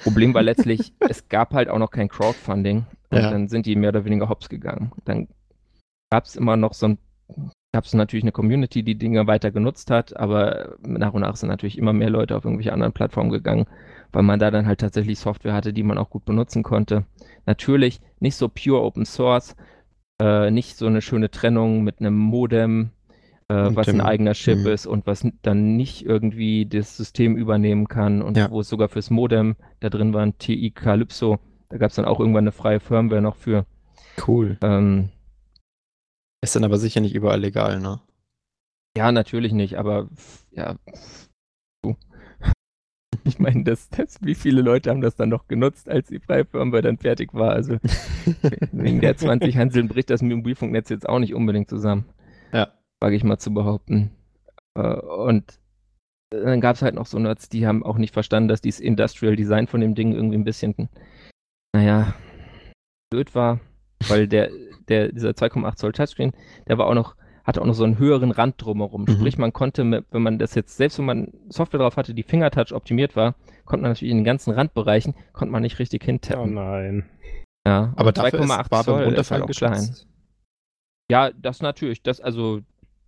Problem war letztlich, es gab halt auch noch kein Crowdfunding. Und ja. dann sind die mehr oder weniger hops gegangen. Dann gab es immer noch so ein gab es natürlich eine Community, die Dinge weiter genutzt hat, aber nach und nach sind natürlich immer mehr Leute auf irgendwelche anderen Plattformen gegangen, weil man da dann halt tatsächlich Software hatte, die man auch gut benutzen konnte. Natürlich nicht so pure Open Source, äh, nicht so eine schöne Trennung mit einem Modem, äh, was ein eigener Chip mh. ist und was dann nicht irgendwie das System übernehmen kann und ja. wo es sogar fürs Modem da drin war ein TI Calypso. Da gab es dann auch irgendwann eine freie Firmware noch für. Cool. Ähm, ist dann aber sicher nicht überall legal, ne? Ja, natürlich nicht, aber ja. Ich meine, das, das, wie viele Leute haben das dann noch genutzt, als die Freifirmware dann fertig war? Also wegen der 20 Hanseln bricht das Mobilfunknetz jetzt auch nicht unbedingt zusammen. Ja. Wage ich mal zu behaupten. Äh, und dann gab es halt noch so Nerds, die haben auch nicht verstanden, dass dieses Industrial Design von dem Ding irgendwie ein bisschen, naja, blöd war, weil der der, dieser 2,8 Zoll Touchscreen, der war auch noch, hatte auch noch so einen höheren Rand drumherum. Mhm. Sprich, man konnte, wenn man das jetzt, selbst wenn man Software drauf hatte, die Fingertouch optimiert war, konnte man natürlich in den ganzen Randbereichen, konnte man nicht richtig hintappen. Oh nein. Ja, aber 2,8 Zoll ist halt auch klein. Ja, das natürlich, das also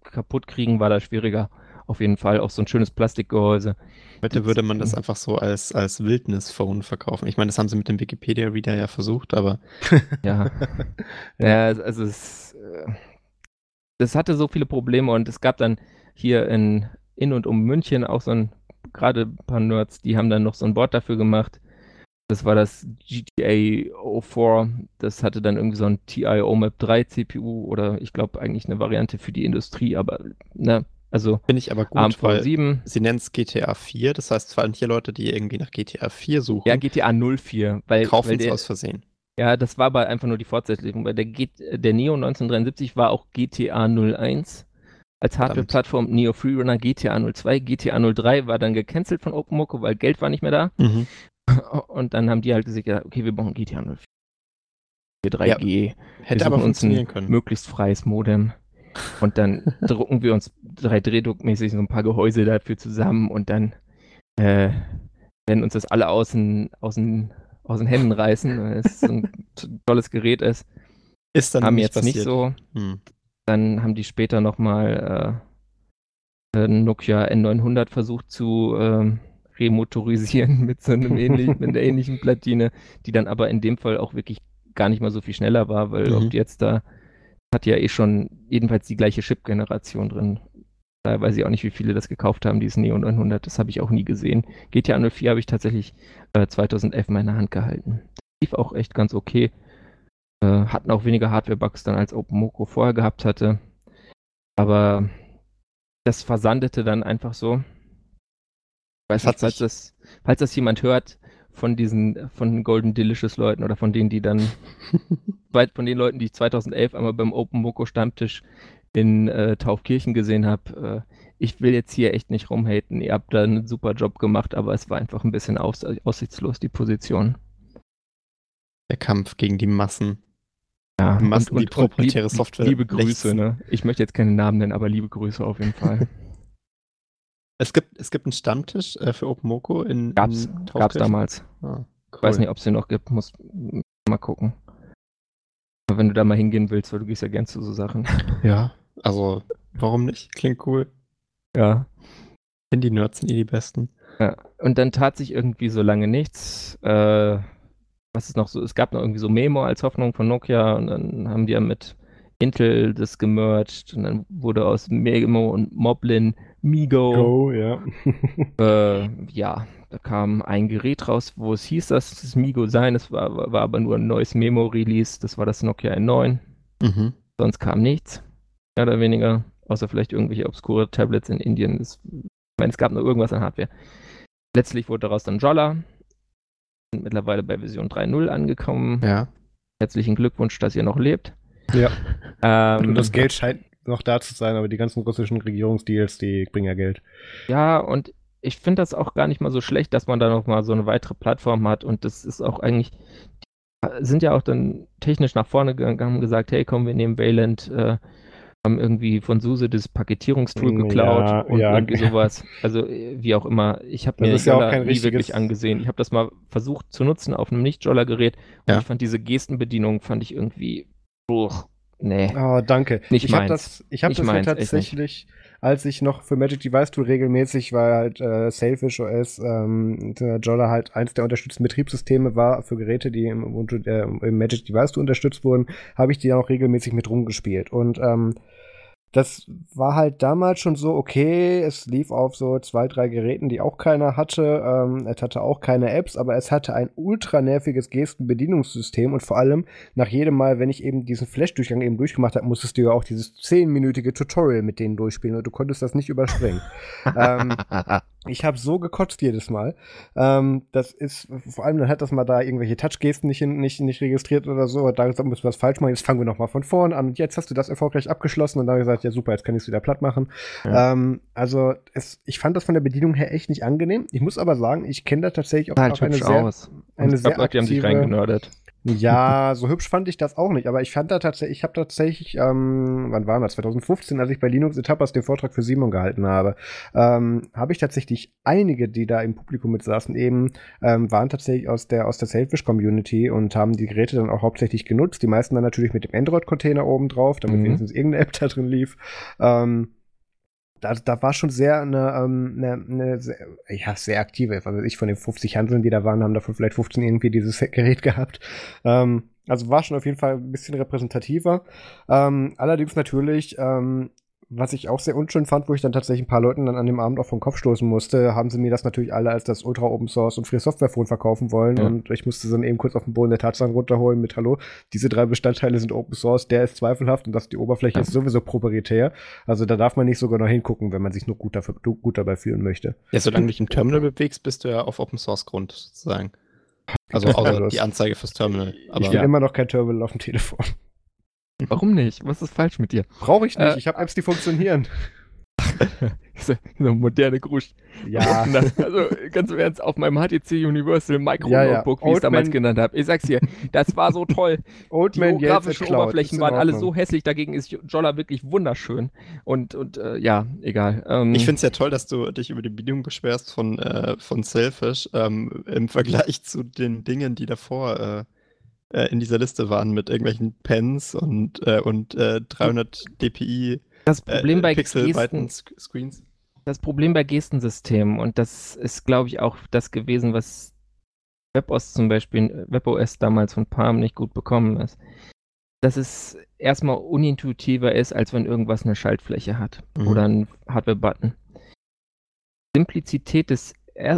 kaputt kriegen war da schwieriger. Auf jeden Fall auch so ein schönes Plastikgehäuse. Heute würde man das einfach so als, als Wildnis-Phone verkaufen. Ich meine, das haben sie mit dem Wikipedia-Reader ja versucht, aber. ja. ja, also es, äh, das hatte so viele Probleme und es gab dann hier in, in und um München auch so ein, gerade ein paar Nerds, die haben dann noch so ein Board dafür gemacht. Das war das GTA 04. Das hatte dann irgendwie so ein TI OMAP 3 CPU oder ich glaube eigentlich eine Variante für die Industrie, aber ne, also finde ich aber gut, AMV weil 7. sie nennen es GTA 4, das heißt vor allem hier Leute, die irgendwie nach GTA 4 suchen. Ja, GTA 04, weil kaufen es aus Versehen. Ja, das war aber einfach nur die Fortsetzung, weil der, der Neo 1973 war auch GTA 01 als Hardware-Plattform, Neo Freerunner GTA 02, GTA 03 war dann gecancelt von OpenMoko, weil Geld war nicht mehr da. Mhm. Und dann haben die halt gesagt, okay, wir brauchen GTA 04. 3G. Ja, hätte aber funktionieren uns ein können. Möglichst freies Modem. Und dann drucken wir uns 3D-Druckmäßig so ein paar Gehäuse dafür zusammen und dann äh, werden uns das alle aus den, aus den, aus den Händen reißen, weil es so ein tolles Gerät ist. Ist dann haben nicht jetzt passiert. nicht so. Hm. Dann haben die später nochmal äh, Nokia N900 versucht zu äh, remotorisieren mit so einem ähnlichen, mit einer ähnlichen Platine, die dann aber in dem Fall auch wirklich gar nicht mal so viel schneller war, weil mhm. ob die jetzt da hat ja eh schon jedenfalls die gleiche Chip-Generation drin. Daher weiß ich auch nicht, wie viele das gekauft haben, dieses Neo 900. Das habe ich auch nie gesehen. GTA 04 habe ich tatsächlich äh, 2011 in meiner Hand gehalten. Lief auch echt ganz okay. Äh, hatten auch weniger Hardware-Bugs dann als OpenMoko vorher gehabt hatte. Aber das versandete dann einfach so. Weiß nicht, falls das, falls das jemand hört von diesen, von Golden Delicious Leuten oder von denen, die dann, von den Leuten, die ich 2011 einmal beim Open Moko Stammtisch in äh, Taufkirchen gesehen habe, äh, ich will jetzt hier echt nicht rumhaten. Ihr habt da einen super Job gemacht, aber es war einfach ein bisschen aus, aussichtslos, die Position. Der Kampf gegen die Massen. Ja, Massen, und, und, die proprietäre Software. Liebe Grüße, ne? Ich möchte jetzt keine Namen nennen, aber liebe Grüße auf jeden Fall. Es gibt, es gibt einen Stammtisch äh, für OpenMoko in Gab's, in gab's damals. Ah, cool. Weiß nicht, ob es den noch gibt, muss mal gucken. Aber wenn du da mal hingehen willst, weil du gehst ja gern zu so Sachen. Ja, also warum nicht? Klingt cool. Ja. Denn die Nerds sind eh die besten. Ja. Und dann tat sich irgendwie so lange nichts. Äh, was ist noch so? Es gab noch irgendwie so Memo als Hoffnung von Nokia und dann haben die ja mit Intel das gemerged und dann wurde aus Memo und Moblin Migo. Go, ja. äh, ja, da kam ein Gerät raus, wo es hieß, dass es Migo sein. Es war, war aber nur ein neues Memo-Release. Das war das Nokia N9. Mhm. Sonst kam nichts. Mehr oder weniger. Außer vielleicht irgendwelche obskure Tablets in Indien. Das, ich meine, es gab nur irgendwas an Hardware. Letztlich wurde daraus dann Jolla. Sind mittlerweile bei Version 3.0 angekommen. Ja. Herzlichen Glückwunsch, dass ihr noch lebt. Ja. Ähm, und das Geld scheint noch da zu sein, aber die ganzen russischen Regierungsdeals, die bringen ja Geld. Ja, und ich finde das auch gar nicht mal so schlecht, dass man da noch mal so eine weitere Plattform hat und das ist auch eigentlich, sind ja auch dann technisch nach vorne gegangen, haben gesagt, hey komm, wir nehmen Wayland, äh, haben irgendwie von SUSE das Paketierungstool geklaut ja, und ja. irgendwie sowas. Also wie auch immer. Ich habe mir das ja auch kein nie wirklich angesehen. Ich habe das mal versucht zu nutzen auf einem Nicht-Jolla-Gerät und ja. ich fand diese Gestenbedienung fand ich irgendwie Uch, nee. Oh, danke. Nicht ich habe das, ich hab das meins, ja tatsächlich, als ich noch für Magic Device Tool regelmäßig war, halt äh, Sailfish OS, ähm, Jolla halt eins der unterstützten Betriebssysteme war für Geräte, die im, Ubuntu, äh, im Magic Device Tool unterstützt wurden, habe ich die auch regelmäßig mit rumgespielt. Und ähm, das war halt damals schon so, okay, es lief auf so zwei, drei Geräten, die auch keiner hatte. Ähm, es hatte auch keine Apps, aber es hatte ein ultra nerviges Gestenbedienungssystem und vor allem nach jedem Mal, wenn ich eben diesen Flash-Durchgang eben durchgemacht habe, musstest du ja auch dieses zehnminütige Tutorial mit denen durchspielen und du konntest das nicht überspringen. ähm, ich habe so gekotzt jedes Mal. Ähm, das ist, vor allem dann hat das mal da irgendwelche Touch-Gesten nicht, nicht, nicht registriert oder so. Und da gesagt, müssen wir was falsch machen. Jetzt fangen wir nochmal von vorn an. Und jetzt hast du das erfolgreich abgeschlossen. Und dann habe ich gesagt, ja super, jetzt kann ich es wieder platt machen. Ja. Ähm, also es, ich fand das von der Bedienung her echt nicht angenehm. Ich muss aber sagen, ich kenne da tatsächlich auch, halt auch eine sehr, aus. eine sehr aktive, die haben sich reingenördet. Ja, so hübsch fand ich das auch nicht, aber ich fand da tatsächlich, ich habe tatsächlich, ähm, wann war das? 2015, als ich bei Linux Etapas den Vortrag für Simon gehalten habe, ähm, habe ich tatsächlich einige, die da im Publikum mit saßen, eben, ähm, waren tatsächlich aus der, aus der Selfish Community und haben die Geräte dann auch hauptsächlich genutzt. Die meisten dann natürlich mit dem Android-Container oben drauf, damit mhm. wenigstens irgendeine App da drin lief. Ähm, da, da war schon sehr eine, ähm, eine, eine sehr, ja, sehr aktive, weiß ich, von den 50 Handeln, die da waren, haben davon vielleicht 15 irgendwie dieses Gerät gehabt. Ähm, also war schon auf jeden Fall ein bisschen repräsentativer. Ähm, allerdings natürlich ähm, was ich auch sehr unschön fand, wo ich dann tatsächlich ein paar Leuten dann an dem Abend auch vom Kopf stoßen musste, haben sie mir das natürlich alle als das Ultra Open Source und Free Software Phone verkaufen wollen ja. und ich musste dann eben kurz auf den Boden der Tatsachen runterholen mit Hallo, diese drei Bestandteile sind Open Source, der ist zweifelhaft und das die Oberfläche ist sowieso proprietär. Also da darf man nicht sogar noch hingucken, wenn man sich nur gut, dafür, gut dabei fühlen möchte. Ja, solange du dich im Terminal bewegst, bist du ja auf Open Source Grund sozusagen. Also außer die Anzeige fürs Terminal. Aber ich will ja. immer noch kein Terminal auf dem Telefon. Warum nicht? Was ist falsch mit dir? Brauche ich nicht. Äh, ich habe Apps, die funktionieren. so, so moderne Grusch. Ja. also ganz im Ernst, auf meinem HTC Universal Micro ja, Notebook, ja. wie ich es damals Man, genannt habe. Ich sag's dir, das war so toll. Old Die Man grafischen Oberflächen waren alle so hässlich, dagegen ist Jolla wirklich wunderschön. Und, und äh, ja, egal. Ähm, ich finde es ja toll, dass du dich über die Bedienung beschwerst von, äh, von Selfish ähm, im Vergleich zu den Dingen, die davor äh, äh, in dieser Liste waren mit irgendwelchen Pens und, äh, und äh, 300 dpi das Problem bei Pixel Gesten, Screens. Das Problem bei Gestensystemen und das ist, glaube ich, auch das gewesen, was WebOS zum Beispiel, WebOS damals von Palm nicht gut bekommen ist. Dass es erstmal unintuitiver ist, als wenn irgendwas eine Schaltfläche hat mhm. oder einen Hardware-Button. Simplizität des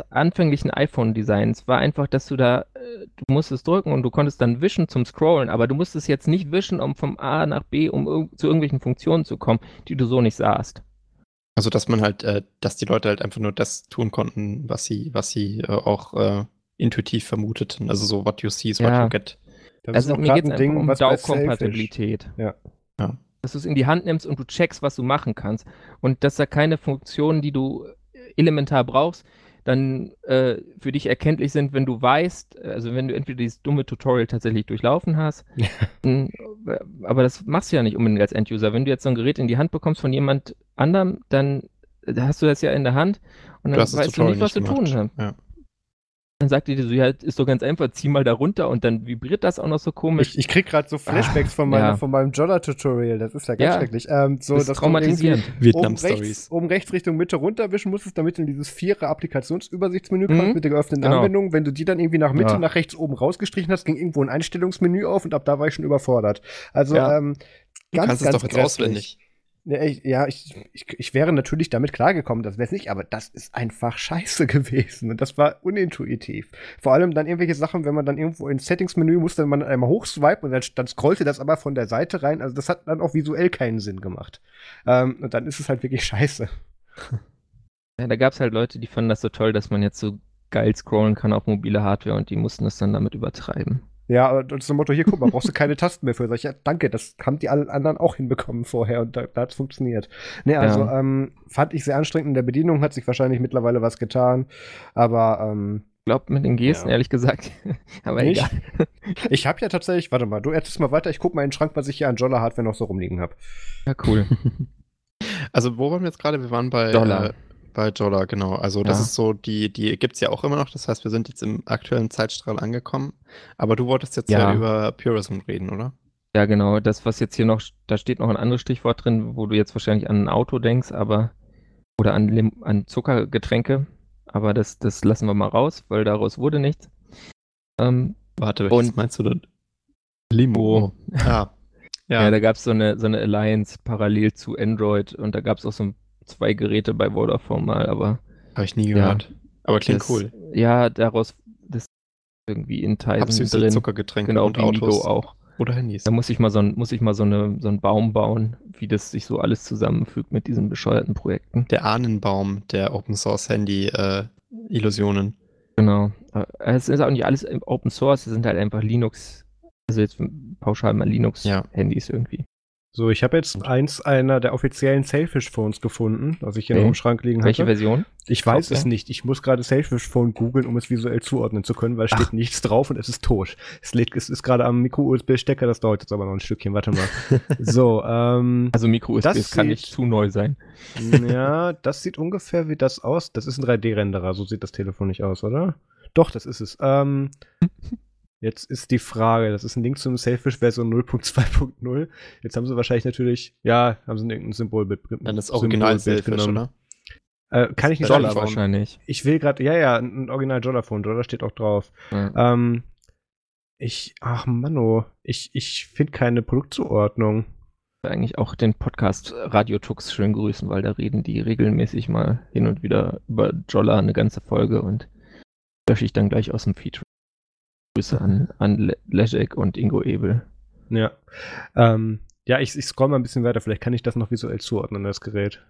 anfänglichen iPhone-Designs war einfach, dass du da, äh, du musstest drücken und du konntest dann wischen zum Scrollen, aber du musstest jetzt nicht wischen, um vom A nach B, um zu irgendwelchen Funktionen zu kommen, die du so nicht sahst. Also dass man halt, äh, dass die Leute halt einfach nur das tun konnten, was sie, was sie äh, auch äh, intuitiv vermuteten. Also so what you see is what you get. Das also mir geht es Ding, um DAO-Kompatibilität. Ja. ja. Dass du es in die Hand nimmst und du checkst, was du machen kannst. Und dass da keine Funktionen, die du elementar brauchst, dann äh, für dich erkenntlich sind, wenn du weißt, also wenn du entweder dieses dumme Tutorial tatsächlich durchlaufen hast, aber das machst du ja nicht unbedingt als End-User. Wenn du jetzt so ein Gerät in die Hand bekommst von jemand anderem, dann hast du das ja in der Hand und dann weißt du nicht, was du tun hast. Ja. Dann sagt die so, ja, ist doch ganz einfach, zieh mal da runter und dann vibriert das auch noch so komisch. Ich, ich krieg gerade so Flashbacks Ach, von, meinem, ja. von meinem Jolla-Tutorial, das ist ja ganz ja. schrecklich. Ähm, so, das ist traumatisierend. Vietnam oben rechts, oben rechts Richtung Mitte runterwischen musstest, damit du in dieses vierer Applikationsübersichtsmenü mhm. kommst mit der geöffneten genau. Anwendung. Wenn du die dann irgendwie nach Mitte, ja. nach rechts oben rausgestrichen hast, ging irgendwo ein Einstellungsmenü auf und ab da war ich schon überfordert. Also, ähm, ganz, du kannst ganz es doch jetzt auswendig. Ja, ich, ich, ich wäre natürlich damit klargekommen, das wäre es nicht, aber das ist einfach scheiße gewesen und das war unintuitiv. Vor allem dann irgendwelche Sachen, wenn man dann irgendwo ins Settings-Menü musste man einmal hochswipen und dann, dann scrollte das aber von der Seite rein. Also das hat dann auch visuell keinen Sinn gemacht. Ähm, und dann ist es halt wirklich scheiße. Ja, da gab es halt Leute, die fanden das so toll, dass man jetzt so geil scrollen kann auf mobile Hardware und die mussten das dann damit übertreiben. Ja, und das Motto, hier, guck mal, brauchst du keine Tasten mehr für. Sag ich, ja, danke, das haben die alle anderen auch hinbekommen vorher und da, da hat es funktioniert. Nee, also ja. ähm, fand ich sehr anstrengend in der Bedienung, hat sich wahrscheinlich mittlerweile was getan, aber ähm, Glaubt mit den Gesten, ja. ehrlich gesagt. aber Nicht? egal. ich habe ja tatsächlich, warte mal, du erzählst mal weiter, ich guck mal in den Schrank, was ich hier an Jolla Hardware noch so rumliegen habe. Ja, cool. also, wo waren wir jetzt gerade? Wir waren bei Dollar. Äh, bei Jolla, genau. Also das ja. ist so, die, die gibt es ja auch immer noch. Das heißt, wir sind jetzt im aktuellen Zeitstrahl angekommen. Aber du wolltest jetzt ja, ja über Purism reden, oder? Ja, genau. Das, was jetzt hier noch, da steht noch ein anderes Stichwort drin, wo du jetzt wahrscheinlich an ein Auto denkst, aber oder an, an Zuckergetränke. Aber das, das lassen wir mal raus, weil daraus wurde nichts. Ähm, Warte, was und, meinst du denn? Limo. Ah. Ja. ja, da gab es so eine, so eine Alliance parallel zu Android und da gab es auch so ein zwei Geräte bei Vodafone mal, aber. Habe ich nie gehört. Ja, aber klingt das, cool. Ja, daraus das irgendwie in Teilen drin. Zuckergetränke genau, und Autos auch. Oder Handys. Da muss ich mal so ein, muss ich mal so, eine, so einen Baum bauen, wie das sich so alles zusammenfügt mit diesen bescheuerten Projekten. Der Ahnenbaum der Open Source Handy äh, Illusionen. Genau. Es ist auch nicht alles Open Source, es sind halt einfach Linux, also jetzt pauschal mal Linux-Handys ja. irgendwie. So, ich habe jetzt eins einer der offiziellen Sailfish Phones gefunden, was ich hier okay. noch im Schrank liegen habe. Welche Version? Ich weiß okay. es nicht. Ich muss gerade Sailfish Phone googeln, um es visuell zuordnen zu können, weil es steht nichts drauf und es ist tot. Es, liegt, es ist gerade am Micro-USB-Stecker, das dauert jetzt aber noch ein Stückchen. Warte mal. so, ähm. Also Micro-USB kann nicht zu neu sein. ja, das sieht ungefähr wie das aus. Das ist ein 3D-Renderer, so sieht das Telefon nicht aus, oder? Doch, das ist es. Ähm. Jetzt ist die Frage, das ist ein Link zum Selfish Version 0.2.0. Jetzt haben sie wahrscheinlich natürlich, ja, haben sie irgendein Symbol mit. Dann ist Original Selfish, genommen. oder? Äh, kann ich nicht Dollar wahrscheinlich. Ich will gerade, ja, ja, ein Original Dollar-Phone, Dollar steht auch drauf. Ja. Ähm, ich, ach Manno, ich, ich finde keine Produktzuordnung. Eigentlich auch den Podcast Radio Tux schön grüßen, weil da reden die regelmäßig mal hin und wieder über Jolla eine ganze Folge und lösche ich dann gleich aus dem Feature. Grüße an, an Leszek und Ingo Ebel. Ja. Ähm, ja, ich, ich scroll mal ein bisschen weiter. Vielleicht kann ich das noch visuell zuordnen, das Gerät.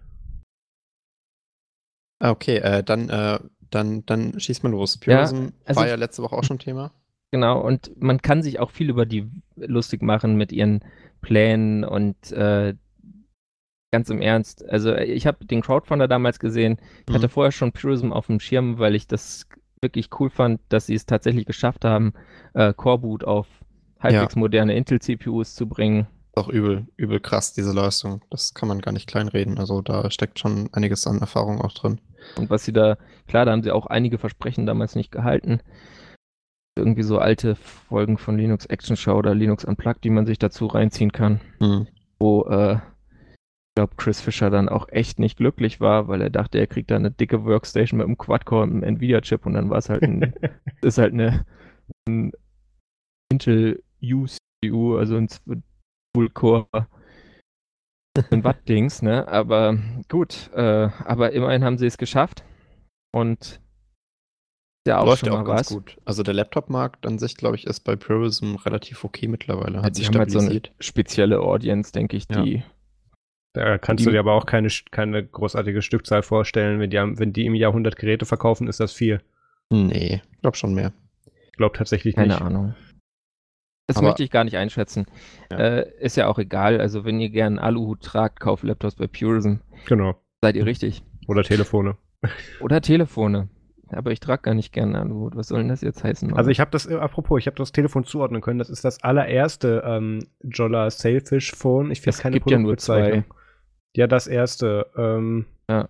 Ah, okay, äh, dann, äh, dann, dann schieß mal los. Purism ja, also war ja letzte Woche auch schon Thema. Genau, und man kann sich auch viel über die lustig machen mit ihren Plänen und äh, ganz im Ernst. Also ich habe den Crowdfunder damals gesehen. Ich mhm. hatte vorher schon Purism auf dem Schirm, weil ich das wirklich cool fand, dass sie es tatsächlich geschafft haben, äh, Coreboot auf halbwegs ja. moderne Intel-CPUs zu bringen. Auch übel, übel krass, diese Leistung. Das kann man gar nicht kleinreden. Also da steckt schon einiges an Erfahrung auch drin. Und was sie da, klar, da haben sie auch einige Versprechen damals nicht gehalten. Irgendwie so alte Folgen von Linux Action Show oder Linux Unplugged, die man sich dazu reinziehen kann. Hm. Wo äh, glaube, Chris Fischer dann auch echt nicht glücklich war, weil er dachte, er kriegt da eine dicke Workstation mit einem Quad-Core und einem Nvidia-Chip und dann war es halt ein, ist halt eine ein Intel U-CPU, also ein Full-Core ein Watt-Dings, ne? Aber gut, äh, aber immerhin haben sie es geschafft und ja auch Läuft schon ja auch mal ganz was. gut. Also der Laptop-Markt an sich, glaube ich, ist bei Purism relativ okay mittlerweile. Hat sich haben halt so eine spezielle Audience, denke ich, die Da kannst die, du dir aber auch keine, keine großartige Stückzahl vorstellen. Wenn die, wenn die im Jahr 100 Geräte verkaufen, ist das viel. Nee, ich glaube schon mehr. Ich glaube tatsächlich keine nicht. Keine Ahnung. Das aber, möchte ich gar nicht einschätzen. Ja. Äh, ist ja auch egal. Also, wenn ihr gerne Aluhut tragt, kauft Laptops bei Purism. Genau. Seid ihr richtig. Oder Telefone. Oder Telefone. Aber ich trage gar nicht gerne Aluhut. Was soll denn das jetzt heißen? Also ich habe das, äh, apropos, ich habe das Telefon zuordnen können. Das ist das allererste ähm, Jolla Sailfish Phone. Ich finde keine gibt ja nur zwei. Ja, das erste. Ähm, ja.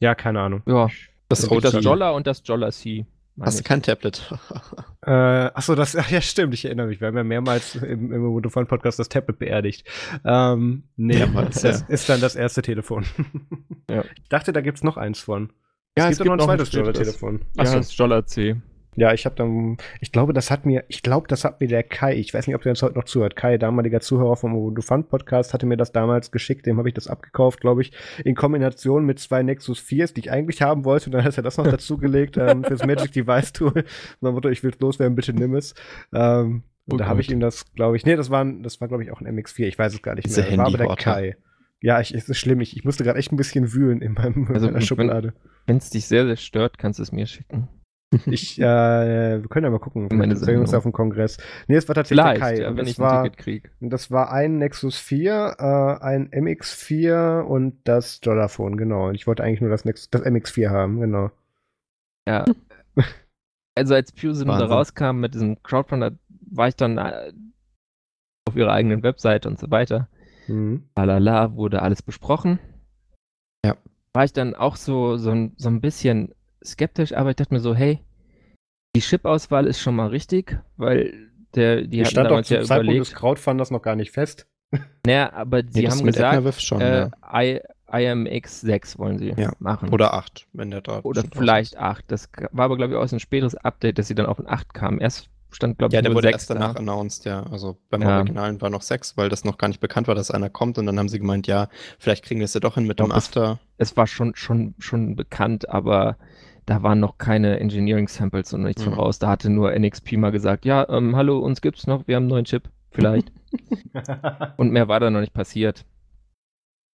Ja, keine Ahnung. Ja. Das, das, das Jolla und das Jolla C. Hast du kein Tablet? äh, achso, das, ach ja, stimmt, ich erinnere mich. Wir haben ja mehrmals im, im Vodafone-Podcast das Tablet beerdigt. Ähm, nee, mehrmals, das ja. ist dann das erste Telefon. ja. Ich dachte, da gibt es noch eins von. Ja, es, es gibt, gibt noch ein zweites Jolla-Telefon. Ja, das Jolla C. Ja, ich habe dann, ich glaube, das hat mir, ich glaube, das hat mir der Kai, ich weiß nicht, ob der uns heute noch zuhört, Kai, damaliger Zuhörer vom Ubuntu Fun Podcast, hatte mir das damals geschickt, dem habe ich das abgekauft, glaube ich, in Kombination mit zwei Nexus 4s, die ich eigentlich haben wollte, und dann hat er das noch dazugelegt ähm, fürs Magic Device Tool. Und Motto, ich will loswerden, bitte nimm es. Ähm, und oh da habe ich ihm das, glaube ich, nee, das war, das war, glaube ich, auch ein MX4, ich weiß es gar nicht mehr. Das war aber der Kai. Ja, ich, es ist schlimm. Ich, ich musste gerade echt ein bisschen wühlen in, meinem, also, in meiner Schublade. Wenn es dich sehr, sehr stört, kannst du es mir schicken. Ich, äh, wir können ja mal gucken. Meine wir uns auf dem Kongress. Nee, es war tatsächlich Vielleicht, Kai. Ja, wenn ich war, ein Ticket krieg. Das war ein Nexus 4, äh, ein MX4 und das Jollaphone, genau. Und ich wollte eigentlich nur das, Nex das MX4 haben, genau. Ja. also als PureSim da rauskam mit diesem Crowdfunder, war ich dann äh, auf ihrer eigenen Webseite und so weiter. Mhm. Lalala, wurde alles besprochen. Ja. War ich dann auch so, so, so ein bisschen skeptisch, aber ich dachte mir so, hey, die Chip-Auswahl ist schon mal richtig, weil der, die, die stand damals auch zum ja Zeitpunkt überlegt, des Crowdfunders noch gar nicht fest. Naja, aber sie nee, haben gesagt, schon, äh, ja. IMX 6 wollen sie ja. machen. Oder 8, wenn der da Oder vielleicht 8. Das war aber, glaube ich, auch ein späteres Update, dass sie dann auf ein 8 kamen. Erst stand, glaube ich, Ja, der wurde erst danach da. announced, ja. Also beim ja. Originalen war noch 6, weil das noch gar nicht bekannt war, dass einer kommt. Und dann haben sie gemeint, ja, vielleicht kriegen wir es ja doch hin mit dem After. Es, es war schon, schon, schon bekannt, aber da waren noch keine Engineering Samples und nichts mhm. von raus. Da hatte nur NXP mal gesagt, ja, ähm, hallo, uns gibt's noch, wir haben einen neuen Chip, vielleicht. und mehr war da noch nicht passiert.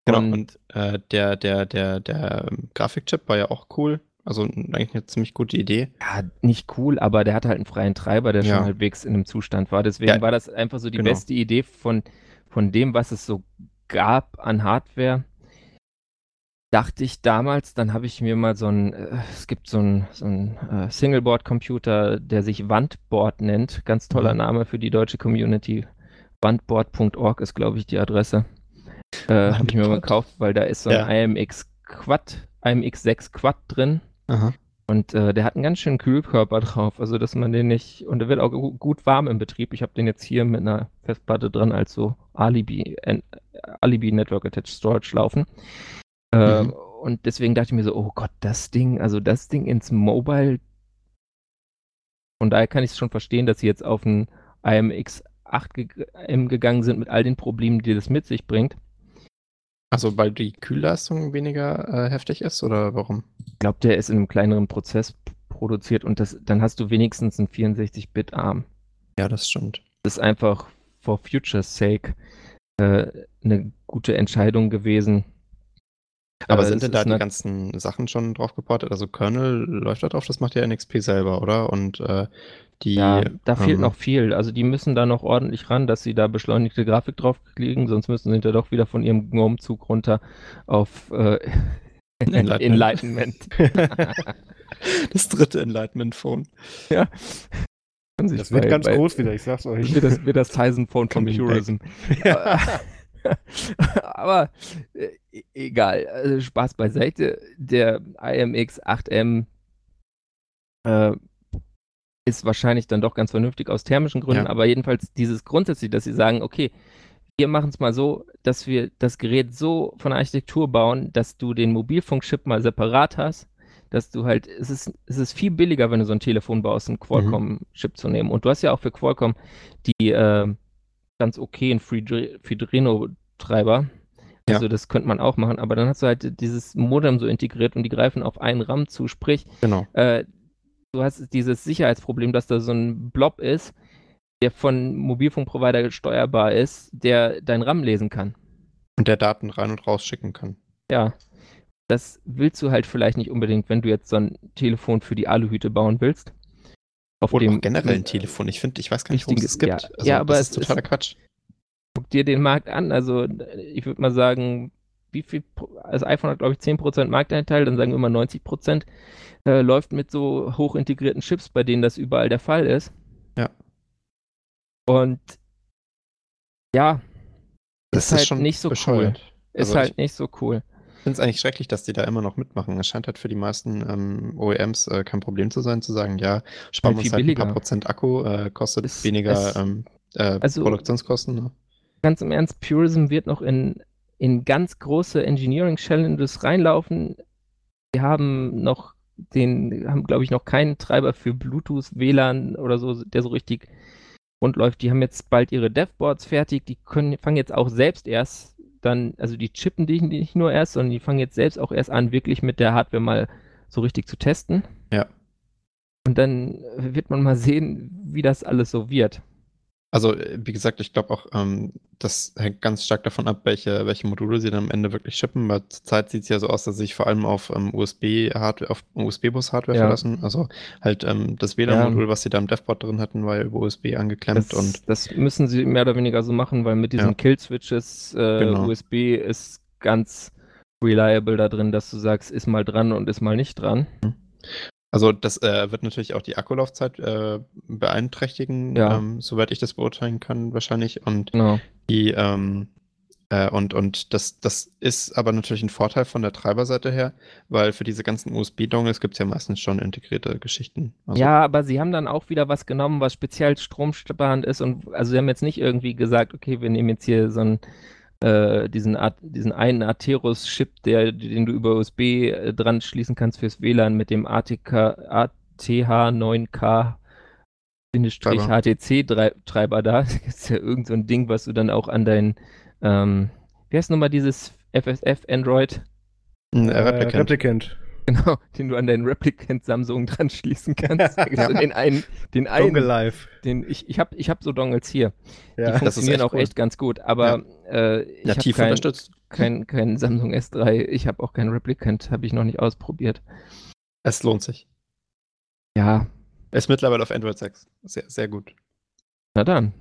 Genau, und, und äh, der, der, der, der Grafikchip war ja auch cool. Also eigentlich eine ziemlich gute Idee. Ja, nicht cool, aber der hatte halt einen freien Treiber, der ja. schon halbwegs in einem Zustand war. Deswegen ja, war das einfach so die genau. beste Idee von, von dem, was es so gab an Hardware dachte ich damals, dann habe ich mir mal so ein, äh, es gibt so ein, so ein äh, Singleboard-Computer, der sich Wandboard nennt. Ganz toller mhm. Name für die deutsche Community. Wandboard.org ist, glaube ich, die Adresse. Äh, habe ich mir mal gekauft, weil da ist so ein ja. IMX Quad, IMX 6 Quad drin. Aha. Und äh, der hat einen ganz schönen Kühlkörper drauf, also dass man den nicht, und der wird auch gut warm im Betrieb. Ich habe den jetzt hier mit einer Festplatte dran als so Alibi, Alibi Network Attached Storage laufen. Äh, mhm. Und deswegen dachte ich mir so, oh Gott, das Ding, also das Ding ins Mobile. Und daher kann ich es schon verstehen, dass sie jetzt auf ein IMX 8 ge gegangen sind mit all den Problemen, die das mit sich bringt. Also weil die Kühlleistung weniger äh, heftig ist oder warum? Ich glaube, der ist in einem kleineren Prozess produziert und das, dann hast du wenigstens einen 64-Bit-Arm. Ja, das stimmt. Das ist einfach for future's sake äh, eine gute Entscheidung gewesen. Aber, sind denn da die ganzen Sachen schon drauf geportet? Also Kernel läuft da drauf, das macht ja NXP selber, oder? Und äh, die. Ja, da fehlt ähm, noch viel. Also die müssen da noch ordentlich ran, dass sie da beschleunigte Grafik drauf kriegen, sonst müssen sie da doch wieder von ihrem GNOME-Zug runter auf äh, Enlightenment. das dritte Enlightenment-Phone. Ja. Das wird bei, ganz bei, groß wieder, ich sag's euch. Wird das, wird das Tizen-Phone von Purism. Ja. Aber äh, e-, egal, also Spaß beiseite. Der IMX 8M äh, ist wahrscheinlich dann doch ganz vernünftig aus thermischen Gründen, ja. aber jedenfalls dieses grundsätzlich, dass sie sagen, okay, wir machen es mal so, dass wir das Gerät so von der Architektur bauen, dass du den Mobilfunkchip mal separat hast, dass du halt, es ist, es ist viel billiger, wenn du so ein Telefon baust, einen Qualcomm-Chip mhm. zu nehmen. Und du hast ja auch für Qualcomm die äh, ganz okayen Fidrino-Treiber. Also ja. das könnte man auch machen, aber dann hast du halt dieses Modem so integriert und die greifen auf einen RAM zu. Sprich, genau. äh, du hast dieses Sicherheitsproblem, dass da so ein Blob ist, der von Mobilfunkprovider steuerbar ist, der dein RAM lesen kann. Und der Daten rein und raus schicken kann. Ja. Das willst du halt vielleicht nicht unbedingt, wenn du jetzt so ein Telefon für die Aluhüte bauen willst. Auf Oder dem generell ein Telefon. Ich finde, ich weiß gar nicht, warum es gibt. Ja, also, ja aber es ist totaler Quatsch. Guck dir den Markt an. Also ich würde mal sagen, wie viel, also iPhone hat glaube ich 10% Marktanteil, dann sagen wir mal 90%, äh, läuft mit so hoch integrierten Chips, bei denen das überall der Fall ist. Ja. Und ja, das ist, ist halt schon nicht so bescheuert. cool. Ist also halt nicht so cool. Ich finde es eigentlich schrecklich, dass die da immer noch mitmachen. Es scheint halt für die meisten ähm, OEMs äh, kein Problem zu sein, zu sagen, ja, sparen wir uns halt billiger. ein paar Prozent Akku, äh, kostet es, weniger es, ähm, äh, also, Produktionskosten. Ne? Ganz im Ernst, Purism wird noch in, in ganz große Engineering Challenges reinlaufen. Wir haben noch den, haben glaube ich noch keinen Treiber für Bluetooth, WLAN oder so, der so richtig rund läuft. Die haben jetzt bald ihre Devboards fertig, die können, fangen jetzt auch selbst erst dann, also die chippen die nicht nur erst, sondern die fangen jetzt selbst auch erst an, wirklich mit der Hardware mal so richtig zu testen. Ja. Und dann wird man mal sehen, wie das alles so wird. Also, äh, wie gesagt, ich glaube auch, ähm, das hängt ganz stark davon ab, welche, welche Module sie dann am Ende wirklich shippen. Weil zurzeit sieht es ja so aus, dass sie sich vor allem auf ähm, USB-Hardware, auf USB-Bus-Hardware ja. verlassen. Also halt ähm, das WLAN-Modul, ja. was sie da im Devboard drin hatten, war ja über USB angeklemmt das, und. Das müssen sie mehr oder weniger so machen, weil mit diesen ja. Kill-Switches äh, genau. USB ist ganz reliable da drin, dass du sagst, ist mal dran und ist mal nicht dran. Mhm. Also das äh, wird natürlich auch die Akkulaufzeit äh, beeinträchtigen, ja. ähm, soweit ich das beurteilen kann, wahrscheinlich. Und genau. die ähm, äh, und, und das, das ist aber natürlich ein Vorteil von der Treiberseite her, weil für diese ganzen USB-Dongles gibt es ja meistens schon integrierte Geschichten. Also ja, aber sie haben dann auch wieder was genommen, was speziell stromsparend ist und also sie haben jetzt nicht irgendwie gesagt, okay, wir nehmen jetzt hier so ein äh, diesen, diesen einen Atheros-Chip, den du über USB äh, dran schließen kannst fürs WLAN mit dem ATK, ATH9K HTC-Treiber da. Das ist ja irgend so ein Ding, was du dann auch an dein, ähm, wie heißt nochmal dieses FSF Android? Äh, Replicant. Replicant. Genau, den du an deinen Replicant Samsung dran schließen kannst. ja. den einen, den einen. Dongle. Den, ich ich habe ich hab so Dongles hier. Ja, die funktionieren auch cool. echt ganz gut, aber ja. äh, ich habe kein, unterstützt. Kein, kein Samsung S3, ich habe auch keinen Replicant, habe ich noch nicht ausprobiert. Es lohnt sich. Ja. Ist mittlerweile auf Android 6. Sehr, sehr gut. Na dann.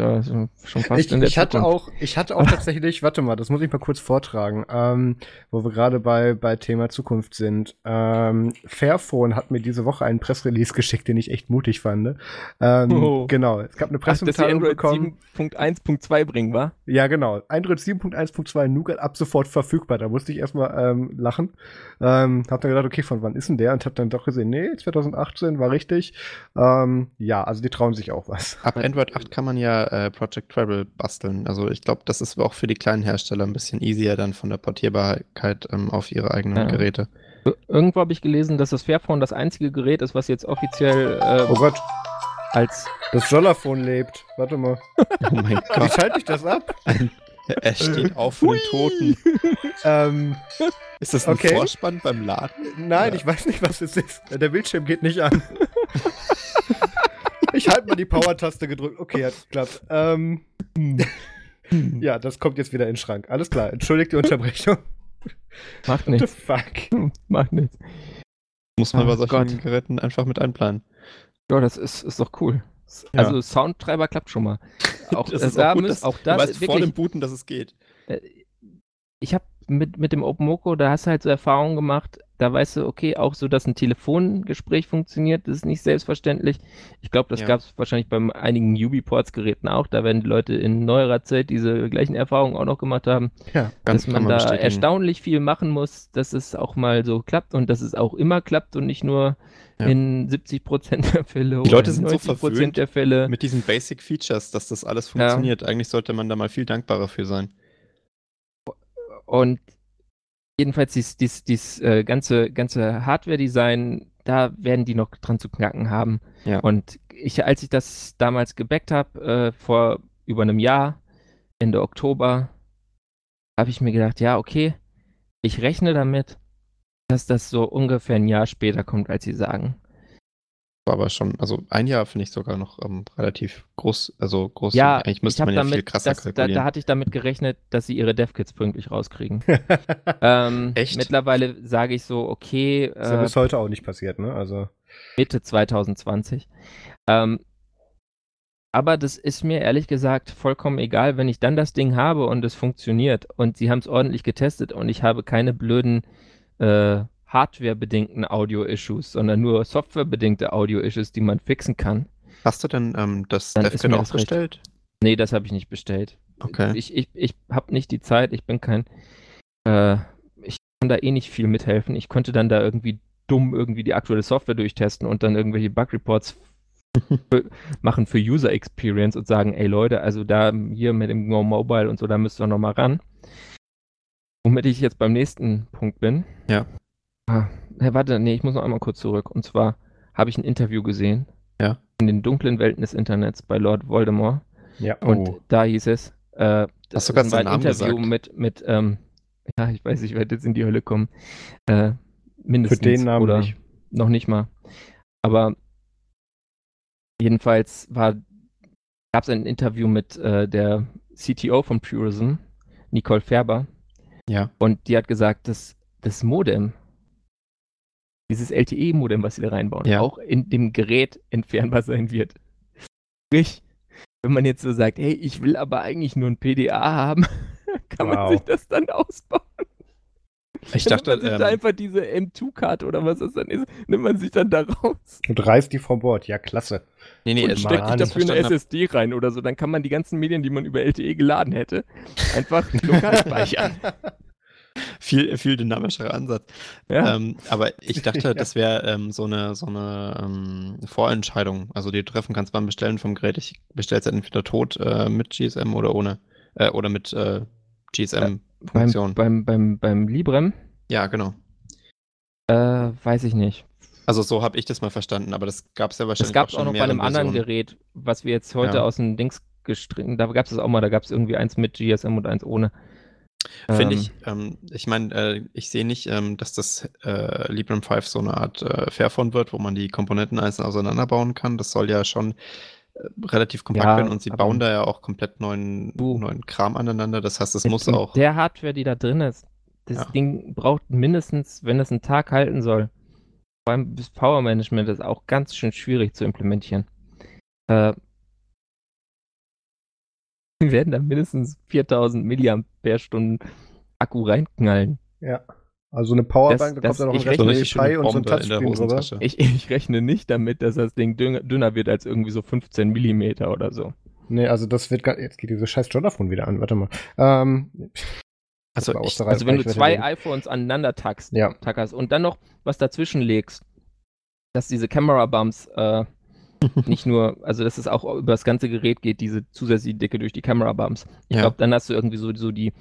Ja, schon fast ich, in der ich hatte auch, ich hatte auch tatsächlich, warte mal, das muss ich mal kurz vortragen, ähm, wo wir gerade bei, bei Thema Zukunft sind. Ähm, Fairphone hat mir diese Woche einen Pressrelease geschickt, den ich echt mutig fand. Ähm, oh. Genau, es gab eine Pressemitteilung bekommen. 7.1.2 bringen, war? Ja, genau. Android 7.1.2 Nougat ab sofort verfügbar. Da musste ich erstmal ähm, lachen. Ähm, hab dann gedacht, okay, von wann ist denn der? Und hab dann doch gesehen, nee, 2018 war richtig. Ähm, ja, also die trauen sich auch was. Ab Android 8 kann man ja äh, Project Travel basteln. Also ich glaube, das ist auch für die kleinen Hersteller ein bisschen easier dann von der Portierbarkeit ähm, auf ihre eigenen ja. Geräte. Irgendwo habe ich gelesen, dass das Fairphone das einzige Gerät ist, was jetzt offiziell äh, oh Gott. als das Jollaphone lebt. Warte mal. oh mein Gott. Wie schalte ich das ab? er steht auf für den Toten. ähm, ist das ein okay. Vorspann beim Laden? Nein, ja. ich weiß nicht, was es ist. Der Bildschirm geht nicht an. Ich halte mal die Power-Taste gedrückt. Okay, hat geklappt. Ähm, ja, das kommt jetzt wieder in den Schrank. Alles klar. Entschuldigt die Unterbrechung. Macht nichts. Fuck. Macht nichts. Muss man oh, bei solchen Gott. Geräten einfach mit einplanen. Ja, das ist, ist doch cool. Ja. Also Soundtreiber klappt schon mal. Auch das, ist auch, gut, dass, auch das. Du weißt wirklich, vor dem Booten, dass es geht. Äh, ich habe mit, mit dem OpenMoko, da hast du halt so Erfahrungen gemacht, da weißt du, okay, auch so, dass ein Telefongespräch funktioniert, das ist nicht selbstverständlich. Ich glaube, das ja. gab es wahrscheinlich bei einigen UbiPorts-Geräten auch. Da werden die Leute in neuerer Zeit diese gleichen Erfahrungen auch noch gemacht haben. Ja, dass man, da bestätigen. erstaunlich viel machen muss, dass es auch mal so klappt und dass es auch immer klappt und nicht nur ja. in 70 Prozent der Fälle. Die Leute sind so verwöhnt der Fälle. mit diesen Basic Features, dass das alles funktioniert. Ja. Eigentlich sollte man da mal viel dankbarer für sein. Und jedenfalls dieses, dieses, dieses äh, ganze, ganze Hardware-Design, da werden die noch dran zu knacken haben. Ja. Und ich, als ich das damals gebackt habe, äh, vor über einem Jahr, Ende Oktober, habe ich mir gedacht, ja, okay, ich rechne damit, dass das so ungefähr ein Jahr später kommt, als sie sagen. War aber schon, also ein Jahr finde ich sogar noch ähm, relativ groß, also groß. Ja, eigentlich müsste man ja damit, viel krasser das, da, kalkulieren. da hatte ich damit gerechnet, dass sie ihre DevKits pünktlich rauskriegen. ähm, Echt? Mittlerweile sage ich so, okay, ist ja äh, bis heute auch nicht passiert, ne? Also. Mitte 2020. Ähm, aber das ist mir ehrlich gesagt vollkommen egal, wenn ich dann das Ding habe und es funktioniert und sie haben es ordentlich getestet und ich habe keine blöden äh, Hardware-bedingten Audio-Issues, sondern nur Software-bedingte Audio-Issues, die man fixen kann. Hast du denn ähm, das DevKit auch bestellt? Nee, das habe ich nicht bestellt. Okay. Ich, ich, ich habe nicht die Zeit, ich bin kein, äh, ich kann da eh nicht viel mithelfen. Ich könnte dann da irgendwie dumm irgendwie die aktuelle Software durchtesten und dann irgendwelche Bug-Reports machen für User Experience und sagen, ey Leute, also da hier mit dem Go Mobile und so, da müsst ihr noch mal ran. Womit ich jetzt beim nächsten Punkt bin. Ja. Ah, warte, nee, ich muss noch einmal kurz zurück. Und zwar habe ich ein Interview gesehen. Ja. In den dunklen Welten des Internets bei Lord Voldemort. Ja. Und Oh. da hieß es, äh, das Hast du ganz war ein Namen Interview gesagt? mit, mit ähm, ja, ich weiß, ich werde jetzt in die Hölle kommen. Äh, mindestens. den Namen oder nicht. Noch nicht mal. Aber jedenfalls war, gab es ein Interview mit äh, der CTO von Purism, Nicole Färber, Ja. und die hat gesagt, dass das Modem, dieses LTE-Modem, was sie da reinbauen, Ja. auch in dem Gerät entfernbar sein wird. Sprich, wenn man jetzt so sagt, hey, ich will aber eigentlich nur ein PDA haben, kann man Wow. sich das dann ausbauen. Ich Dann dachte, nimmt man sich da ähm, einfach diese M2-Karte oder was das dann ist, nimmt man sich dann da raus Und reißt die vom Bord. Ja, klasse. nee, nee, und steckt sich dafür eine SSD rein oder so. Dann kann man die ganzen Medien, die man über LTE geladen hätte, einfach lokal speichern. viel, viel dynamischerer Ansatz. Ja. Ähm, aber ich dachte, das wäre ähm, so eine, so eine ähm, Vorentscheidung. Also die du treffen kannst beim Bestellen vom Gerät. Ich bestelle es entweder tot äh, mit GSM oder ohne. Äh, oder mit äh, GSM-Funktion. beim, beim, beim, beim Librem, ja, genau. äh, weiß ich nicht. Also so habe ich das mal verstanden, aber das gab es ja wahrscheinlich Das gab es schon auch noch bei einem anderen Versionen. Gerät, was wir jetzt heute Ja. aus dem Dings gestrichen, da gab es das auch mal, da gab es irgendwie eins mit GSM und eins ohne. Finde Ähm, ich, ähm, ich meine, äh, ich sehe nicht, ähm, dass das äh, Librem 5 so eine Art äh, Fairphone wird, wo man die Komponenten einzeln auseinanderbauen kann. Das soll ja schon äh, relativ kompakt Ja, werden und sie bauen da ja auch komplett neuen, neuen Kram aneinander. Das heißt, es muss auch. Der Hardware, die da drin ist, das Ja. Ding braucht mindestens, wenn es einen Tag halten soll, vor allem das Power Management ist auch ganz schön schwierig zu implementieren. Äh, werden da mindestens 4000 Milliampere-Stunden Akku reinknallen. Ja. Also eine Powerbank, da Das- kommt da noch ein Raspberry Pi und so ein Touchscreen drüber. Ich, ich rechne nicht damit, dass das Ding dünner, dünner wird als irgendwie so 15 Millimeter oder so. Nee, also das wird gar, jetzt geht dieses scheiß Jonaphone wieder an, warte mal. Ähm, Also, ich, Also wenn du zwei reden. iPhones aneinander tackst, Ja. tackerst und dann noch was dazwischen legst, dass diese Camera Bumps äh, nicht nur, also dass es auch über das ganze Gerät geht, diese zusätzliche Dicke durch die Camera Bumps. Ich Ja. glaube, dann hast du irgendwie so, so die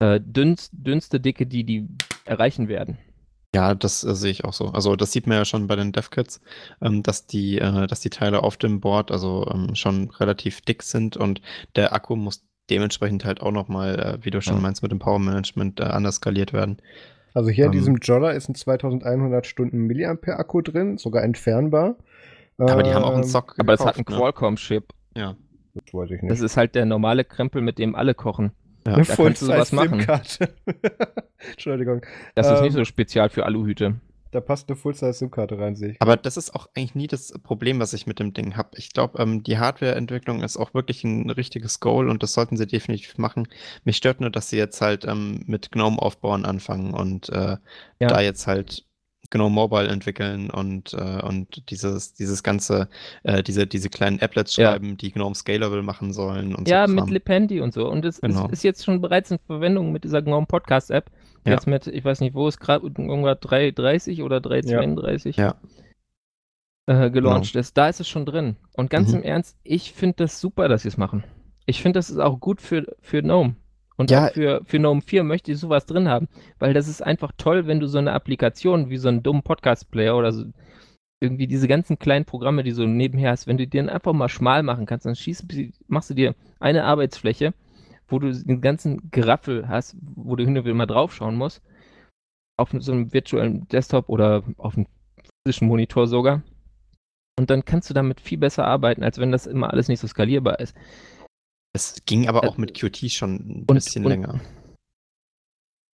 äh, dünnst, dünnste Dicke, die die erreichen werden. ja, das äh, sehe ich auch so. Also das sieht man ja schon bei den DevKits, ähm, dass die, äh, dass die Teile auf dem Board also ähm, schon relativ dick sind und der Akku muss dementsprechend halt auch nochmal, äh, wie du schon Ja. meinst, mit dem Power Management äh, anders skaliert werden. Also hier in Ähm. diesem Jolla ist ein 2100 Stunden Milliampere Akku drin, sogar entfernbar. Aber die haben auch einen Ähm, Sock Aber das hat einen gekauft, ne? Qualcomm-Chip. Ja. Das weiß ich nicht. Das ist halt der normale Krempel, mit dem alle kochen. Ja. da kannst du sowas machen. Entschuldigung. Das ist Ähm. nicht so spezial für Aluhüte. Da passt eine Full-Size-SIM-Karte rein, sehe ich. Aber das ist auch eigentlich nie das Problem, was ich mit dem Ding habe. Ich glaube, ähm, die Hardwareentwicklung ist auch wirklich ein richtiges Goal und das sollten sie definitiv machen. Mich stört nur, dass sie jetzt halt ähm, mit GNOME aufbauen anfangen und äh, Ja. da jetzt halt GNOME Mobile entwickeln und, äh, und dieses, dieses ganze, äh, diese, diese kleinen Applets Ja. schreiben, die GNOME Scalable machen sollen und Ja, so. mit Kram. Lipendi und so. Und es Genau. ist, ist jetzt schon bereits in Verwendung mit dieser GNOME Podcast App. Die Ja. Jetzt mit, ich weiß nicht, wo ist gerade irgendwas 330 oder 332 Ja. äh, gelauncht ist. Da ist es schon drin. Und ganz Mhm. im Ernst, ich finde das super, dass sie es machen. Ich finde, das ist auch gut für, für GNOME. Und Ja. auch für, für GNOME 4 möchte ich sowas drin haben. Weil das ist einfach toll, wenn du so eine Applikation wie so einen dummen Podcast-Player oder so irgendwie diese ganzen kleinen Programme, die so nebenher hast, wenn du dann einfach mal schmal machen kannst, dann schießt, machst du dir eine Arbeitsfläche, wo du den ganzen Geraffel hast, wo du hin und wieder mal draufschauen musst, auf so einem virtuellen Desktop oder auf einem physischen Monitor sogar. und dann kannst du damit viel besser arbeiten, als wenn das immer alles nicht so skalierbar ist. Es ging aber auch mit Qt schon ein bisschen und, länger.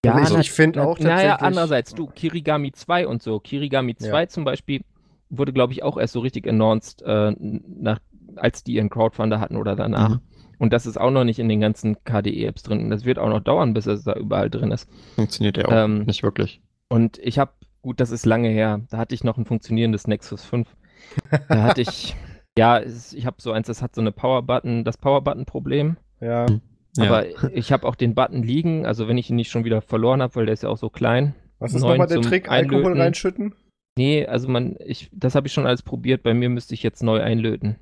Ja, also ich finde auch tatsächlich. Naja, andererseits, du, Kirigami 2 und so. Kirigami 2 ja. zum Beispiel wurde, glaube ich, auch erst so richtig announced, äh, nach, als die ihren Crowdfunder hatten oder danach. Mhm. Und das ist auch noch nicht in den ganzen KDE-Apps drin. Und das wird auch noch dauern, bis es da überall drin ist. Funktioniert ja auch ähm, nicht wirklich. Und ich habe, gut, das ist lange her, da hatte ich noch ein funktionierendes Nexus 5. Da hatte ich, ja, ich habe so eins, das hat so eine Power-Button, das Power-Button-Problem. Ja. Aber ja. ich habe auch den Button liegen, also wenn ich ihn nicht schon wieder verloren habe, weil der ist ja auch so klein. Was ist nochmal der Trick? Einlöten. Alkohol reinschütten? Nee, also man, ich, das habe ich schon alles probiert. Bei mir müsste ich jetzt neu einlöten.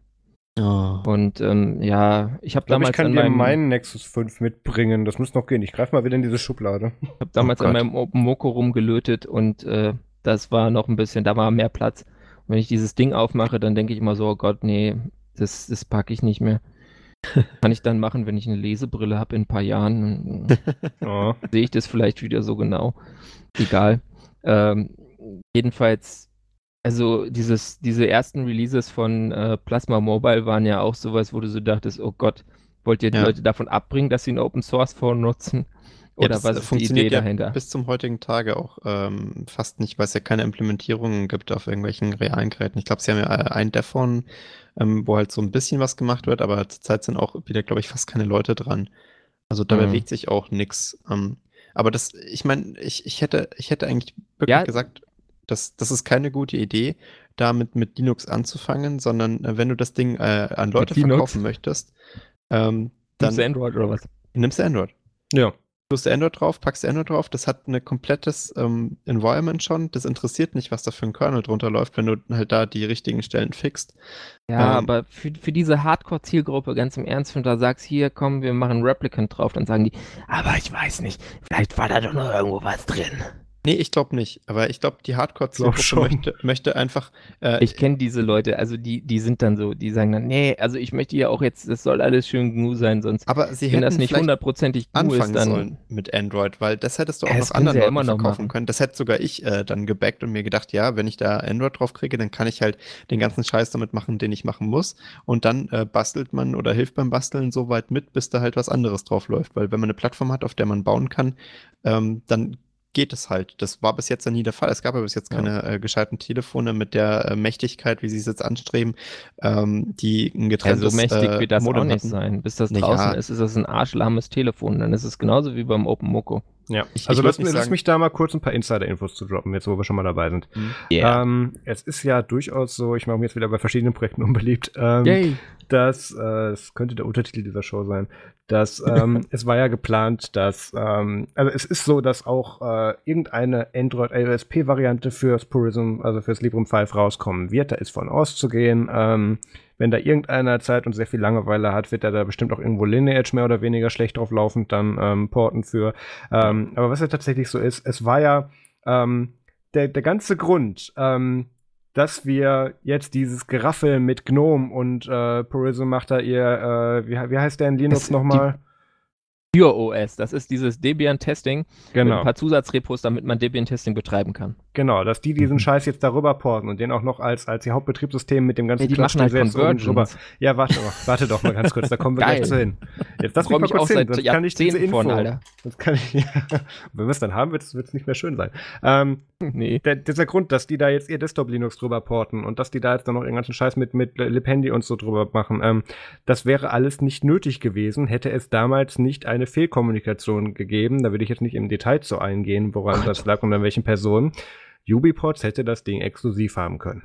Oh. Und ähm, ja, ich habe damals. Ich kann dir meinen Nexus 5 mitbringen. Das muss noch gehen. Ich greife mal wieder in diese Schublade. Ich habe damals oh an meinem OpenMoko rumgelötet und äh, das war noch ein bisschen, da war mehr Platz. Wenn ich dieses Ding aufmache, dann denke ich immer so, oh Gott, nee, das, das packe ich nicht mehr. Kann ich dann machen, wenn ich eine Lesebrille habe in ein paar Jahren. oh. Sehe ich das vielleicht wieder so genau. Egal. Ähm, jedenfalls, also dieses, diese ersten Releases von äh, Plasma Mobile waren ja auch sowas, wo du so dachtest, oh Gott, wollt ihr die ja. Leute davon abbringen, dass sie ein Open Source Phone nutzen? Oder ja, was ist die Idee ja dahinter? Bis zum heutigen Tage auch ähm, fast nicht, weil es ja keine Implementierungen gibt auf irgendwelchen realen Geräten. Ich glaube, sie haben ja äh, ein Devon, ähm, wo halt so ein bisschen was gemacht wird, aber zurzeit sind auch wieder, glaube ich, fast keine Leute dran. Also da mhm. bewegt sich auch nichts. Ähm, aber das, ich meine, ich, ich, hätte, ich hätte eigentlich wirklich ja. gesagt, das, das ist keine gute Idee, damit mit Linux anzufangen, sondern äh, wenn du das Ding äh, an Leute verkaufen möchtest, ähm, dann. Nimmst du Android oder was? Nimmst du Android. Ja. Tust du Android drauf, packst du Android drauf, das hat ein komplettes ähm, Environment schon. Das interessiert nicht, was da für ein Kernel drunter läuft, wenn du halt da die richtigen Stellen fixst. Ja, ähm, aber für, für diese Hardcore-Zielgruppe, ganz im Ernst, wenn du da sagst, hier komm, wir machen Replicant drauf, dann sagen die, aber ich weiß nicht, vielleicht war da doch noch irgendwo was drin. Nee, ich glaube nicht. Aber ich glaube, die Hardcore-Zielgruppe möchte, möchte einfach. Äh, ich kenne diese Leute, also die, die sind dann so, die sagen dann, nee, also ich möchte ja auch jetzt, das soll alles schön GNU sein, sonst aber sie wenn das nicht hundertprozentig GNU ist, dann sollen mit Android, weil das hättest du auch noch anderen Leuten ja verkaufen können. Das hätte sogar ich äh, dann gebackt und mir gedacht, ja, wenn ich da Android drauf kriege, dann kann ich halt den ganzen Scheiß damit machen, den ich machen muss. Und dann äh, bastelt man oder hilft beim Basteln so weit mit, bis da halt was anderes drauf läuft. Weil wenn man eine Plattform hat, auf der man bauen kann, ähm, dann geht es halt. Das war bis jetzt ja nie der Fall. Es gab ja bis jetzt keine ja. äh, gescheiten Telefone mit der äh, Mächtigkeit, wie sie es jetzt anstreben, ähm, die ein getrenntes ja, so mächtig äh, wird das Modem auch nicht hatten. sein. Bis das draußen ja. ist, ist das ein arschlahmes Telefon. Dann ist es genauso wie beim OpenMoko. Ja, ich, also ich lass, lass mich da mal kurz ein paar Insider-Infos zu droppen, jetzt wo wir schon mal dabei sind. Yeah. Mhm. Ähm, es ist ja durchaus so, ich mache mir jetzt wieder bei verschiedenen Projekten unbeliebt, ähm, dass, äh, es könnte der Untertitel dieser Show sein, dass ähm, es war ja geplant, dass, ähm, also es ist so, dass auch äh, irgendeine Android AOSP-Variante fürs Purism, also fürs Librem 5 rauskommen wird. Da ist von auszugehen. Ähm, wenn da irgendeiner Zeit und sehr viel Langeweile hat, wird er da bestimmt auch irgendwo Lineage mehr oder weniger schlecht drauf laufend dann ähm, porten für. Ähm, aber was ja tatsächlich so ist, es war ja ähm, der, der ganze Grund, ähm, dass wir jetzt dieses Geraffel mit GNOME und äh, Purism macht da ihr, äh, wie, wie heißt der in Linux nochmal? Pure OS. Das ist dieses Debian-Testing genau. mit ein paar Zusatzrepos, damit man Debian-Testing betreiben kann. Genau, dass die diesen mhm. Scheiß jetzt darüber porten und den auch noch als, als ihr Hauptbetriebssystem mit dem ganzen ja, die machen halt Convergence. Ja, warte, warte doch mal ganz kurz, da kommen wir gleich zu hin. Jetzt lass mich mal kurz hin, sonst kann ich diese Info. Von, Alter. Sonst kann ich, ja, wenn wir es dann haben, wird es nicht mehr schön sein. Ähm, nee. Der, dieser Grund, dass die da jetzt ihr Desktop-Linux drüber porten und dass die da jetzt dann noch ihren ganzen Scheiß mit, mit Lipendi und so drüber machen, ähm, das wäre alles nicht nötig gewesen, hätte es damals nicht eine Fehlkommunikation gegeben. Da würde ich jetzt nicht im Detail zu eingehen, woran Gott. das lag und an welchen Personen. UbiPorts hätte das Ding exklusiv haben können.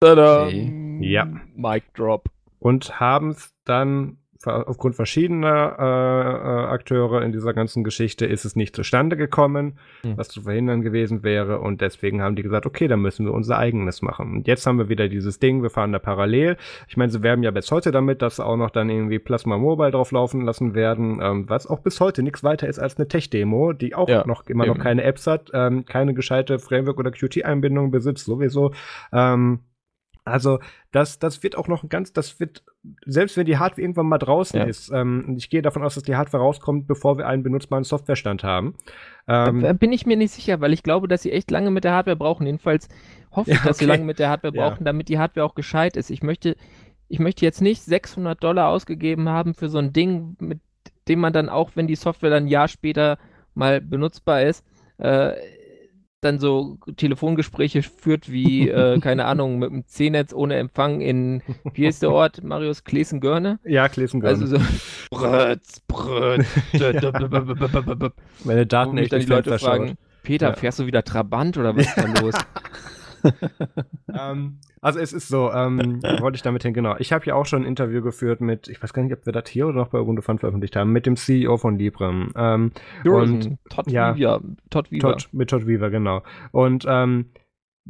Tada! Okay. Ja. Mic Drop. Und haben es dann aufgrund verschiedener äh, äh, Akteure in dieser ganzen Geschichte ist es nicht zustande gekommen, mhm. was zu verhindern gewesen wäre. Und deswegen haben die gesagt, okay, dann müssen wir unser eigenes machen. Und jetzt haben wir wieder dieses Ding, wir fahren da parallel. Ich meine, sie werben ja bis heute damit, dass auch noch dann irgendwie Plasma Mobile drauf laufen lassen werden, ähm, was auch bis heute nichts weiter ist als eine Tech-Demo, die auch ja, noch immer eben. noch keine Apps hat, ähm, keine gescheite Framework- oder Qt-Einbindung besitzt, sowieso. Ähm, also das, das wird auch noch ganz, das wird, selbst wenn die Hardware irgendwann mal draußen ja. ist, ähm, ich gehe davon aus, dass die Hardware rauskommt, bevor wir einen benutzbaren Softwarestand haben. Ähm, bin ich mir nicht sicher, weil ich glaube, dass sie echt lange mit der Hardware brauchen. Jedenfalls hoffe ich, dass sie lange mit der Hardware brauchen, damit die Hardware auch gescheit ist. Ich möchte, ich möchte jetzt nicht 600 Dollar ausgegeben haben für so ein Ding, mit dem man dann auch, wenn die Software dann ein Jahr später mal benutzbar ist, äh, dann so Telefongespräche führt wie, äh, keine Ahnung, mit dem C-Netz ohne Empfang in, wie ist der Ort, Marius, Klesengörne? Ja, Klesengörne. Also so, brötz, brötz, Meine Daten echt dann die Leute fragen, Peter, ja. fährst du wieder Trabant oder was ist da los? ähm, also es ist so, ähm, wollte ich damit hin, genau. Ich habe ja auch schon ein Interview geführt mit, ich weiß gar nicht, ob wir das hier oder noch bei Ubuntu Fun veröffentlicht haben, mit dem CEO von Librem. Ähm, und, Todd ja, Weaver. Todd Weaver. Todd, mit Todd Weaver, genau. Und ähm,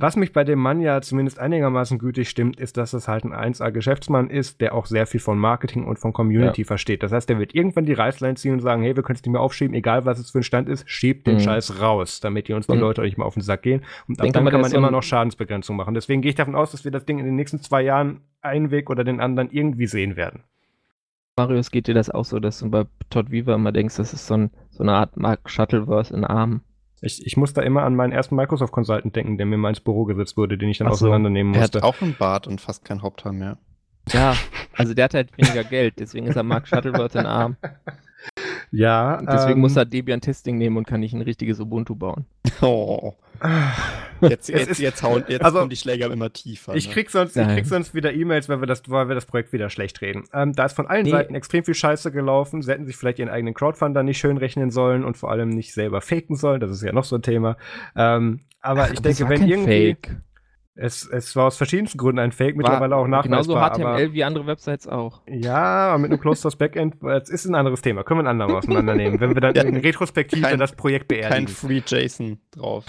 was mich bei dem Mann ja zumindest einigermaßen gütig stimmt, ist, dass es halt ein 1A-Geschäftsmann ist, der auch sehr viel von Marketing und von Community ja. versteht. Das heißt, der wird irgendwann die Reißleine ziehen und sagen, hey, wir können es nicht mehr aufschieben, egal was es für ein Stand ist, schiebt den mhm. Scheiß raus, damit die uns die mhm. Leute euch mal auf den Sack gehen. Und ab dann kann man immer noch Schadensbegrenzung machen. Deswegen gehe ich davon aus, dass wir das Ding in den nächsten zwei Jahren einen Weg oder den anderen irgendwie sehen werden. Marius, geht dir das auch so, dass du bei Todd Weaver immer denkst, das ist so, ein, so eine Art Mark Shuttleverse in Arm? Ich, ich muss da immer an meinen ersten Microsoft Consultant denken, der mir mal ins Büro gesetzt wurde, den ich dann Ach auseinandernehmen musste. Er hat auch einen Bart und fast kein Haupthaar mehr. Ja, also der hat halt weniger Geld, deswegen ist er Mark Shuttleworth in Arm. Ja. Deswegen ähm, muss er Debian Testing nehmen und kann nicht ein richtiges Ubuntu bauen. Oh. Jetzt, jetzt, ist, jetzt, hauen, jetzt also, kommen die Schläger immer tiefer. Ich, ne? krieg sonst, ich krieg sonst wieder E-Mails, weil, wir das, weil wir das Projekt wieder schlecht reden. Ähm, da ist von allen nee. Seiten extrem viel Scheiße gelaufen. Sie hätten sich vielleicht ihren eigenen Crowdfunder nicht schön rechnen sollen und vor allem nicht selber faken sollen. Das ist ja noch so ein Thema. Ähm, aber Ach, ich denke, wenn irgendwie. Fake. Es, es war aus verschiedensten Gründen ein Fake, mittlerweile auch nachweisbar. Genauso HTML aber, wie andere Websites auch. Ja, aber mit einem Closed Backend, das ist ein anderes Thema. Können wir ein anderes auseinandernehmen, wenn wir dann ja, in Retrospektive kein, das Projekt beerdigen. Kein Free JSON drauf.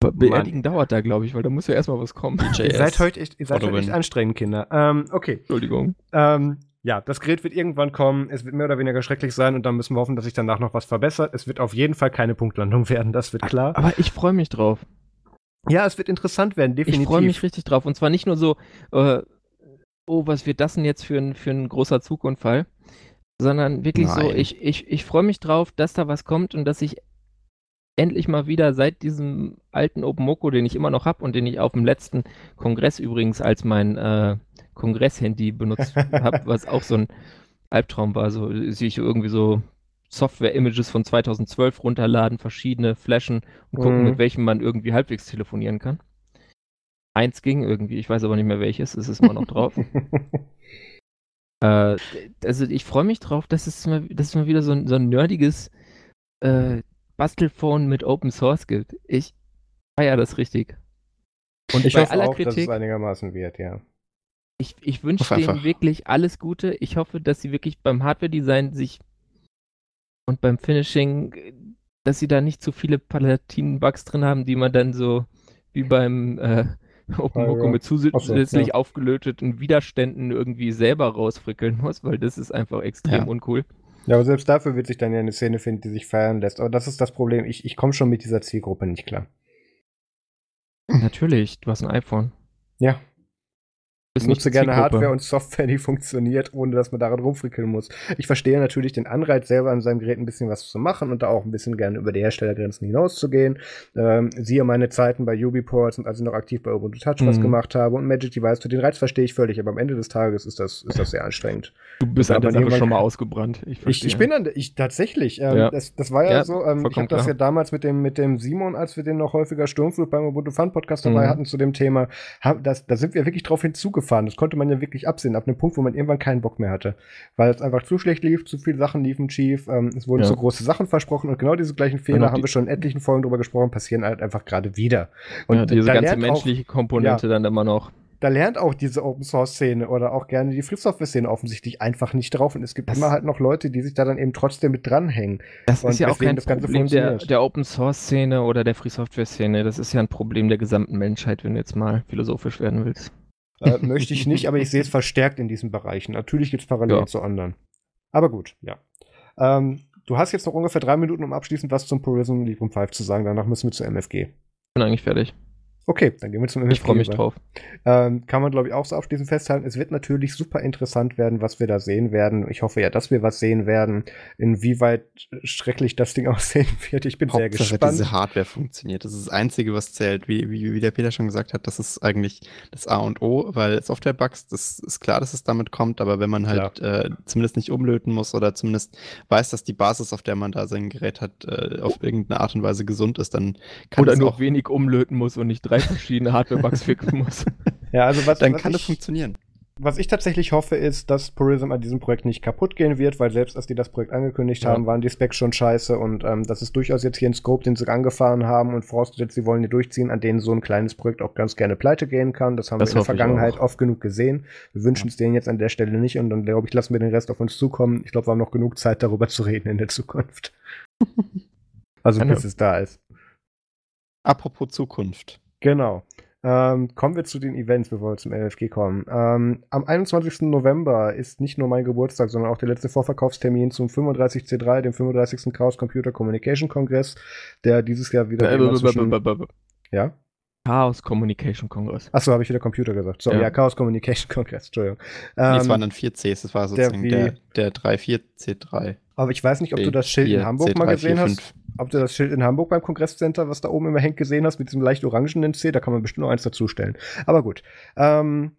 Beerdigen Mann. dauert da, glaube ich, weil da muss ja erstmal was kommen. ihr seid heute echt, ihr seid heute echt anstrengend, Kinder. Ähm, okay. Entschuldigung. Ähm, ja, das Gerät wird irgendwann kommen. Es wird mehr oder weniger schrecklich sein und dann müssen wir hoffen, dass sich danach noch was verbessert. Es wird auf jeden Fall keine Punktlandung werden, das wird klar. Aber ich freue mich drauf. Ja, es wird interessant werden, definitiv. Ich freue mich richtig drauf. Und zwar nicht nur so, äh, oh, was wird das denn jetzt für ein, für ein großer Zugunfall, sondern wirklich Nein. so, ich, ich, ich freue mich drauf, dass da was kommt und dass ich endlich mal wieder seit diesem alten OpenMoko, den ich immer noch habe und den ich auf dem letzten Kongress übrigens als mein äh, Kongress-Handy benutzt habe, was auch so ein Albtraum war, so sich irgendwie so Software-Images von 2012 runterladen, verschiedene flashen und gucken, mhm. mit welchem man irgendwie halbwegs telefonieren kann. Eins ging irgendwie, ich weiß aber nicht mehr welches, es ist immer noch drauf. äh, also ich freue mich drauf, dass es mal, dass es mal wieder so ein, so ein nerdiges äh, Bastelphone mit Open Source gibt. Ich feiere das richtig. Und ich bei hoffe aller auch, Kritik, dass es einigermaßen wird, ja. Ich, ich wünsche denen wirklich alles Gute. Ich hoffe, dass sie wirklich beim Hardware-Design sich und beim Finishing, dass sie da nicht zu viele Palatinen-Bugs drin haben, die man dann so wie beim äh, OpenMoko mit zusätzlich so, ja. aufgelöteten Widerständen irgendwie selber rausfrickeln muss, weil das ist einfach extrem ja. uncool. Ja, aber selbst dafür wird sich dann ja eine Szene finden, die sich feiern lässt. Aber das ist das Problem. Ich, ich komme schon mit dieser Zielgruppe nicht klar. Natürlich, du hast ein iPhone. Ja, ich nutze gerne Hardware und Software, die funktioniert, ohne dass man daran rumfrickeln muss. Ich verstehe natürlich den Anreiz, selber an seinem Gerät ein bisschen was zu machen und da auch ein bisschen gerne über die Herstellergrenzen hinauszugehen. Ähm, siehe meine Zeiten bei Ubiport und als ich noch aktiv bei Ubuntu Touch mhm. was gemacht habe und Magic Device. Den Reiz verstehe ich völlig, aber am Ende des Tages ist das, ist das sehr anstrengend. Du bist an der Sache schon mal ausgebrannt. Ich, ich, ich bin an ich tatsächlich. Ähm, ja. das, das war ja, ja so, ähm, ich habe das ja damals mit dem, mit dem Simon, als wir den noch häufiger Sturmflut beim Ubuntu Fun Podcast dabei mhm. hatten zu dem Thema, hab, das, da sind wir wirklich drauf hinzugefahren. Das konnte man ja wirklich absehen, ab einem Punkt, wo man irgendwann keinen Bock mehr hatte. Weil es einfach zu schlecht lief, zu viele Sachen liefen schief, ähm, es wurden ja. zu große Sachen versprochen und genau diese gleichen Fehler, haben wir schon in etlichen Folgen drüber gesprochen, passieren halt einfach gerade wieder. Und ja, diese ganze menschliche auch, Komponente ja, dann immer noch da lernt auch diese Open Source Szene oder auch gerne die Free Software Szene offensichtlich einfach nicht drauf und es gibt das immer halt noch Leute, die sich da dann eben trotzdem mit dranhängen. Das ist ja auch kein Problem der, der Open Source Szene oder der Free Software Szene. Das ist ja ein Problem der gesamten Menschheit, wenn du jetzt mal philosophisch werden willst. Äh, möchte ich nicht, aber ich sehe es verstärkt in diesen Bereichen. Natürlich gibt es Parallelen ja. zu anderen. Aber gut, ja. Ähm, du hast jetzt noch ungefähr drei Minuten, um abschließend was zum Purism Librem 5 zu sagen. Danach müssen wir zur MFG. Bin eigentlich fertig. Okay, dann gehen wir zum MFG. Ich freue mich drauf. Ähm, kann man, glaube ich, auch so abschließend festhalten. Es wird natürlich super interessant werden, was wir da sehen werden. Ich hoffe ja, dass wir was sehen werden. Inwieweit schrecklich das Ding aussehen wird. Ich bin Hauptsache, sehr gespannt. diese Hardware funktioniert. Das ist das Einzige, was zählt. Wie, wie, wie der Peter schon gesagt hat, das ist eigentlich das A und O, weil Software-Bugs, das ist klar, dass es damit kommt, aber wenn man halt äh, zumindest nicht umlöten muss oder zumindest weiß, dass die Basis, auf der man da sein Gerät hat, äh, auf irgendeine Art und Weise gesund ist, dann kann Oder nur wenig umlöten muss und nicht drei verschiedene Hardware-Bugs fixen muss. Ja, also was, dann was kann ich, das funktionieren. Was ich tatsächlich hoffe, ist, dass Purism an diesem Projekt nicht kaputt gehen wird, weil selbst als die das Projekt angekündigt ja. haben, waren die Specs schon scheiße und ähm, das ist durchaus jetzt hier ein Scope, den sie angefahren haben und vorausgesetzt, sie wollen hier durchziehen, an denen so ein kleines Projekt auch ganz gerne pleite gehen kann. Das haben das wir in der Vergangenheit oft genug gesehen. Wir wünschen es denen jetzt an der Stelle nicht und dann glaube ich, lassen wir den Rest auf uns zukommen. Ich glaube, wir haben noch genug Zeit, darüber zu reden in der Zukunft. also bis es da ist. Apropos Zukunft. Genau. Ähm, kommen wir zu den Events, bevor wir zum LFG kommen. Ähm, am 21. November ist nicht nur mein Geburtstag, sondern auch der letzte Vorverkaufstermin zum 35C3, dem 35. Chaos Computer Communication Kongress, der dieses Jahr wieder. Äh, ja? Chaos Communication Kongress. Achso, habe ich wieder Computer gesagt. So, ja, ja Chaos Communication Kongress, Entschuldigung. Ähm, nee, es ähm, waren dann 4 Cs, das war sozusagen der, der, der 3-4C3. Aber ich weiß nicht, ob du das Schild in Hamburg C3, mal gesehen 4, hast. Ob du das Schild in Hamburg beim Kongresscenter, was da oben immer hängt, gesehen hast, mit diesem leicht orangenen C, da kann man bestimmt noch eins dazustellen. Aber gut. Ähm,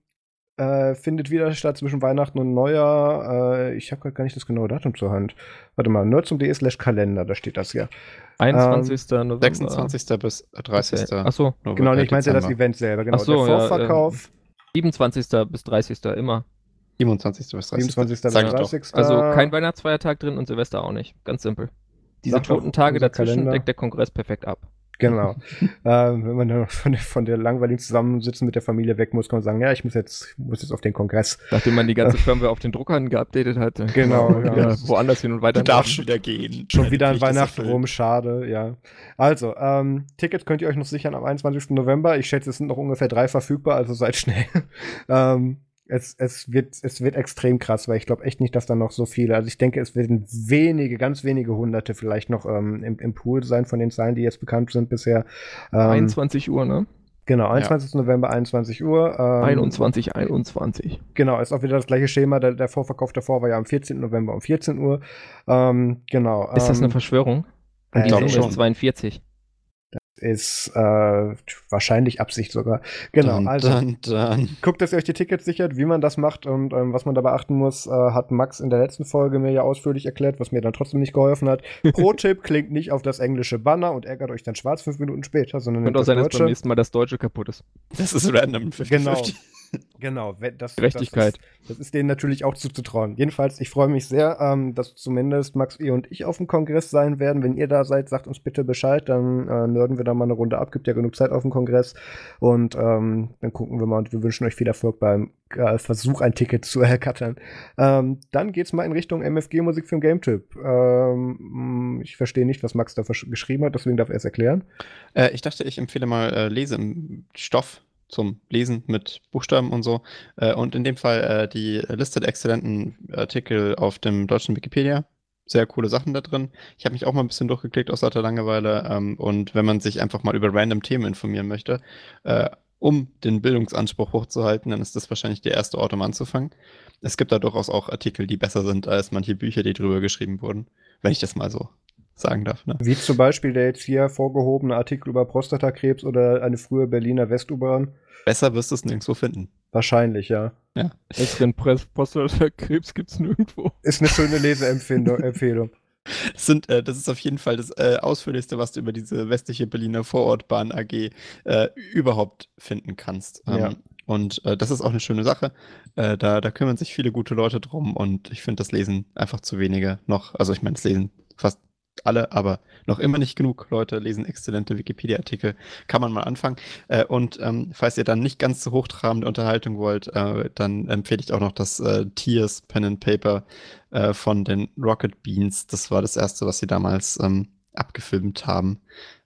äh, findet wieder statt zwischen Weihnachten und Neujahr. Äh, ich habe gar nicht das genaue Datum zur Hand. Warte mal, nerd.de slash Kalender, da steht das ja. 21. Ähm, November. 26. bis 30. Okay. Achso. Genau, ich meinte ja das Event selber. Genau, so, der Vorverkauf. Ja, äh, 27. bis 30. immer. 27. bis 30. 27. bis 30. Also kein Weihnachtsfeiertag drin und Silvester auch nicht. Ganz simpel. Diese toten Tage dazwischen Kalender. deckt der Kongress perfekt ab. Genau. ähm, wenn man dann von der, von der langweiligen Zusammensitzen mit der Familie weg muss, kann man sagen, ja, ich muss jetzt, muss jetzt auf den Kongress. Nachdem man die ganze Firmware auf den Druckern geupdatet hat. Genau. Ja. ja. Woanders hin und weiter. Du darfst wieder gehen. Schon wieder an Weihnachten rum, schade, ja. Also, ähm, Tickets könnt ihr euch noch sichern am 21. November. Ich schätze, es sind noch ungefähr drei verfügbar, also seid schnell. ähm, es, es, wird, es wird extrem krass, weil ich glaube echt nicht, dass da noch so viele, also ich denke, es werden wenige, ganz wenige Hunderte vielleicht noch ähm, im, im Pool sein von den Zahlen, die jetzt bekannt sind bisher. Ähm, 21 Uhr, ne? Genau, 21. Ja. November, 21 Uhr. Ähm, 21, 21. Genau, ist auch wieder das gleiche Schema. Der, der Vorverkauf davor war ja am 14. November um 14 Uhr. Ähm, genau. Ist das eine ähm, Verschwörung? Und die Summe ist 42 ist äh, wahrscheinlich Absicht sogar. Genau, dun, also dun, dun. guckt, dass ihr euch die Tickets sichert, wie man das macht und ähm, was man da beachten muss, äh, hat Max in der letzten Folge mir ja ausführlich erklärt, was mir dann trotzdem nicht geholfen hat. Pro-Tipp, klingt nicht auf das englische Banner und ärgert euch dann schwarz fünf Minuten später, sondern Könnte auch sein, dass beim nächsten Mal das Deutsche kaputt ist. Das ist random. 50 genau. Genau, das, Gerechtigkeit. Das ist, das ist, denen natürlich auch zuzutrauen. Jedenfalls, ich freue mich sehr, ähm, dass zumindest Max, ihr und ich auf dem Kongress sein werden. Wenn ihr da seid, sagt uns bitte Bescheid, dann äh, nörden wir da mal eine Runde ab. Gibt ja genug Zeit auf dem Kongress. Und ähm, dann gucken wir mal und wir wünschen euch viel Erfolg beim äh, Versuch, ein Ticket zu ergattern. Ähm, dann geht's mal in Richtung MFG Musik für den Game Trip. Ähm, ich verstehe nicht, was Max da geschrieben hat, deswegen darf er es erklären. Äh, ich dachte, ich empfehle mal äh, Lese im Stoff zum Lesen mit Buchstaben und so. Äh, und in dem Fall äh, die Liste der exzellenten Artikel auf dem deutschen Wikipedia. Sehr coole Sachen da drin. Ich habe mich auch mal ein bisschen durchgeklickt aus lauter Langeweile. Ähm, und wenn man sich einfach mal über random Themen informieren möchte, äh, um den Bildungsanspruch hochzuhalten, dann ist das wahrscheinlich der erste Ort, um anzufangen. Es gibt da durchaus auch Artikel, die besser sind als manche Bücher, die drüber geschrieben wurden, wenn ich das mal so sagen darf. Ne? Wie zum Beispiel der jetzt hier vorgehobene Artikel über Prostatakrebs oder eine frühe Berliner West-U-Bahn. Besser wirst du es nirgendwo finden. Wahrscheinlich, ja. Ja. Besseren Prostatakrebs gibt es nirgendwo. Ist eine schöne Leseempfehlung. Das, sind, äh, das ist auf jeden Fall das äh, Ausführlichste, was du über diese westliche Berliner Vorortbahn AG äh, überhaupt finden kannst. Ähm, ja. Und äh, das ist auch eine schöne Sache. Äh, da, da kümmern sich viele gute Leute drum und ich finde das Lesen einfach zu wenige noch. Also ich meine, das Lesen alle, aber noch immer nicht genug Leute lesen exzellente Wikipedia-Artikel. Kann man mal anfangen. Äh, und ähm, falls ihr dann nicht ganz so hochtrabende Unterhaltung wollt, äh, dann empfehle ich auch noch das äh, Tears Pen and Paper äh, von den Rocket Beans. Das war das erste, was sie damals ähm, abgefilmt haben,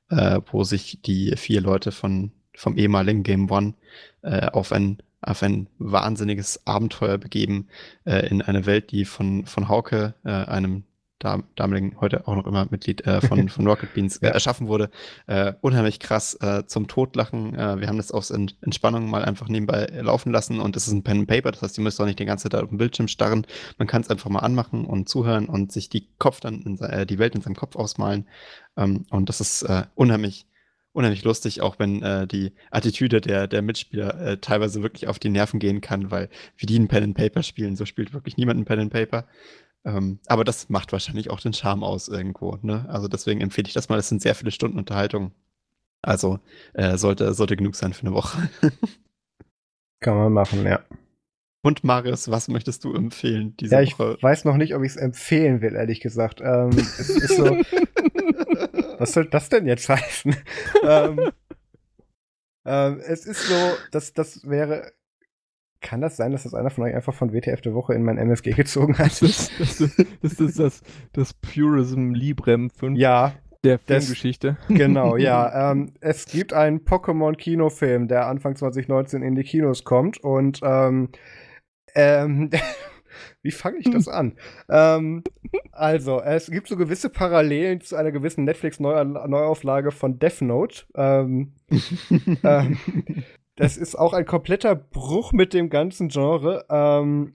äh, wo sich die vier Leute von, vom ehemaligen Game One äh, auf ein auf ein wahnsinniges Abenteuer begeben in eine Welt, die von, von Hauke, einem damaligen, heute auch noch immer Mitglied äh, von, von Rocket Beans, äh, erschaffen wurde. Äh, unheimlich krass äh, zum Totlachen. Äh, wir haben das aus Entspannung mal einfach nebenbei laufen lassen und es ist ein Pen and Paper, das heißt, ihr müsst auch nicht die ganze Zeit auf dem Bildschirm starren. Man kann es einfach mal anmachen und zuhören und sich die Kopf dann in, äh, die Welt in seinem Kopf ausmalen. Ähm, und das ist unheimlich unheimlich lustig, auch wenn äh, die Attitüde der, der Mitspieler äh, teilweise wirklich auf die Nerven gehen kann, weil wie die ein Pen and Paper spielen, so spielt wirklich niemand ein Pen and Paper. Ähm, aber das macht wahrscheinlich auch den Charme aus irgendwo. Ne? Also deswegen empfehle ich das mal. Das sind sehr viele Stunden Unterhaltung. Also äh, sollte, sollte genug sein für eine Woche. Kann man machen, ja. Und Marius, was möchtest du empfehlen diese ja, ich Woche? Weiß noch nicht, ob ich es empfehlen will, ehrlich gesagt. Ähm, es ist so, was soll das denn jetzt heißen? ähm, ähm, es ist so, dass das wäre. Kann das sein, dass das einer von euch einfach von WTF der Woche in mein MFG gezogen hat? Das, das, das ist das, das Purism Librem 5 ja, der Filmgeschichte. Genau, ja. Ähm, es gibt einen Pokémon-Kinofilm, der Anfang 2019 in die Kinos kommt und ähm, ähm, Wie fange ich das an? ähm, also, es gibt so gewisse Parallelen zu einer gewissen Netflix-Neuauflage von Death Note. Ähm, ähm, das ist auch ein kompletter Bruch mit dem ganzen Genre. Ähm,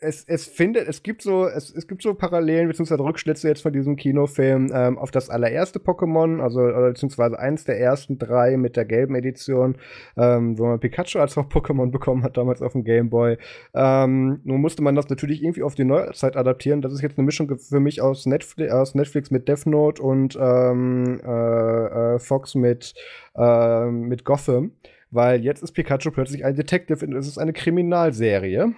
es, es findet, es gibt so, es, es gibt so Parallelen bzw. Rückschlüsse jetzt von diesem Kinofilm ähm, auf das allererste Pokémon, also beziehungsweise eins der ersten drei mit der gelben Edition, ähm, wo man Pikachu als Pokémon bekommen hat, damals auf dem Game Boy. Ähm, nun musste man das natürlich irgendwie auf die Neuzeit adaptieren. Das ist jetzt eine Mischung für mich aus Netflix, aus Netflix mit Death Note und ähm, äh, äh, Fox mit, äh, mit Gotham. Weil jetzt ist Pikachu plötzlich ein Detective und es ist eine Kriminalserie.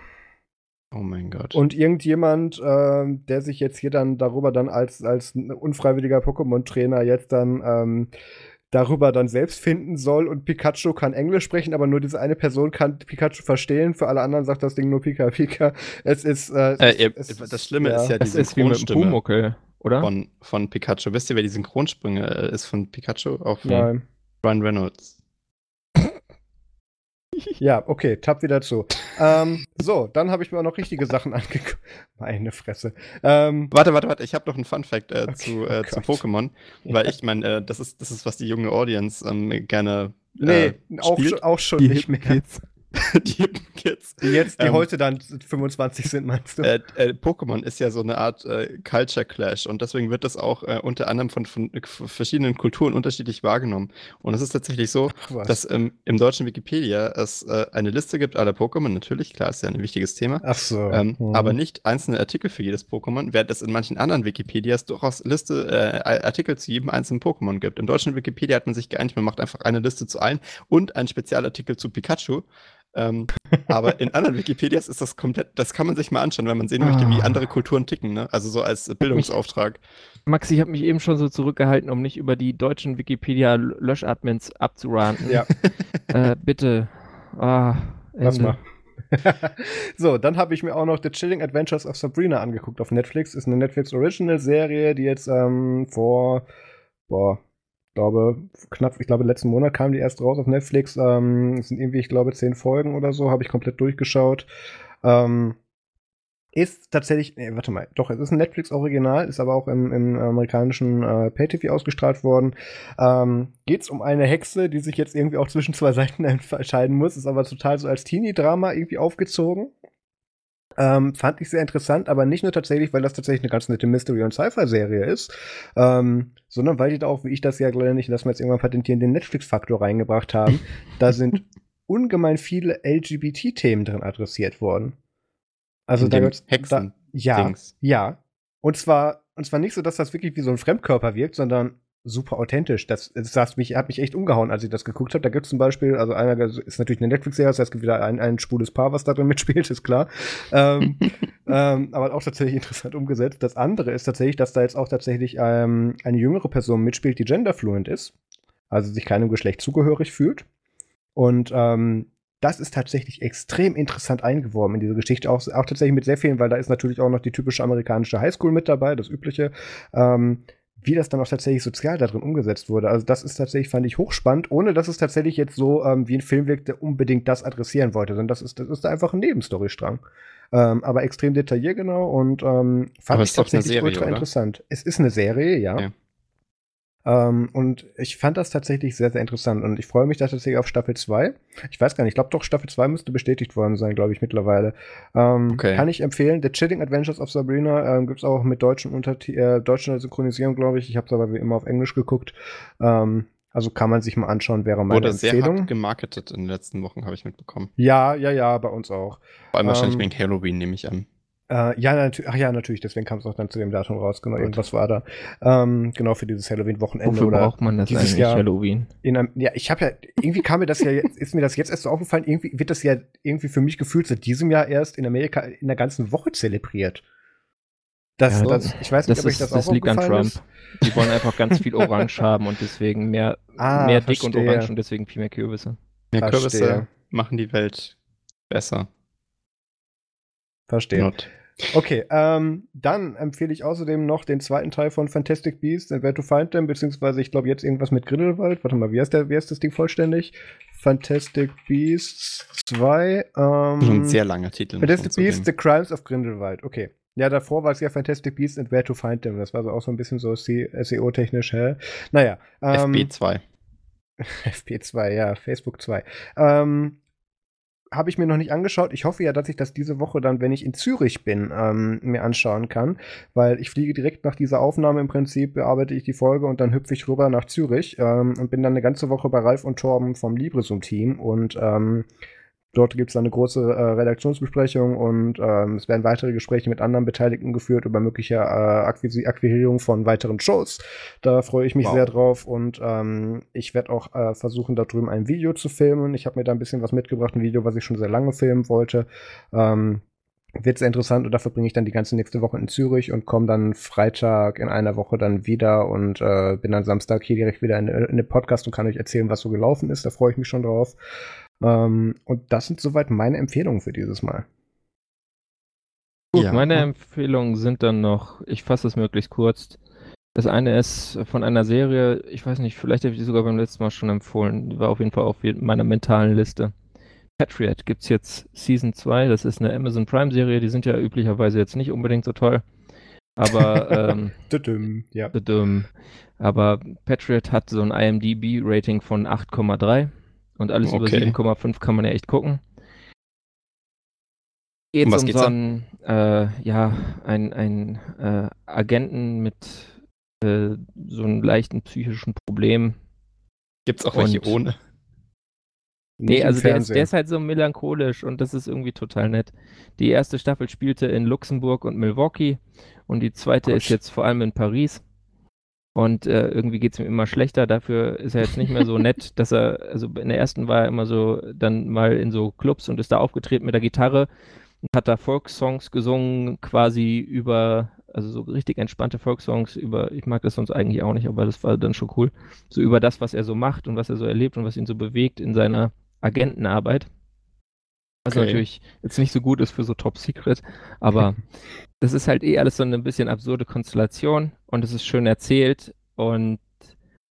Oh mein Gott. Und irgendjemand, äh, der sich jetzt hier dann darüber dann als, als unfreiwilliger Pokémon-Trainer jetzt dann ähm, darüber dann selbst finden soll und Pikachu kann Englisch sprechen, aber nur diese eine Person kann Pikachu verstehen, für alle anderen sagt das Ding nur Pika Pika. Es ist äh, äh, es, das Schlimme ja. ist ja die Synchronstimme oder? Von, von Pikachu. Wisst ihr, wer die Synchronsprünge äh, ist von Pikachu? Von Nein. Ryan Reynolds. Ja, okay, tapp wieder zu. ähm, so, dann habe ich mir auch noch richtige Sachen angeguckt. Meine Fresse. Ähm, warte, warte, warte, ich habe noch einen Fun-Fact äh, okay, zu, äh, oh zu Pokémon, weil ich meine, äh, das, ist, das ist, was die junge Audience ähm, gerne. Äh, nee, auch, auch schon die nicht mehr. Kids. die Kids. Die jetzt, die ähm, heute dann 25 sind, meinst du? Äh, äh, Pokémon ist ja so eine Art äh, Culture Clash und deswegen wird das auch äh, unter anderem von, von, verschiedenen Kulturen unterschiedlich wahrgenommen. Und es ist tatsächlich so, Ach, dass ähm, im deutschen Wikipedia es äh, eine Liste gibt aller Pokémon, natürlich, klar, ist ja ein wichtiges Thema. Ach so. Ähm, mhm. Aber nicht einzelne Artikel für jedes Pokémon, während es in manchen anderen Wikipedias durchaus Liste, äh, Artikel zu jedem einzelnen Pokémon gibt. Im deutschen Wikipedia hat man sich geeinigt, man macht einfach eine Liste zu allen und einen Spezialartikel zu Pikachu. Ähm, aber in anderen Wikipedias ist das komplett, das kann man sich mal anschauen, wenn man sehen möchte, wie ah. andere Kulturen ticken, ne? Also so als Bildungsauftrag. Max, ich habe mich eben schon so zurückgehalten, um nicht über die deutschen Wikipedia-Löschadmins abzuranten. Ja. äh, bitte. Ah, Lass mal. so, dann habe ich mir auch noch The Chilling Adventures of Sabrina angeguckt auf Netflix. Ist eine Netflix Original Serie, die jetzt ähm, vor boah, glaube, knapp, ich glaube, letzten Monat kam die erst raus auf Netflix. Ähm, sind irgendwie, ich glaube, zehn Folgen oder so, habe ich komplett durchgeschaut. Ähm, ist tatsächlich, nee, warte mal, doch, es ist ein Netflix-Original, ist aber auch im, im amerikanischen äh, Pay-TV ausgestrahlt worden. Ähm, Geht es um eine Hexe, die sich jetzt irgendwie auch zwischen zwei Seiten entscheiden muss, ist aber total so als Teenie-Drama irgendwie aufgezogen. Ähm, fand ich sehr interessant, aber nicht nur tatsächlich, weil das tatsächlich eine ganz nette Mystery- und Sci-Fi-Serie ist, ähm, sondern weil die da auch, wie ich das ja leider nicht, dass wir jetzt irgendwann patentieren, den Netflix-Faktor reingebracht haben. da sind ungemein viele LGBT-Themen drin adressiert worden. Also da gibt's Hexen. Da, ja, Dings. ja. Und zwar, und zwar nicht so, dass das wirklich wie so ein Fremdkörper wirkt, sondern super authentisch. Das, das, das mich, hat mich echt umgehauen, als ich das geguckt habe. Da gibt es zum Beispiel, also einer ist natürlich eine Netflix-Serie, das heißt, es gibt wieder ein, ein schwules Paar, was da drin mitspielt, ist klar. ähm, ähm, aber auch tatsächlich interessant umgesetzt. Das andere ist tatsächlich, dass da jetzt auch tatsächlich ähm, eine jüngere Person mitspielt, die genderfluent ist, also sich keinem Geschlecht zugehörig fühlt. Und ähm, das ist tatsächlich extrem interessant eingeworben in diese Geschichte, auch, auch tatsächlich mit sehr vielen, weil da ist natürlich auch noch die typische amerikanische Highschool mit dabei, das übliche. Ähm, wie das dann auch tatsächlich sozial darin umgesetzt wurde. Also das ist tatsächlich, fand ich, hochspannend, ohne dass es tatsächlich jetzt so ähm, wie ein Film wirkt, der unbedingt das adressieren wollte, sondern das ist, das ist einfach ein Nebenstorystrang. Ähm, aber extrem detailliergenau und ähm, fand aber ich tatsächlich Serie, ultra oder? interessant. Es ist eine Serie, ja. ja. Ähm, und ich fand das tatsächlich sehr, sehr interessant und ich freue mich da tatsächlich auf Staffel 2. Ich weiß gar nicht, ich glaube doch, Staffel 2 müsste bestätigt worden sein, glaube ich, mittlerweile. Ähm, okay. Kann ich empfehlen. The Chilling Adventures of Sabrina ähm, gibt es auch mit deutschen, Unterti äh, deutschen Synchronisierung, glaube ich. Ich habe es aber wie immer auf Englisch geguckt. Ähm, also kann man sich mal anschauen, wäre meine Wurde Empfehlung. Wurde sehr hart gemarketet in den letzten Wochen, habe ich mitbekommen. Ja, ja, ja, bei uns auch. Vor allem wahrscheinlich ähm, wegen Halloween, nehme ich an. Äh, ja, natürlich, ach ja, natürlich, deswegen kam es auch dann zu dem Datum raus. Genau, Gut. irgendwas war da. Ähm, genau, für dieses Halloween-Wochenende. Wofür oder braucht man das dieses eigentlich, Jahr Halloween? In einem, ja, ich habe ja, irgendwie kam mir das ja, jetzt, ist mir das jetzt erst so aufgefallen, irgendwie wird das ja irgendwie für mich gefühlt seit diesem Jahr erst in Amerika in der ganzen Woche zelebriert. Das, ja, das, ich weiß nicht, das ob ist, ich das, das auch liegt an Trump. Ist. Die wollen einfach ganz viel Orange haben und deswegen mehr, ah, mehr dick und orange und deswegen viel mehr Kürbisse. Mehr verstehe. Kürbisse machen die Welt besser. Verstehe. Not. Okay, ähm, dann empfehle ich außerdem noch den zweiten Teil von Fantastic Beasts and Where to Find Them, beziehungsweise ich glaube jetzt irgendwas mit Grindelwald. Warte mal, wie heißt, der, wie heißt das Ding vollständig? Fantastic Beasts 2. Ähm, Ein sehr langer Titel. Fantastic Beasts, The Crimes of Grindelwald. Okay. Ja, davor war es ja Fantastic Beasts and Where to Find Them. Das war so auch so ein bisschen so SEO-technisch, hä? Naja. Ähm, FB2. FP2, ja, Facebook 2. Ähm, habe ich mir noch nicht angeschaut. Ich hoffe ja, dass ich das diese Woche dann, wenn ich in Zürich bin, ähm, mir anschauen kann, weil ich fliege direkt nach dieser Aufnahme im Prinzip, bearbeite ich die Folge und dann hüpfe ich rüber nach Zürich ähm, und bin dann eine ganze Woche bei Ralf und Torben vom Libresum-Team und ähm, Dort gibt es eine große äh, Redaktionsbesprechung und ähm, es werden weitere Gespräche mit anderen Beteiligten geführt über mögliche äh, Akquirierung von weiteren Shows. Da freue ich mich wow. sehr drauf und ähm, ich werde auch äh, versuchen, da drüben ein Video zu filmen. Ich habe mir da ein bisschen was mitgebracht, ein Video, was ich schon sehr lange filmen wollte. Ähm, wird sehr interessant und dafür bringe ich dann die ganze nächste Woche in Zürich und komme dann Freitag in einer Woche dann wieder und äh, bin dann Samstag hier direkt wieder in, in den Podcast und kann euch erzählen, was so gelaufen ist. Da freue ich mich schon drauf. Ähm, und das sind soweit meine Empfehlungen für dieses Mal. Gut, ja. meine Empfehlungen sind dann noch, ich fasse es möglichst kurz. Das eine ist von einer Serie, ich weiß nicht, vielleicht habe ich die sogar beim letzten Mal schon empfohlen, die war auf jeden Fall auf meiner mentalen Liste. Patriot gibt es jetzt Season 2, das ist eine Amazon Prime-Serie, die sind ja üblicherweise jetzt nicht unbedingt so toll. Aber, ähm, ja. aber Patriot hat so ein IMDb-Rating von 8,3 und alles okay. über 7,5 kann man ja echt gucken. Geht um, um so einen, äh, ja, ein, ein äh, Agenten mit äh, so einem leichten psychischen Problem. Gibt es auch welche ohne? Nee, also der ist, der ist, halt so melancholisch und das ist irgendwie total nett. Die erste Staffel spielte in Luxemburg und Milwaukee und die zweite Gott. ist jetzt vor allem in Paris. Und äh, irgendwie geht es ihm immer schlechter. Dafür ist er jetzt nicht mehr so nett, dass er, also in der ersten war er immer so dann mal in so Clubs und ist da aufgetreten mit der Gitarre und hat da Folksongs gesungen, quasi über, also so richtig entspannte Folksongs über, ich mag das sonst eigentlich auch nicht, aber das war dann schon cool, so über das, was er so macht und was er so erlebt und was ihn so bewegt in seiner Agentenarbeit. Was okay. natürlich jetzt nicht so gut ist für so Top Secret, aber das ist halt eh alles so eine bisschen absurde Konstellation und es ist schön erzählt und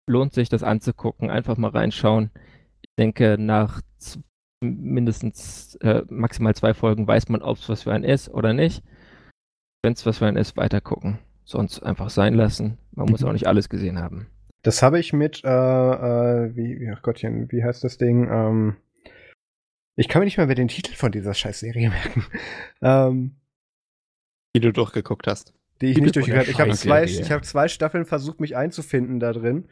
lohnt sich das anzugucken. Einfach mal reinschauen. Ich denke, nach mindestens äh, maximal zwei Folgen weiß man, ob es was für einen ist oder nicht. Wenn es was für einen ist, weiter gucken. Sonst einfach sein lassen. Man muss auch nicht alles gesehen haben. Das habe ich mit, äh, äh, wie, ach Gottchen, wie heißt das Ding? Ähm, ich kann mir nicht mal mehr den Titel von dieser Scheißserie merken. ähm, die du durchgeguckt hast. Die ich nicht durchgeguckt habe. Ich habe zwei, hab zwei Staffeln versucht, mich einzufinden da drin.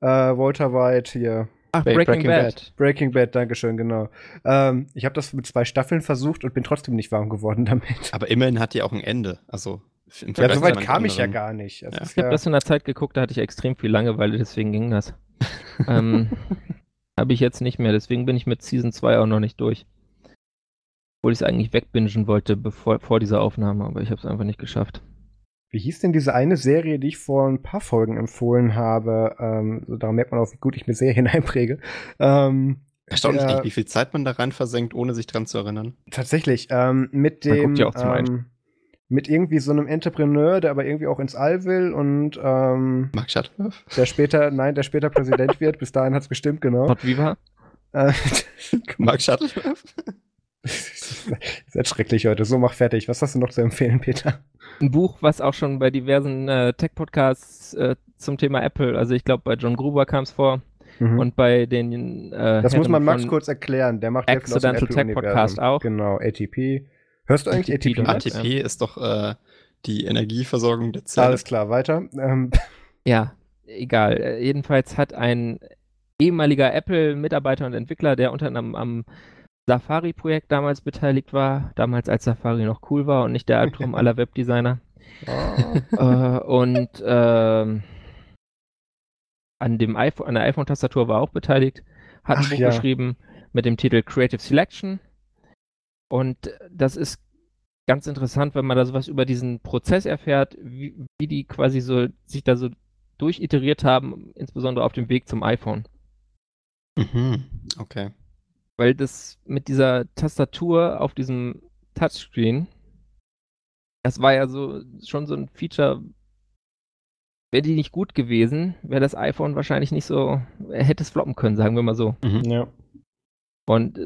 Äh, Walter White hier. Ach, Breaking, Breaking Bad. Bad. Breaking Bad, Dankeschön, genau. Ähm, ich habe das mit zwei Staffeln versucht und bin trotzdem nicht warm geworden damit. Aber immerhin hat die auch ein Ende. Also ja, so weit kam ich ja gar nicht. Ja. Ich habe das in der Zeit geguckt, da hatte ich extrem viel Langeweile, deswegen ging das. ähm, habe ich jetzt nicht mehr, deswegen bin ich mit Season 2 auch noch nicht durch. Obwohl ich es eigentlich wegbingen wollte bevor, vor dieser Aufnahme, aber ich habe es einfach nicht geschafft. Wie hieß denn diese eine Serie, die ich vor ein paar Folgen empfohlen habe? Ähm, so, daran merkt man auch, wie gut ich mir Serien einpräge. Ähm, Erstaunlich, äh, wie viel Zeit man da rein versenkt, ohne sich dran zu erinnern. Tatsächlich. Ähm, mit dem. Ja ähm, mit irgendwie so einem Entrepreneur, der aber irgendwie auch ins All will und ähm, Mark Shuttleworth? Der später, nein, der später Präsident wird. Bis dahin hat es gestimmt, genau. Gott, wie war? Äh, Mark Shuttleworth? Seid schrecklich heute. So, mach fertig. Was hast du noch zu empfehlen, Peter? Ein Buch, was auch schon bei diversen äh, Tech-Podcasts äh, zum Thema Apple, also ich glaube bei John Gruber kam es vor mhm. und bei den äh, Das Herren muss man Max kurz erklären. Der macht Accidental Tech Podcast auch. Genau, ATP. Hörst du eigentlich ATP? ATP, ATP ist doch äh, die Energieversorgung der Zelle. Alles klar, weiter. Ähm. Ja, egal. Äh, jedenfalls hat ein ehemaliger Apple-Mitarbeiter und Entwickler, der unter anderem am Safari-Projekt damals beteiligt war, damals als Safari noch cool war und nicht der Albtraum aller Webdesigner. Oh. äh, und ähm, an, dem iPhone, an der iPhone-Tastatur war auch beteiligt, hat Ach, ein Buch ja. geschrieben mit dem Titel Creative Selection. Und das ist ganz interessant, wenn man da sowas über diesen Prozess erfährt, wie, wie die quasi so sich da so durchiteriert haben, insbesondere auf dem Weg zum iPhone. Mhm. Okay weil das mit dieser Tastatur auf diesem Touchscreen, das war ja so schon so ein Feature, wäre die nicht gut gewesen, wäre das iPhone wahrscheinlich nicht so, hätte es floppen können, sagen wir mal so. Mhm. Ja. Und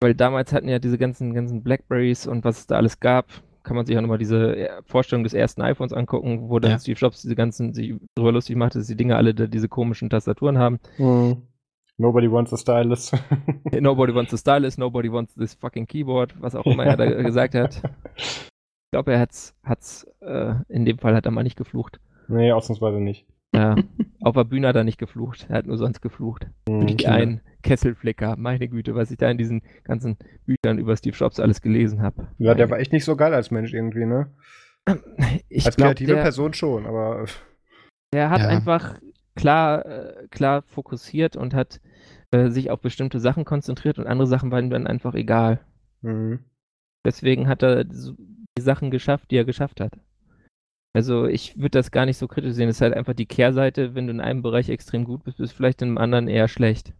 weil damals hatten ja diese ganzen, ganzen Blackberries und was es da alles gab, kann man sich auch nochmal diese Vorstellung des ersten iPhones angucken, wo dann ja. Steve Jobs diese ganzen, sich darüber lustig machte, dass die Dinge alle da diese komischen Tastaturen haben. Mhm. Nobody wants a stylus. nobody wants a stylus, nobody wants this fucking keyboard, was auch immer er da gesagt hat. Ich glaube, er hat's, hat's, äh, in dem Fall hat er mal nicht geflucht. Nee, ausnahmsweise nicht. Ja, auf der Bühne hat er nicht geflucht. Er hat nur sonst geflucht. Mhm. Wie ein Kesselflicker. Meine Güte, was ich da in diesen ganzen Büchern über Steve Jobs alles gelesen habe. Ja, der war echt nicht so geil als Mensch irgendwie, ne? Ich als glaub, kreative der, Person schon, aber. Der hat ja. einfach klar, äh, klar fokussiert und hat äh, sich auf bestimmte Sachen konzentriert und andere Sachen waren ihm dann einfach egal. Mhm. Deswegen hat er die Sachen geschafft, die er geschafft hat. Also ich würde das gar nicht so kritisch sehen. Es ist halt einfach die Kehrseite, wenn du in einem Bereich extrem gut bist, bist du vielleicht in einem anderen eher schlecht.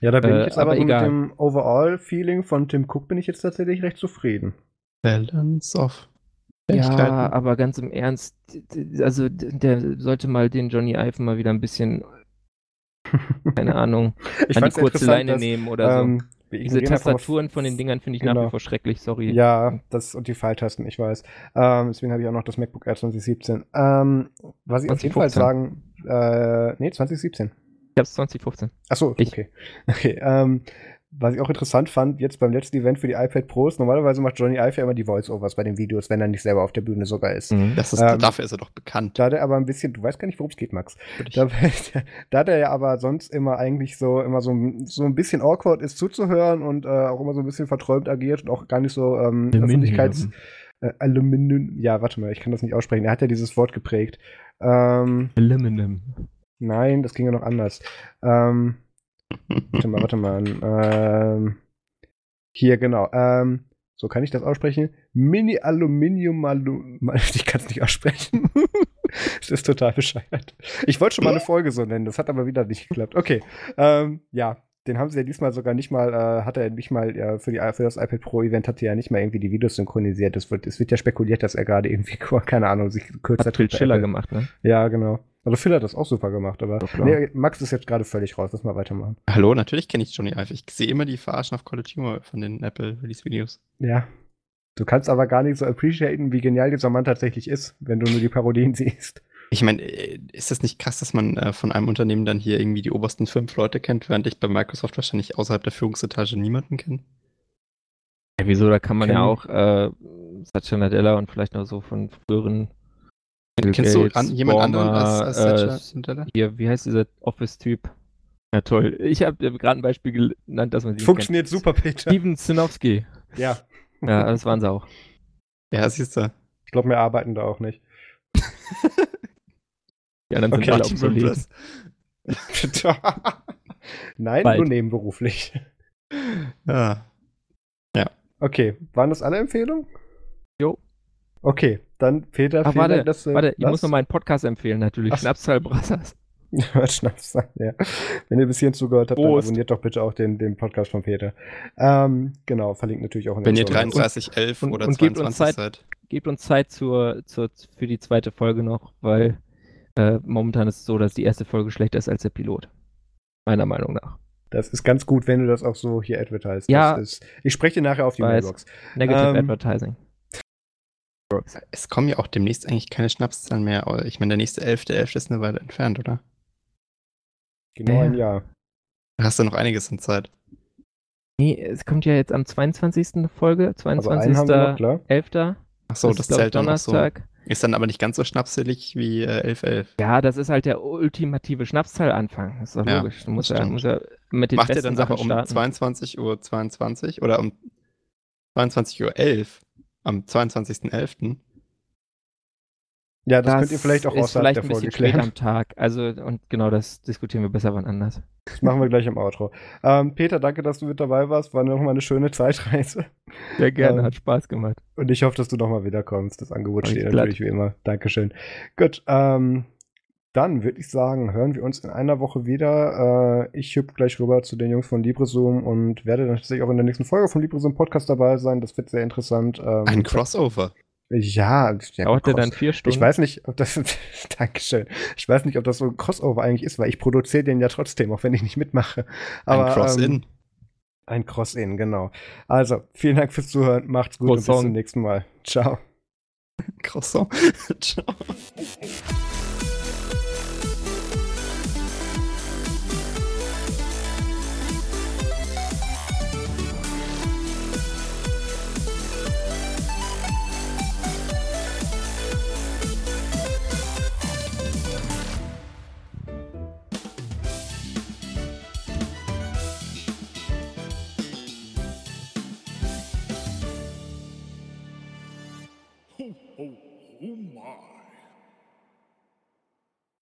Ja, da bin äh, ich jetzt aber, aber mit dem Overall-Feeling von Tim Cook bin ich jetzt tatsächlich recht zufrieden. Balance of ja, aber ganz im Ernst, also der sollte mal den Johnny Ive mal wieder ein bisschen, keine Ahnung, ich an die kurze Leine dass, nehmen oder ähm, so. Diese Tastaturen von den Dingern finde ich genau. nach wie vor schrecklich, sorry. Ja, das und die Pfeiltasten, ich weiß. Ähm, deswegen habe ich auch noch das MacBook Air 2017. Ähm, was ich 2015. auf jeden Fall sagen, äh, nee, 2017. Ich habe es 2015. Achso, okay. Okay, ähm, was ich auch interessant fand, jetzt beim letzten Event für die iPad Pros, normalerweise macht Johnny Ive ja immer die Voice-Overs bei den Videos, wenn er nicht selber auf der Bühne sogar ist. Mhm. ist ähm, dafür ist er doch bekannt. Da hat er aber ein bisschen, du weißt gar nicht, worum es geht, Max. Da, da, hat er ja aber sonst immer eigentlich so, immer so, so ein bisschen awkward ist zuzuhören und äh, auch immer so ein bisschen verträumt agiert und auch gar nicht so ähm, Öffentlichkeits... Äh, Aluminium, ja, warte mal, ich kann das nicht aussprechen. Er hat ja dieses Wort geprägt. Ähm, Aluminium. Nein, das ging ja noch anders. Ähm, warte mal, warte mal. Ähm, hier, genau. Ähm, so kann ich das aussprechen. Mini Aluminium Alum Ich kann es nicht aussprechen. das ist total bescheuert. Ich wollte schon mal eine Folge so nennen, das hat aber wieder nicht geklappt. Okay. Ähm, ja, den haben sie ja diesmal sogar nicht mal, äh, hat er nicht mal äh, für, die, für das iPad Pro Event hat er ja nicht mal irgendwie die Videos synchronisiert. Es wird, es wird ja spekuliert, dass er gerade irgendwie, keine Ahnung, sich kürzer. Hat Phil Schiller gemacht, ne? Ja, genau. Also Phil hat das auch super gemacht, aber nee, Max ist jetzt gerade völlig raus. Lass mal weitermachen. Hallo, natürlich kenne ich Johnny Ive. Ich sehe immer die Verarschen auf College Humor von den Apple Release Videos. Ja. Du kannst aber gar nicht so appreciaten, wie genial dieser Mann tatsächlich ist, wenn du nur die Parodien siehst. Ich meine, äh, ist das nicht krass, dass man äh, von einem Unternehmen dann hier irgendwie die obersten fünf Leute kennt, während ich bei Microsoft wahrscheinlich außerhalb der Führungsetage niemanden kenne? Ja, wieso? Da kann man Ken ja auch äh, Satya Nadella und vielleicht noch so von früheren Bill Kennst Gates, du an, jemand anderen als, als äh, Hier, wie heißt dieser Office-Typ? Ja, toll. Ich habe gerade ein Beispiel genannt, dass man sie Funktioniert kennt. super, Peter. Steven Sinowski. Ja. Ja, das waren sie auch. Ja, siehst du. Ich glaube, wir arbeiten da auch nicht. Die anderen okay, sind alle obsolet. Nein, Bald. nur nebenberuflich. Ja. Ja. Okay, waren das alle Empfehlungen? Jo. Okay, dann Peter, Ach, warte, Dank, dass, warte, ich muss noch meinen Podcast empfehlen, natürlich. Schnapszahl Brassers. Schnapszahl, ja. Wenn ihr bis hierhin zugehört habt, Prost. dann abonniert doch bitte auch den, den Podcast von Peter. Ähm, genau, verlinkt natürlich auch in Wenn ihr 33, 11 oder und 22 seid. gebt uns Zeit zur, zur, für die zweite Folge noch, weil äh, momentan ist es so, dass die erste Folge schlechter ist als der Pilot. Meiner Meinung nach. Das ist ganz gut, wenn du das auch so hier advertisest. Ja. Ist, ich spreche dir nachher auf die. Mailbox. Negative Ähm, Advertising. Es kommen ja auch demnächst eigentlich keine Schnapszahlen mehr. Ich meine, der nächste 11.11. ist eine Weile entfernt, oder? Genau ein Ja. Jahr. Da hast du noch einiges an Zeit. Nee, es kommt ja jetzt am 22. eine Folge, Aber einen haben wir noch, 22.11. klar. Ach so, Das zählt dann auch so. Ist dann aber nicht ganz so schnapselig wie äh, 11.11. Ja, das ist halt der ultimative Schnapszahl-Anfang. Das ist doch Ja, logisch. Du musst ja, musst ja mit den Macht ihr besten dann aber Sachen um starten. 22.22 Uhr 22 oder um 22.11 Uhr am 22.11.? Ja, das, könnt ihr vielleicht auch ist außerhalb vielleicht der ein Folge klären. am Tag. Also, und genau das diskutieren wir besser wann anders. Das machen wir gleich im Outro. Ähm, Peter, danke, dass du mit dabei warst. War nochmal eine schöne Zeitreise. Sehr gerne, Ähm, hat Spaß gemacht. Und ich hoffe, dass du nochmal wiederkommst. Das Angebot steht ich natürlich wie immer. Dankeschön. Gut, ähm, dann würde ich sagen, hören wir uns in einer Woche wieder. Äh, ich hüpfe gleich rüber zu den Jungs von LibreZoom und werde dann tatsächlich auch in der nächsten Folge von LibreZoom Podcast dabei sein. Das wird sehr interessant. Ähm, Ein Crossover. Ja, ja Dauert der dann vier Stunden? Ich weiß nicht, ob das. Dankeschön. Ich weiß nicht, ob das so ein Crossover eigentlich ist, weil ich produziere den ja trotzdem, auch wenn ich nicht mitmache. Aber, ein Cross-In. Ähm, ein Cross-In, genau. Also, vielen Dank fürs Zuhören. Macht's gut und bis Croissant. zum nächsten Mal. Ciao. Croissant. Ciao. Oh my.